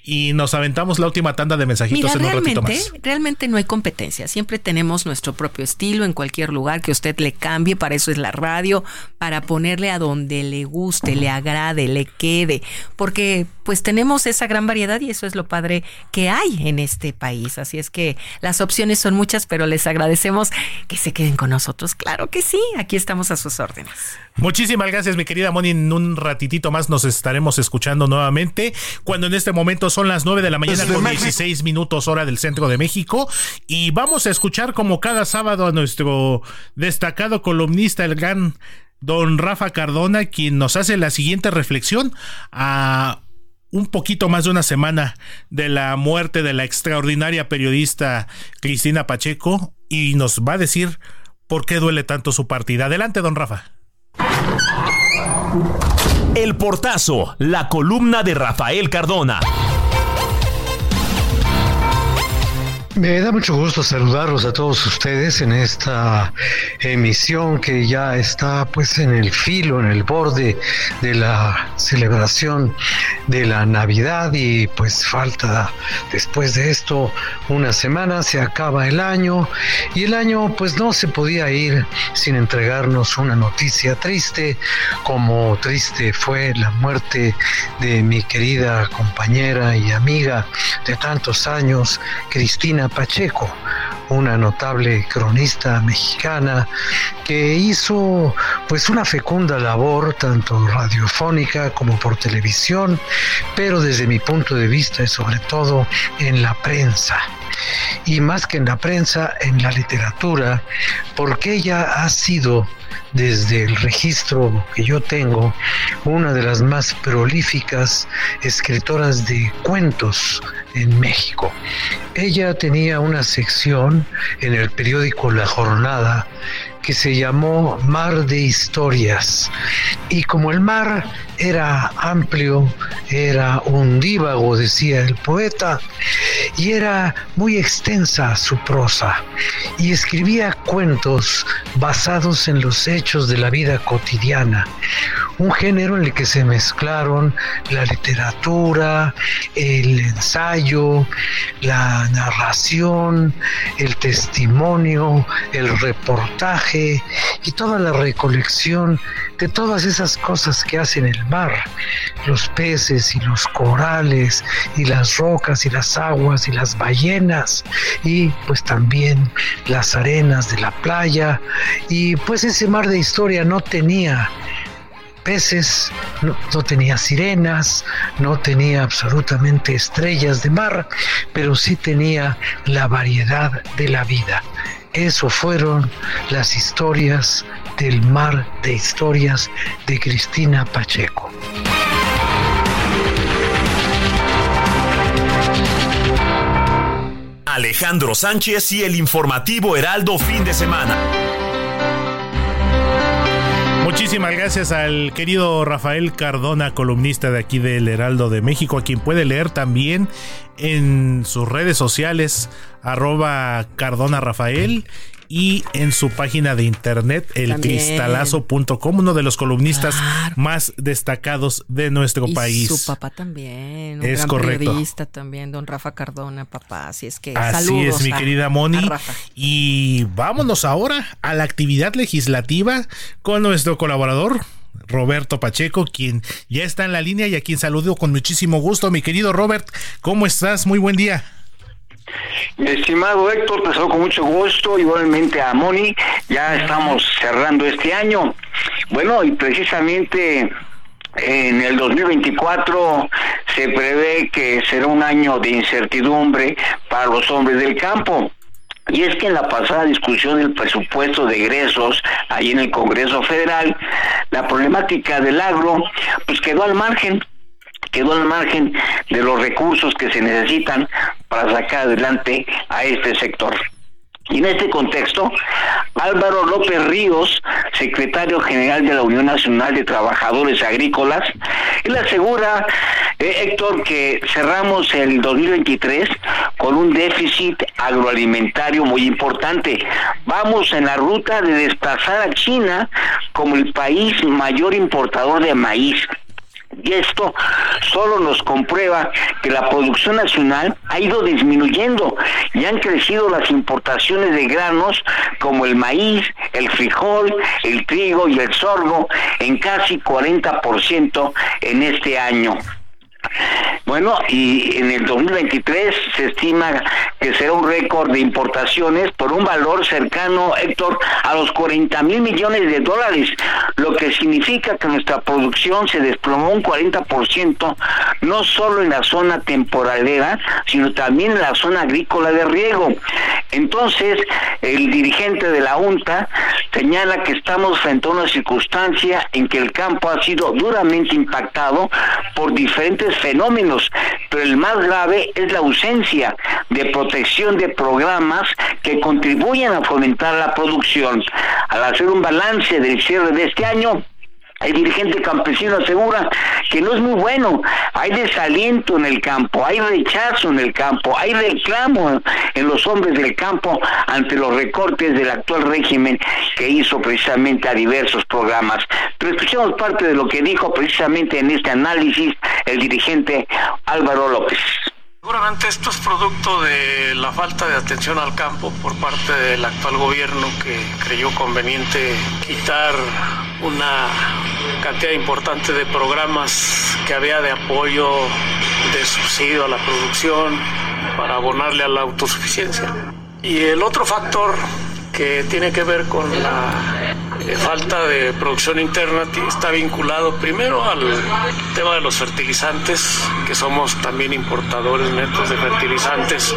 y nos aventamos la última tanda de mensajitos Mira, en un ratito más. realmente no hay competencia. Siempre tenemos nuestro propio estilo en cualquier lugar que usted le cambie. Para eso es la radio, para ponerle a donde le guste, le agrade, le quede. Porque pues tenemos esa gran variedad y eso es lo padre que hay en este país. Así es que las opciones son muchas, pero les agradecemos que se queden con nosotros. Claro que sí, aquí estamos a sus órdenes. Muchísimas gracias, mi querida Moni. En un ratitito más nos estaremos escuchando nuevamente. Cuando en este momento son las 9 de la mañana Desde con México. 16 minutos hora del centro de México. Y vamos a escuchar como cada sábado a nuestro destacado columnista, el gran don Rafa Cardona, quien nos hace la siguiente reflexión a un poquito más de una semana de la muerte de la extraordinaria periodista Cristina Pacheco y nos va a decir por qué duele tanto su partida. Adelante, don Rafa. El portazo, la columna de Rafael Cardona. Me da mucho gusto saludarlos a todos ustedes en esta emisión que ya está pues en el filo, en el borde de la celebración de la Navidad y pues falta después de esto una semana, se acaba el año y el año pues no se podía ir sin entregarnos una noticia triste como triste fue la muerte de mi querida compañera y amiga de tantos años, Cristina Pacheco, una notable cronista mexicana que hizo pues una fecunda labor tanto radiofónica como por televisión, pero desde mi punto de vista y sobre todo en la prensa. Y más que en la prensa, en la literatura, porque ella ha sido, desde el registro que yo tengo, una de las más prolíficas escritoras de cuentos en México. Ella tenía una sección en el periódico La Jornada que se llamó Mar de Historias. Y como el mar era amplio, era undívago, decía el poeta, y era muy extensa su prosa, y escribía cuentos basados en los hechos de la vida cotidiana, un género en el que se mezclaron la literatura, el ensayo, la narración, el testimonio, el reportaje y toda la recolección de todas esas cosas que hacen el mar, los peces y los corales y las rocas y las aguas y las ballenas y pues también las arenas de la playa. Y pues ese mar de historia no tenía peces, no, no, tenía sirenas, no tenía absolutamente estrellas de mar, pero sí tenía la variedad de la vida. Eso fueron las historias del mar de historias de Cristina Pacheco. Alejandro Sánchez y el informativo Heraldo fin de semana. Muchísimas gracias al querido Rafael Cardona, columnista de aquí del Heraldo de México, a quien puede leer también en sus redes sociales, arroba Cardona Rafael y en su página de internet elcristalazo.com, uno de los columnistas claro. más destacados de nuestro y país. Su papá también, un es gran correcto. periodista también, don Rafa Cardona, papá, así es que Así saludos es, mi a, querida Moni. Y vámonos ahora a la actividad legislativa con nuestro colaborador Roberto Pacheco, quien ya está en la línea y a quien saludo con muchísimo gusto. Mi querido Robert, ¿cómo estás? Muy buen día. Estimado Héctor, te saludo con mucho gusto, igualmente a Moni, ya estamos cerrando este año. Bueno, y precisamente en el 2024 se prevé que será un año de incertidumbre para los hombres del campo. Y es que en la pasada discusión del presupuesto de egresos, ahí en el Congreso Federal, la problemática del agro, pues quedó al margen quedó al margen de los recursos que se necesitan para sacar adelante a este sector. Y en este contexto, Álvaro López Ríos, secretario general de la Unión Nacional de Trabajadores Agrícolas, él asegura, eh, Héctor, que cerramos el 2023 con un déficit agroalimentario muy importante. Vamos en la ruta de desplazar a China como el país mayor importador de maíz y esto solo nos comprueba que la producción nacional ha ido disminuyendo y han crecido las importaciones de granos como el maíz, el frijol, el trigo y el sorgo en casi 40% en este año. Bueno, y en el 2023 se estima que será un récord de importaciones por un valor cercano, Héctor, a los 40 mil millones de dólares, lo que significa que nuestra producción se desplomó un 40%, no solo en la zona temporalera, sino también en la zona agrícola de riego. Entonces, el dirigente de la UNTA señala que estamos frente a una circunstancia en que el campo ha sido duramente impactado por diferentes fenómenos, pero el más grave es la ausencia de protección de programas que contribuyen a fomentar la producción. Al hacer un balance del cierre de este año, el dirigente campesino asegura que no es muy bueno. Hay desaliento en el campo, hay rechazo en el campo, hay reclamo en los hombres del campo ante los recortes del actual régimen que hizo precisamente a diversos programas. Pero escuchemos parte de lo que dijo precisamente en este análisis el dirigente Álvaro López. Seguramente esto es producto de la falta de atención al campo por parte del actual gobierno que creyó conveniente quitar una cantidad importante de programas que había de apoyo, de subsidio a la producción, para abonarle a la autosuficiencia. Y el otro factor que tiene que ver con la eh, falta de producción interna está vinculado primero al tema de los fertilizantes, que somos también importadores netos de fertilizantes.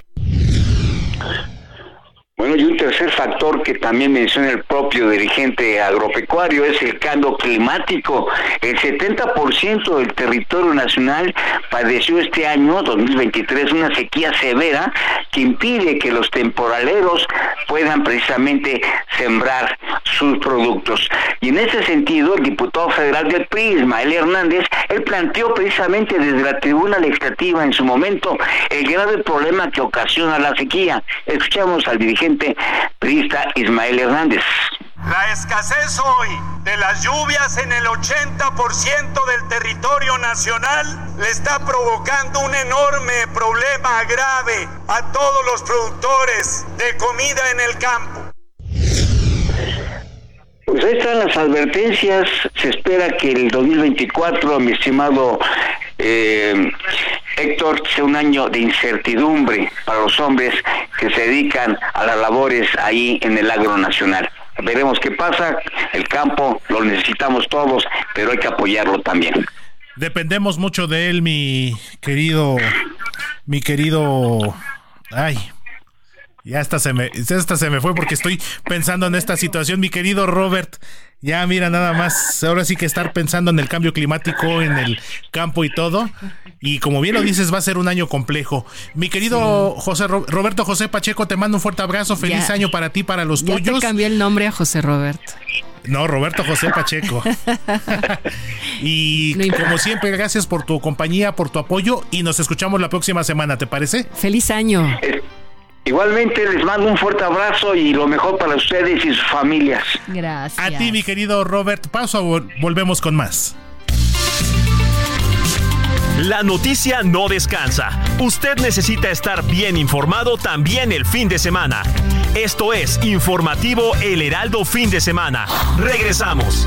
Bueno, y un tercer factor que también menciona el propio dirigente agropecuario es el cambio climático. El 70% del territorio nacional padeció este año, 2023, una sequía severa que impide que los temporaleros puedan precisamente sembrar sus productos. Y en ese sentido, el diputado federal del PRI, Ismael Hernández, él planteó precisamente desde la tribuna legislativa en su momento el grave problema que ocasiona la sequía. Escuchamos al dirigente priista Ismael Hernández. La escasez hoy de las lluvias en el 80% del territorio nacional le está provocando un enorme problema grave a todos los productores de comida en el campo. Pues ahí están las advertencias. Se espera que el 2024, mi estimado eh, Héctor, sea un año de incertidumbre para los hombres que se dedican a las labores ahí en el agro nacional. Veremos qué pasa, el campo lo necesitamos todos, pero hay que apoyarlo también. Dependemos mucho de él, mi querido, mi querido, ay, ya hasta se me, hasta se me fue porque estoy pensando en esta situación, mi querido Robert. Ya mira nada más, ahora sí que estar pensando en el cambio climático, en el campo y todo. Y como bien lo dices, va a ser un año complejo. Mi querido José Roberto José Pacheco, te mando un fuerte abrazo, feliz año para ti, para los ya tuyos. Te cambié el nombre a José Roberto. No, Roberto José Pacheco. y como siempre, gracias por tu compañía, por tu apoyo y nos escuchamos la próxima semana, ¿te parece? Feliz año. Igualmente les mando un fuerte abrazo y lo mejor para ustedes y sus familias. Gracias. A ti, mi querido Robert. Paso, volvemos con más. La noticia no descansa. Usted necesita estar bien informado también el fin de semana. Esto es Informativo El Heraldo Fin de Semana. Regresamos.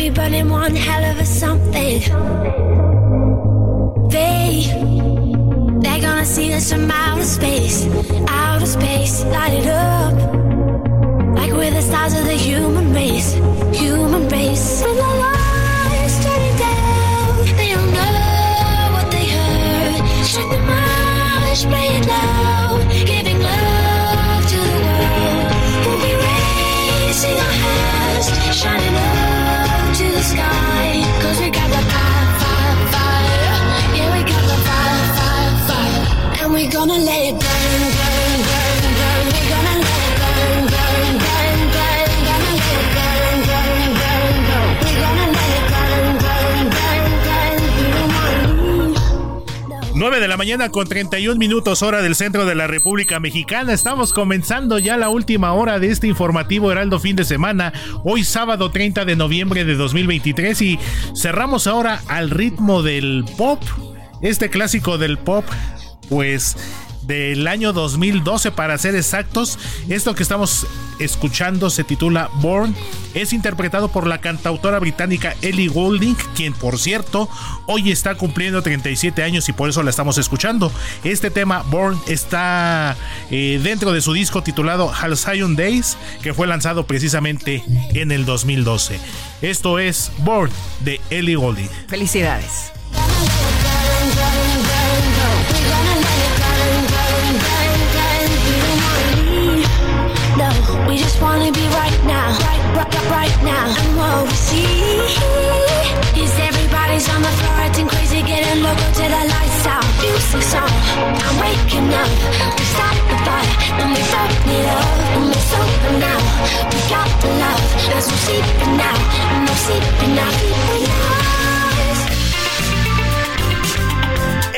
we burning one hell of a something. They, they're gonna see us from outer space, outer space, light it up. Like we're the stars of the human race, human race. When the lights turning down, they don't know what they heard. Strike the march, play it loud, gonna let it burn, burn, burn, burn. We're gonna let it burn, burn, burn, burn. Gonna let it burn, burn, burn, burn. We're gonna let it burn, burn, burn, burn. We don't wanna lose. 9 de la mañana con 31 minutos hora del centro de la República Mexicana. Estamos comenzando ya la última hora de este informativo Heraldo fin de semana. Hoy sábado 30 de noviembre de 2023 y cerramos ahora al ritmo del pop. Este clásico del pop pues del año 2012 para ser exactos. Esto que estamos escuchando se titula Born. Es interpretado por la cantautora británica Ellie Goulding, quien por cierto hoy está cumpliendo 37 años y por eso la estamos escuchando. Este tema Born está eh, dentro de su disco titulado Halcyon Days, que fue lanzado precisamente en el 2012. Esto es Born de Ellie Goulding. Felicidades. Wanna be right now, right, right, right now. And what we see is everybody's on the floor acting crazy, getting local to the lights out. Music's on, I'm waking up. We start the fire, and we burn it up, and we're sober now. We got the love, there's no sleeping now, no sleeping now. Keeping us.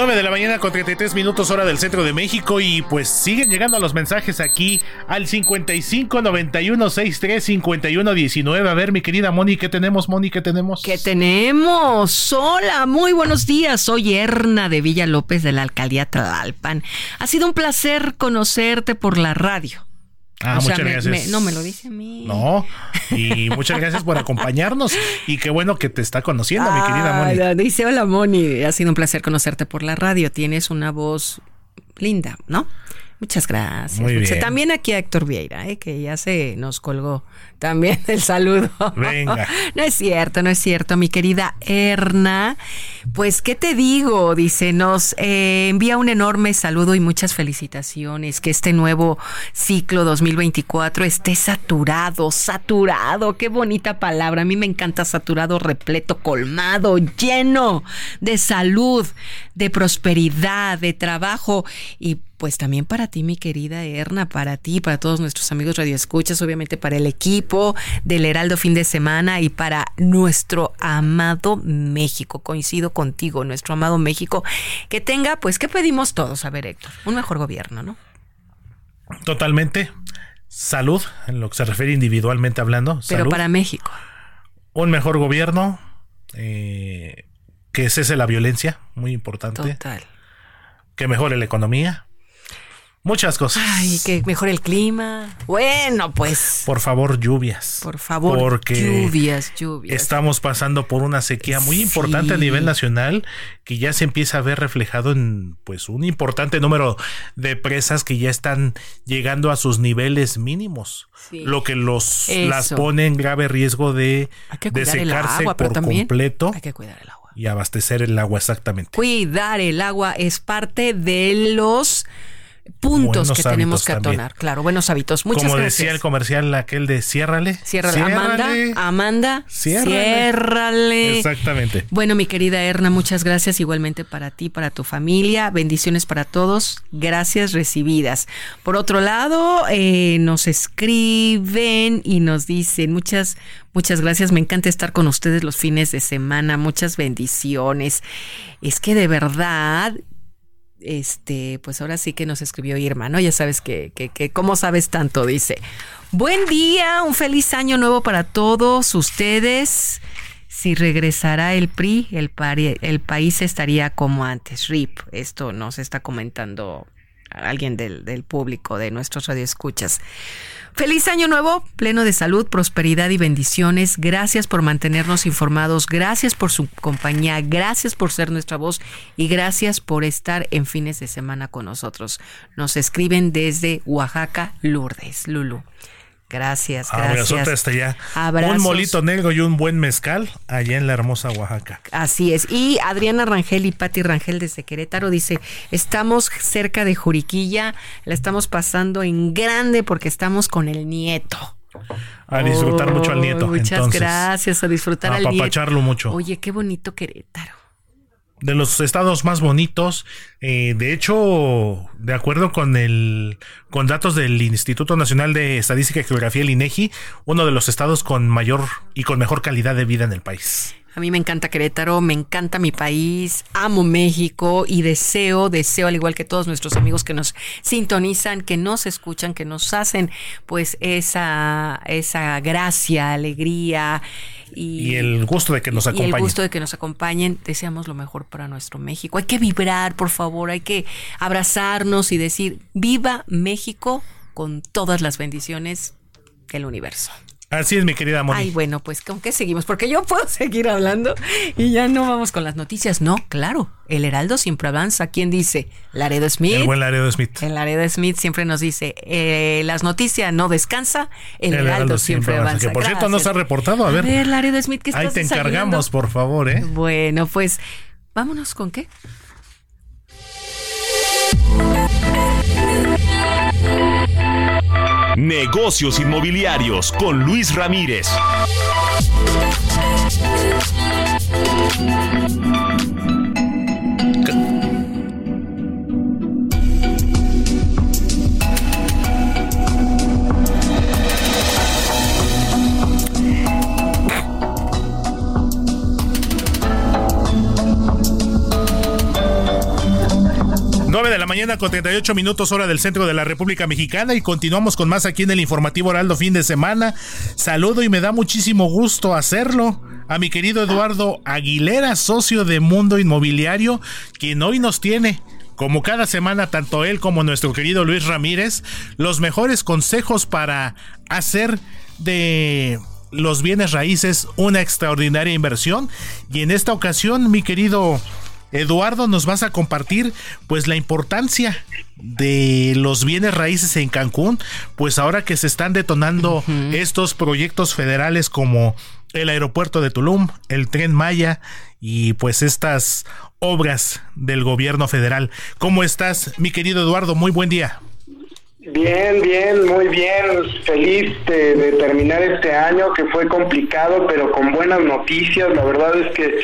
9 de la mañana con 33 minutos hora del centro de México y pues siguen llegando los mensajes aquí al 55 91 63 51 19. A ver, mi querida Moni, ¿qué tenemos, Moni? ¿Qué tenemos? ¿Qué tenemos? Hola, muy buenos días. Soy Erna de Villa López de la alcaldía Tlalpan. Ha sido un placer conocerte por la radio. Ah, O sea, muchas me- gracias. me- no me lo dice a mí. No, y muchas gracias por acompañarnos y qué bueno que te está conociendo, mi querida Ah, Moni. no, Dice, hola Moni, ha sido un placer conocerte por la radio. Tienes una voz linda, ¿no? Muchas gracias. Muy Muchas- bien. También aquí a Héctor Vieira, ¿eh? que ya se nos colgó también el saludo. Venga. No es cierto, no es cierto, mi querida Erna. Pues, ¿qué te digo? Dice, nos eh, envía un enorme saludo y muchas felicitaciones. Que este nuevo ciclo 2024 esté saturado, saturado. Qué bonita palabra. A mí me encanta saturado, repleto, colmado, lleno de salud, de prosperidad, de trabajo y pues también para ti, mi querida Erna, para ti, para todos nuestros amigos radioescuchas, obviamente para el equipo del Heraldo Fin de Semana y para nuestro amado México. Coincido contigo, nuestro amado México, que tenga, pues, ¿qué pedimos todos? A ver, Héctor, un mejor gobierno, ¿no? Totalmente. Salud, en lo que se refiere individualmente hablando. Pero salud. para México. un mejor gobierno, eh, que cese la violencia, muy importante. Total. Que mejore la economía. Muchas cosas. Ay, que mejore el clima. Bueno, pues, Por favor, lluvias. por favor, Porque lluvias, lluvias. Estamos pasando por una sequía muy importante a nivel nacional que ya se empieza a ver reflejado en pues un importante número de presas que ya están llegando a sus niveles mínimos, Sí. lo que los Eso. las pone en grave riesgo de, secarse agua, por completo hay que cuidar el agua. y abastecer el agua exactamente. Cuidar el agua es parte de los puntos Buenos que tenemos que también. atonar. Claro, buenos hábitos. Muchas Como gracias. decía el comercial aquel de ciérrale. Ciérrale. Amanda, Amanda, Ciérrale. ciérrale. Exactamente. Bueno, mi querida Erna, muchas gracias igualmente para ti, para tu familia. Bendiciones para todos. Gracias recibidas. Por otro lado, eh, nos escriben y nos dicen muchas, muchas gracias. Me encanta estar con ustedes los fines de semana. Muchas bendiciones. Es que de verdad este, pues ahora sí que nos escribió Irma, ¿no? Ya sabes que, que, que cómo sabes tanto, dice. Buen día, un feliz año nuevo para todos ustedes. Si regresará el PRI, el, el país estaría como antes. RIP, esto nos está comentando alguien del, del público, de nuestros radioescuchas. Feliz año nuevo, pleno de salud, prosperidad y bendiciones. Gracias por mantenernos informados, gracias por su compañía, gracias por ser nuestra voz y gracias por estar en fines de semana con nosotros. Nos escriben desde Oaxaca, Lourdes, Lulu. Gracias, ah, gracias. hasta allá. Un molito negro y un buen mezcal allá en la hermosa Oaxaca. Así es. Y Adriana Rangel y Patti Rangel desde Querétaro dice, estamos cerca de Juriquilla, la estamos pasando en grande porque estamos con el nieto. A disfrutar mucho al nieto. Muchas gracias, a disfrutar al nieto. mucho. Oye, qué bonito Querétaro de los estados más bonitos. Eh, de hecho, de acuerdo con el con datos del Instituto Nacional de Estadística y Geografía, el INEGI, uno de los estados con mayor y con mejor calidad de vida en el país. A mí me encanta Querétaro, me encanta mi país, amo México y deseo, deseo al igual que todos nuestros amigos que nos sintonizan, que nos escuchan, que nos hacen pues esa esa gracia, alegría y, el gusto de que nos acompañen. Y el gusto de que nos acompañen, deseamos lo mejor para nuestro México. Hay que vibrar, por favor, hay que abrazarnos y decir, viva México con todas las bendiciones del universo. Así es, mi querida Moni. Ay, bueno, pues ¿con qué seguimos? Porque yo puedo seguir hablando y ya no vamos con las noticias. No, claro, el Heraldo siempre avanza. ¿Quién dice? Laredo Smith. El buen Laredo Smith. El Laredo Smith siempre nos dice, eh, las noticias no descansa, el, Heraldo, siempre, avanza. Que por cierto no se ha reportado. A ver, a ver Laredo Smith, ¿qué estás Ahí te encargamos, por favor, ¿eh? Bueno, pues vámonos con qué. Negocios inmobiliarios con Luis Ramírez. Mañana con 38 minutos hora del centro de la República Mexicana y continuamos con más aquí en el informativo Heraldo fin de semana. Saludo y me da muchísimo gusto hacerlo a mi querido Eduardo Aguilera, socio de Mundo Inmobiliario, quien hoy nos tiene como cada semana, tanto él como nuestro querido Luis Ramírez, los mejores consejos para hacer de los bienes raíces una extraordinaria inversión. Y en esta ocasión, mi querido Eduardo, nos vas a compartir pues la importancia de los bienes raíces en Cancún, pues ahora que se están detonando estos proyectos federales como el aeropuerto de Tulum, el tren Maya y pues estas obras del gobierno federal. ¿Cómo estás, mi querido Eduardo? Muy buen día. Bien, bien, muy bien. Feliz de, de, terminar este año que fue complicado, pero con buenas noticias. La verdad es que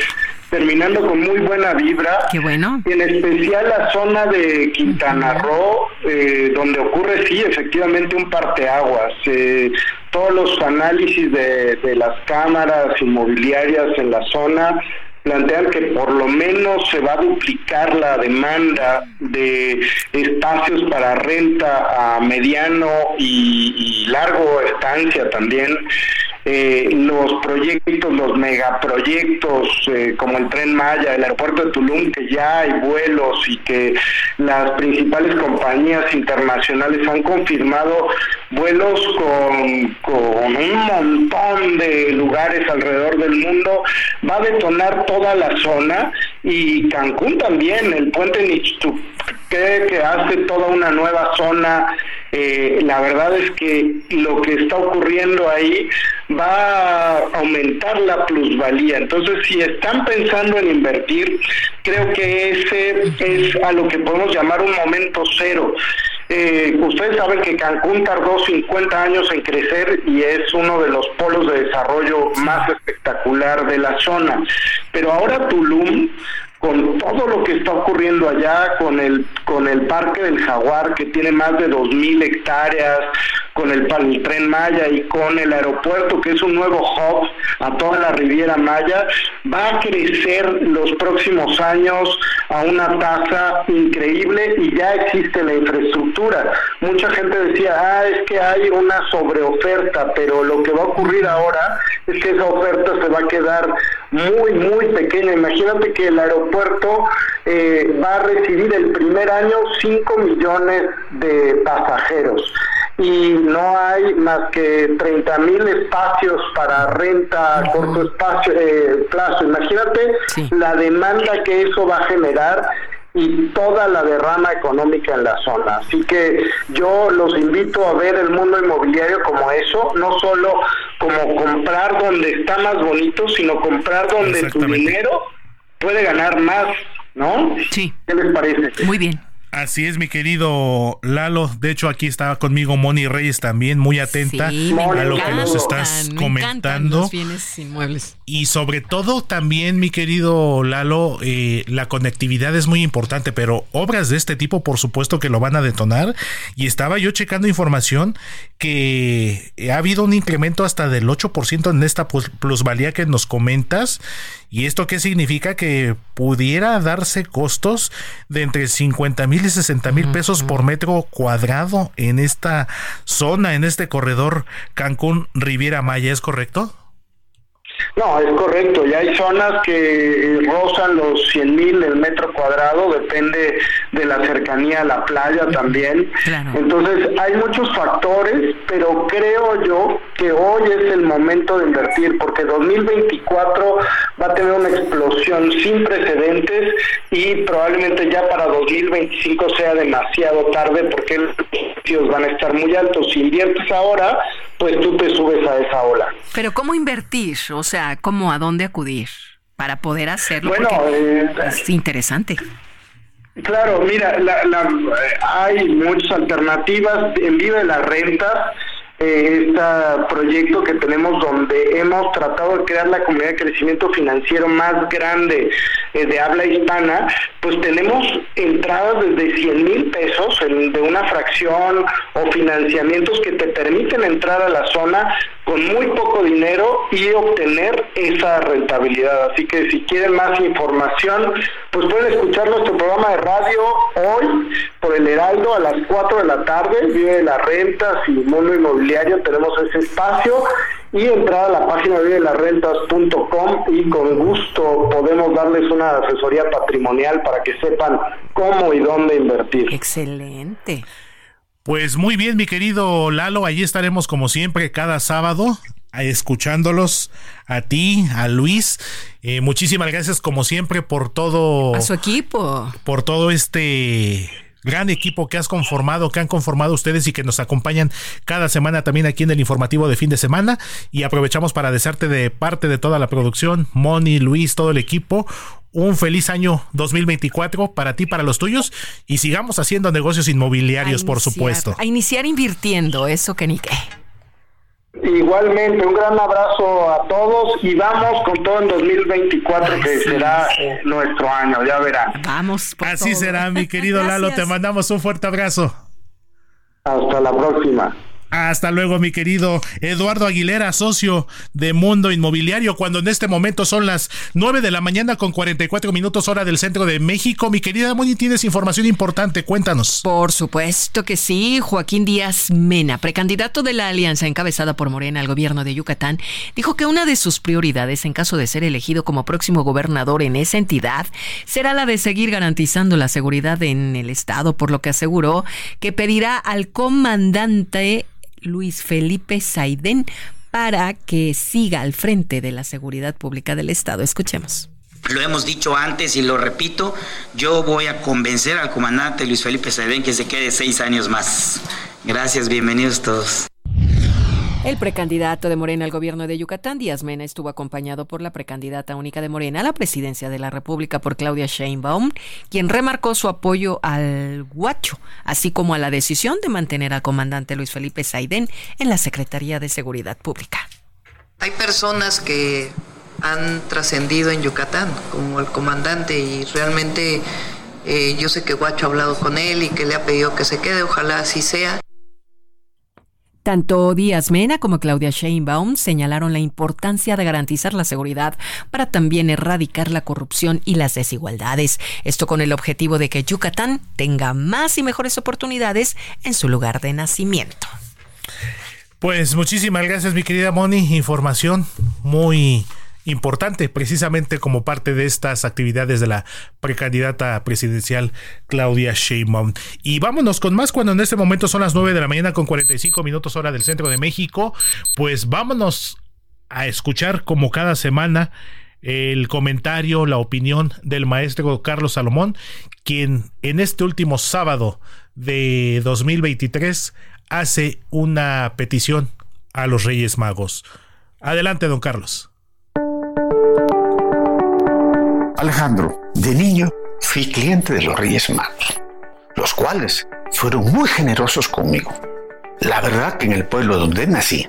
terminando con muy buena vibra. Qué bueno. En especial la zona de Quintana Roo, eh, donde ocurre, sí, efectivamente un parteaguas. Eh, todos los análisis de, de las cámaras inmobiliarias en la zona plantean que por lo menos se va a duplicar la demanda de espacios para renta a mediano y, y largo estancia también eh, los proyectos, los megaproyectos eh, como el tren Maya, el aeropuerto de Tulum, que ya hay vuelos y que las principales compañías internacionales han confirmado vuelos con, un montón de lugares alrededor del mundo, va a detonar toda la zona y Cancún también, el puente Nichtu que hace toda una nueva zona. Eh, la verdad es que lo que está ocurriendo ahí va a aumentar la plusvalía. Entonces, si están pensando en invertir, creo que ese es a lo que podemos llamar un momento cero. Eh, ustedes saben que Cancún tardó 50 años en crecer y es uno de los polos de desarrollo más espectacular de la zona. Pero ahora Tulum con todo lo que está ocurriendo allá, con el, con el Parque del Jaguar, que tiene más de 2.000 hectáreas, con el, el tren Maya y con el aeropuerto, que es un nuevo hub a toda la Riviera Maya, va a crecer los próximos años a una tasa increíble y ya existe la infraestructura. Mucha gente decía, ah, es que hay una sobreoferta, pero lo que va a ocurrir ahora es que esa oferta se va a quedar muy, muy pequeña. Imagínate que el aeropuerto eh, va a recibir el primer año 5 millones de pasajeros y no hay más que 30 mil espacios para renta a corto espacio, eh, plazo. Imagínate la demanda que eso va a generar y toda la derrama económica en la zona. Así que yo los invito a ver el mundo inmobiliario como eso, no solo como comprar donde está más bonito, sino comprar donde tu dinero puede ganar más, ¿no? Sí. ¿Qué les parece? Muy bien. Así es, mi querido Lalo. De hecho, aquí estaba conmigo Moni Reyes también, muy atenta a lo que nos estás comentando. Los bienes inmuebles. Y sobre todo también, mi querido Lalo, eh, la conectividad es muy importante, pero obras de este tipo, por supuesto que lo van a detonar. Y estaba yo checando información que ha habido un incremento hasta del 8% en esta plusvalía que nos comentas. ¿Y esto qué significa? Que pudiera darse costos de entre 50 mil y 60 mil pesos por metro cuadrado en esta zona, en este corredor Cancún Riviera Maya, ¿es correcto? No, es correcto. Ya hay zonas que rozan los 100 mil el metro cuadrado, depende de la cercanía a la playa también. Entonces, hay muchos factores, pero creo yo que hoy es el momento de invertir, porque 2024 va a tener una explosión sin precedentes y probablemente ya para 2025 sea demasiado tarde porque los precios van a estar muy altos. Si inviertes ahora, pues tú te subes a esa ola. Pero ¿cómo invertir? O sea, ¿cómo a dónde acudir para poder hacerlo? Bueno, eh, es interesante. Claro, mira, la, eh, hay muchas alternativas en vivo de las rentas eh, este proyecto que tenemos donde hemos tratado de crear la comunidad de crecimiento financiero más grande eh, de habla hispana, pues tenemos entradas desde 100 mil pesos de una fracción o financiamientos que te permiten entrar a la zona con muy poco dinero y obtener esa rentabilidad. Así que si quieren más información, pues pueden escuchar nuestro programa de radio hoy por el Heraldo a las 4 de la tarde, vive las rentas y mundo inmobiliario, tenemos ese espacio y entrar a la página de rentas.com y con gusto podemos darles una asesoría patrimonial para que sepan cómo y dónde invertir. Excelente. Pues muy bien, mi querido Lalo, allí estaremos como siempre cada sábado escuchándolos a ti, a Luis. Eh, muchísimas gracias como siempre por todo. A su equipo. Por todo este gran equipo que has conformado, que han conformado ustedes y que nos acompañan cada semana también aquí en el informativo de fin de semana. Y aprovechamos para desearte de parte de toda la producción, Moni, Luis, todo el equipo, un feliz año 2024 para ti, para los tuyos y sigamos haciendo negocios inmobiliarios, por supuesto. A iniciar invirtiendo, eso que ni qué. Igualmente, un gran abrazo a todos y vamos con todo en 2024 que será nuestro año, ya verán. Vamos. Así será, mi querido Lalo, te mandamos un fuerte abrazo. Hasta la próxima. Hasta luego, mi querido Eduardo Aguilera, socio de Mundo Inmobiliario, cuando en este momento son las 9 de la mañana con 44 minutos hora del centro de México. Mi querida Moni, tienes información importante, cuéntanos. Por supuesto que sí. Joaquín Díaz Mena, precandidato de la alianza encabezada por Morena al gobierno de Yucatán, dijo que una de sus prioridades en caso de ser elegido como próximo gobernador en esa entidad será la de seguir garantizando la seguridad en el Estado, por lo que aseguró que pedirá al comandante Luis Felipe Saidén para que siga al frente de la seguridad pública del Estado. Escuchemos. Lo hemos dicho antes y lo repito, yo voy a convencer al comandante Luis Felipe Saidén que se quede seis años más. Gracias, bienvenidos todos. El precandidato de Morena al gobierno de Yucatán, Díaz Mena, estuvo acompañado por la precandidata única de Morena a la presidencia de la República por Claudia Sheinbaum, quien remarcó su apoyo al Guacho, así como a la decisión de mantener al comandante Luis Felipe Saidén en la Secretaría de Seguridad Pública. Hay personas que han trascendido en Yucatán, como el comandante, y realmente eh, yo sé que Guacho ha hablado con él y que le ha pedido que se quede, ojalá así sea. Tanto Díaz Mena como Claudia Sheinbaum señalaron la importancia de garantizar la seguridad para también erradicar la corrupción y las desigualdades. Esto con el objetivo de que Yucatán tenga más y mejores oportunidades en su lugar de nacimiento. Pues muchísimas gracias, mi querida Moni. Información muy importante precisamente como parte de estas actividades de la precandidata presidencial Claudia Sheinbaum. Y vámonos con más cuando en este momento son las 9 de la mañana con 45 minutos hora del centro de México. Pues vámonos a escuchar como cada semana el comentario, la opinión del maestro Carlos Salomón, quien en este último sábado de 2023 hace una petición a los Reyes Magos. Adelante, don Carlos. Alejandro, de niño fui cliente de los Reyes Magos, los cuales fueron muy generosos conmigo. La verdad que en el pueblo donde nací,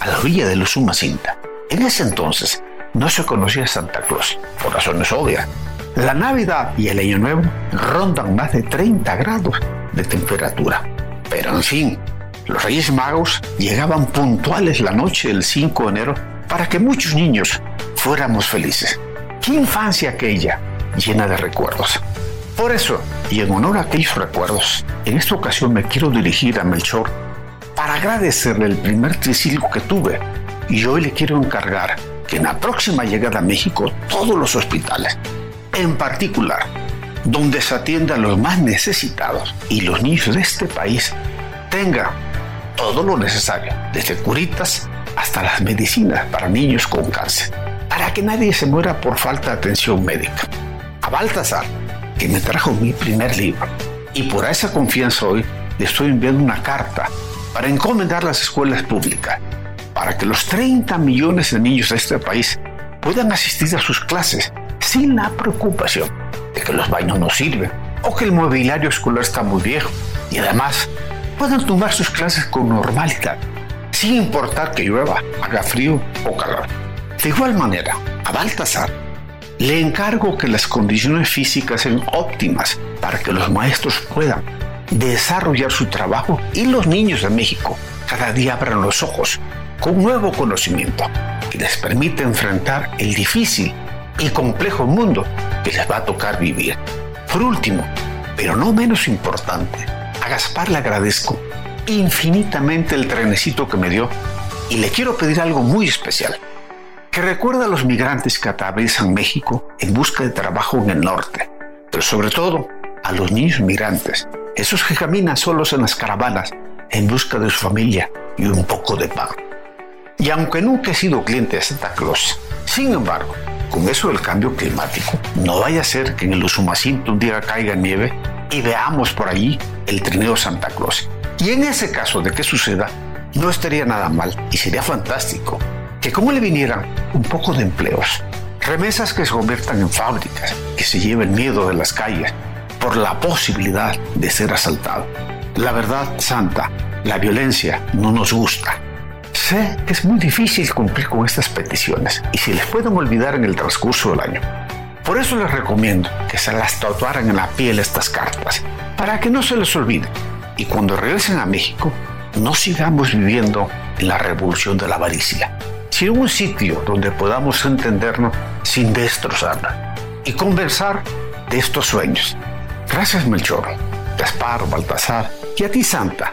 a la orilla de los Cinta, en ese entonces no se conocía Santa Claus, por razones obvias. La Navidad y el Año Nuevo rondan más de 30 grados de temperatura. Pero en fin, los Reyes Magos llegaban puntuales la noche del 5 de enero para que muchos niños fuéramos felices. ¡Qué infancia aquella, llena de recuerdos! Por eso, y en honor a aquellos recuerdos, en esta ocasión me quiero dirigir a Melchor para agradecerle el primer triciclo que tuve y hoy le quiero encargar que en la próxima llegada a México todos los hospitales, en particular, donde se atienda a los más necesitados y los niños de este país, tengan todo lo necesario, desde curitas hasta las medicinas para niños con cáncer, que nadie se muera por falta de atención médica. A Baltasar, que me trajo mi primer libro, y por esa confianza hoy le estoy enviando una carta para encomendar las escuelas públicas, para que los 30 millones de niños de este país puedan asistir a sus clases sin la preocupación de que los baños no sirven o que el mobiliario escolar está muy viejo y además puedan tomar sus clases con normalidad, sin importar que llueva, haga frío o calor. De igual manera, a Baltasar le encargo que las condiciones físicas sean óptimas para que los maestros puedan desarrollar su trabajo y los niños de México cada día abran los ojos con nuevo conocimiento que les permite enfrentar el difícil y complejo mundo que les va a tocar vivir. Por último, pero no menos importante, a Gaspar le agradezco infinitamente el trenecito que me dio y le quiero pedir algo muy especial. Que recuerda a los migrantes que atraviesan México en busca de trabajo en el norte, pero sobre todo a los niños migrantes, esos que caminan solos en las caravanas en busca de su familia y un poco de pan. Y aunque nunca he sido cliente de Santa Claus, sin embargo, con eso del cambio climático, no vaya a ser que en el Usumacinto un día caiga nieve y veamos por allí el trineo Santa Claus. Y en ese caso de que suceda, no estaría nada mal y sería fantástico que como le vinieran un poco de empleos, remesas que se conviertan en fábricas, que se lleve el miedo de las calles por la posibilidad de ser asaltado. La verdad santa, la violencia no nos gusta. Sé que es muy difícil cumplir con estas peticiones y si les pueden olvidar en el transcurso del año. Por eso les recomiendo que se las tatuaran en la piel estas cartas, para que no se les olvide. Y cuando regresen a México, no sigamos viviendo en la revolución de la avaricia, sino un sitio donde podamos entendernos sin destrozarla y conversar de estos sueños. Gracias Melchor, Gaspar, Baltasar y a ti Santa.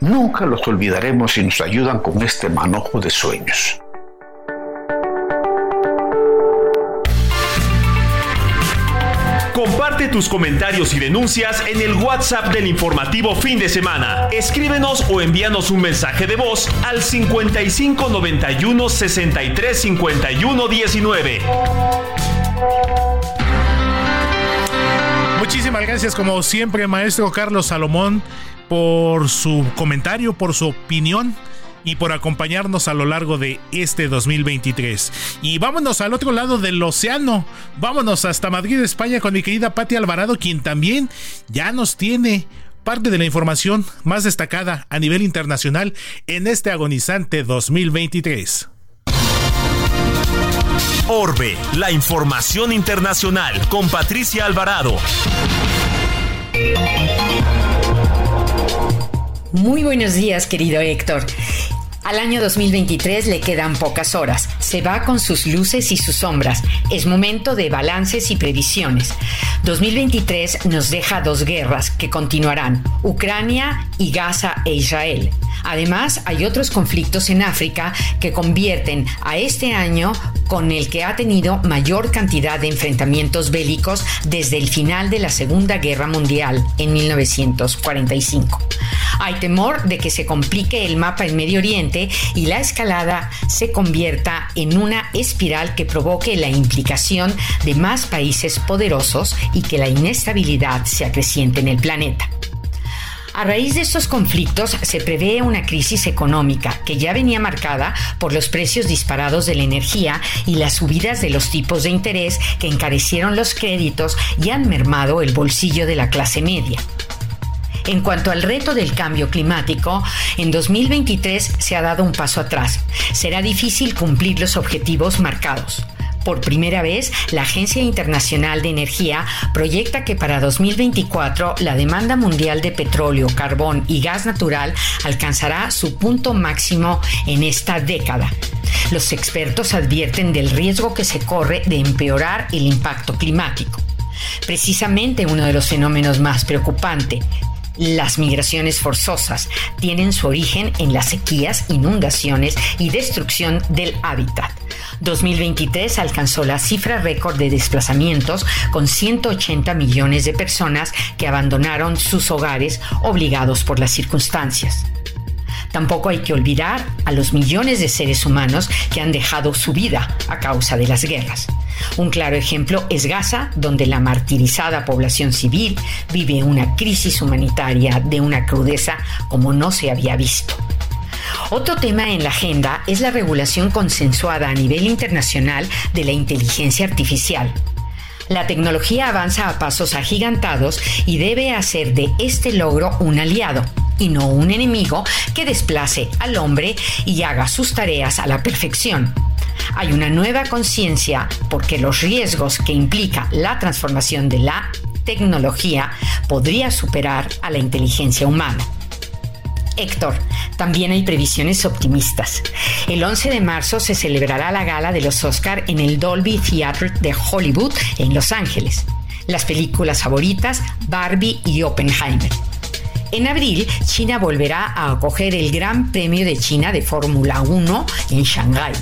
Nunca los olvidaremos si nos ayudan con este manojo de sueños. Comparte tus comentarios y denuncias en el WhatsApp del informativo fin de semana. Escríbenos o envíanos un mensaje de voz al 55 91 63 51 19. Muchísimas gracias como siempre maestro Carlos Salomón por su comentario, por su opinión y por acompañarnos a lo largo de este 2023. Y vámonos al otro lado del océano, vámonos hasta Madrid, España, con mi querida Patti Alvarado, quien también ya nos tiene parte de la información más destacada a nivel internacional en este agonizante 2023. Orbe, la información internacional con Patricia Alvarado. Muy buenos días, querido Héctor. Al año 2023 le quedan pocas horas. Se va con sus luces y sus sombras. Es momento de balances y previsiones. 2023 nos deja dos guerras que continuarán, Ucrania y Gaza e Israel. Además, hay otros conflictos en África que convierten a este año con el que ha tenido mayor cantidad de enfrentamientos bélicos desde el final de la Segunda Guerra Mundial en 1945. Hay temor de que se complique el mapa en Medio Oriente y la escalada se convierta en una espiral que provoque la implicación de más países poderosos y que la inestabilidad se acreciente en el planeta. A raíz de estos conflictos se prevé una crisis económica que ya venía marcada por los precios disparados de la energía y las subidas de los tipos de interés que encarecieron los créditos y han mermado el bolsillo de la clase media. En cuanto al reto del cambio climático, en 2023 se ha dado un paso atrás. Será difícil cumplir los objetivos marcados. Por primera vez, la Agencia Internacional de Energía proyecta que para 2024 la demanda mundial de petróleo, carbón y gas natural alcanzará su punto máximo en esta década. Los expertos advierten del riesgo que se corre de empeorar el impacto climático. Precisamente uno de los fenómenos más preocupantes, las migraciones forzosas tienen su origen en las sequías, inundaciones y destrucción del hábitat. 2023 alcanzó la cifra récord de desplazamientos con 180 millones de personas que abandonaron sus hogares obligados por las circunstancias. Tampoco hay que olvidar a los millones de seres humanos que han dejado su vida a causa de las guerras. Un claro ejemplo es Gaza, donde la martirizada población civil vive una crisis humanitaria de una crudeza como no se había visto. Otro tema en la agenda es la regulación consensuada a nivel internacional de la inteligencia artificial. La tecnología avanza a pasos agigantados y debe hacer de este logro un aliado y no un enemigo que desplace al hombre y haga sus tareas a la perfección. Hay una nueva conciencia porque los riesgos que implica la transformación de la tecnología podría superar a la inteligencia humana. Héctor, también hay previsiones optimistas. El 11 de marzo se celebrará la gala de los Oscar en el Dolby Theatre de Hollywood en Los Ángeles. Las películas favoritas Barbie y Oppenheimer. En abril, China volverá a acoger el Gran Premio de China de Fórmula 1 en Shanghái.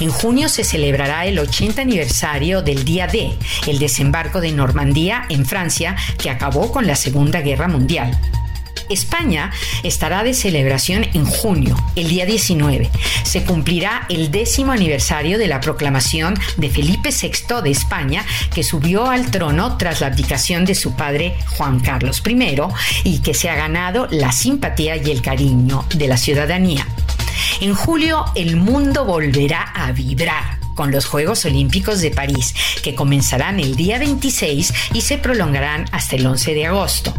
En junio se celebrará el 80 aniversario del Día D, el desembarco de Normandía en Francia que acabó con la Segunda Guerra Mundial. España estará de celebración en junio, el día 19. Se cumplirá el décimo aniversario de la proclamación de Felipe VI de España, que subió al trono tras la abdicación de su padre Juan Carlos I y que se ha ganado la simpatía y el cariño de la ciudadanía. En julio el mundo volverá a vibrar con los Juegos Olímpicos de París, que comenzarán el día 26 y se prolongarán hasta el 11 de agosto.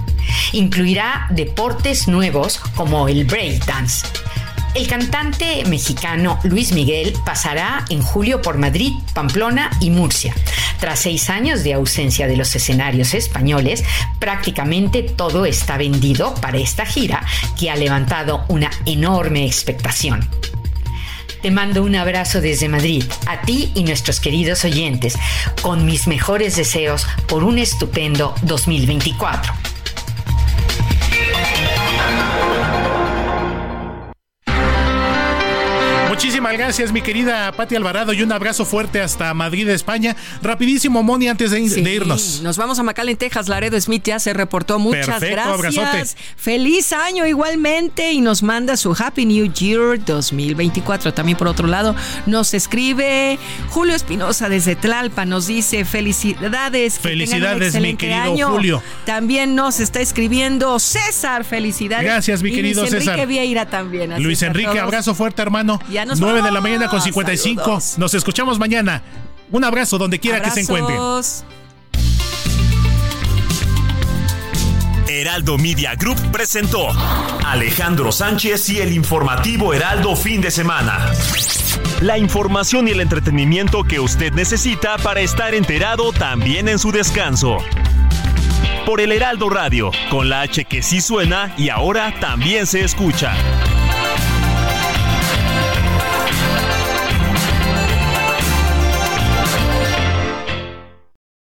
Incluirá deportes nuevos como el breakdance. El cantante mexicano Luis Miguel pasará en julio por Madrid, Pamplona y Murcia. Tras seis años de ausencia de los escenarios españoles, prácticamente todo está vendido para esta gira que ha levantado una enorme expectación. Te mando un abrazo desde Madrid, a ti y nuestros queridos oyentes, con mis mejores deseos por un estupendo 2024. Muchísimas gracias, mi querida Pati Alvarado, y un abrazo fuerte hasta Madrid, España. Rapidísimo, Moni, antes de, Sí, de irnos. Nos vamos a McAllen, Texas. Laredo Smith ya se reportó. Muchas Perfecto, gracias. abrazote. Feliz año igualmente y nos manda su Happy New Year 2024. También por otro lado nos escribe Julio Espinosa desde Tlalpa. Nos dice felicidades. que un Felicidades, mi excelente querido año". Julio. También nos está escribiendo César. Felicidades. Gracias, mi Y querido Luis César. Enrique Vieira también. Así Luis que Enrique, abrazo fuerte, hermano. Ya nos 9 de la mañana con 55. Saludos. Nos escuchamos mañana. Un abrazo donde quiera que se encuentren. Heraldo Media Group presentó Alejandro Sánchez y el informativo Heraldo fin de semana. La información y el entretenimiento que usted necesita para estar enterado también en su descanso. Por el Heraldo Radio, con la H que sí suena y ahora también se escucha.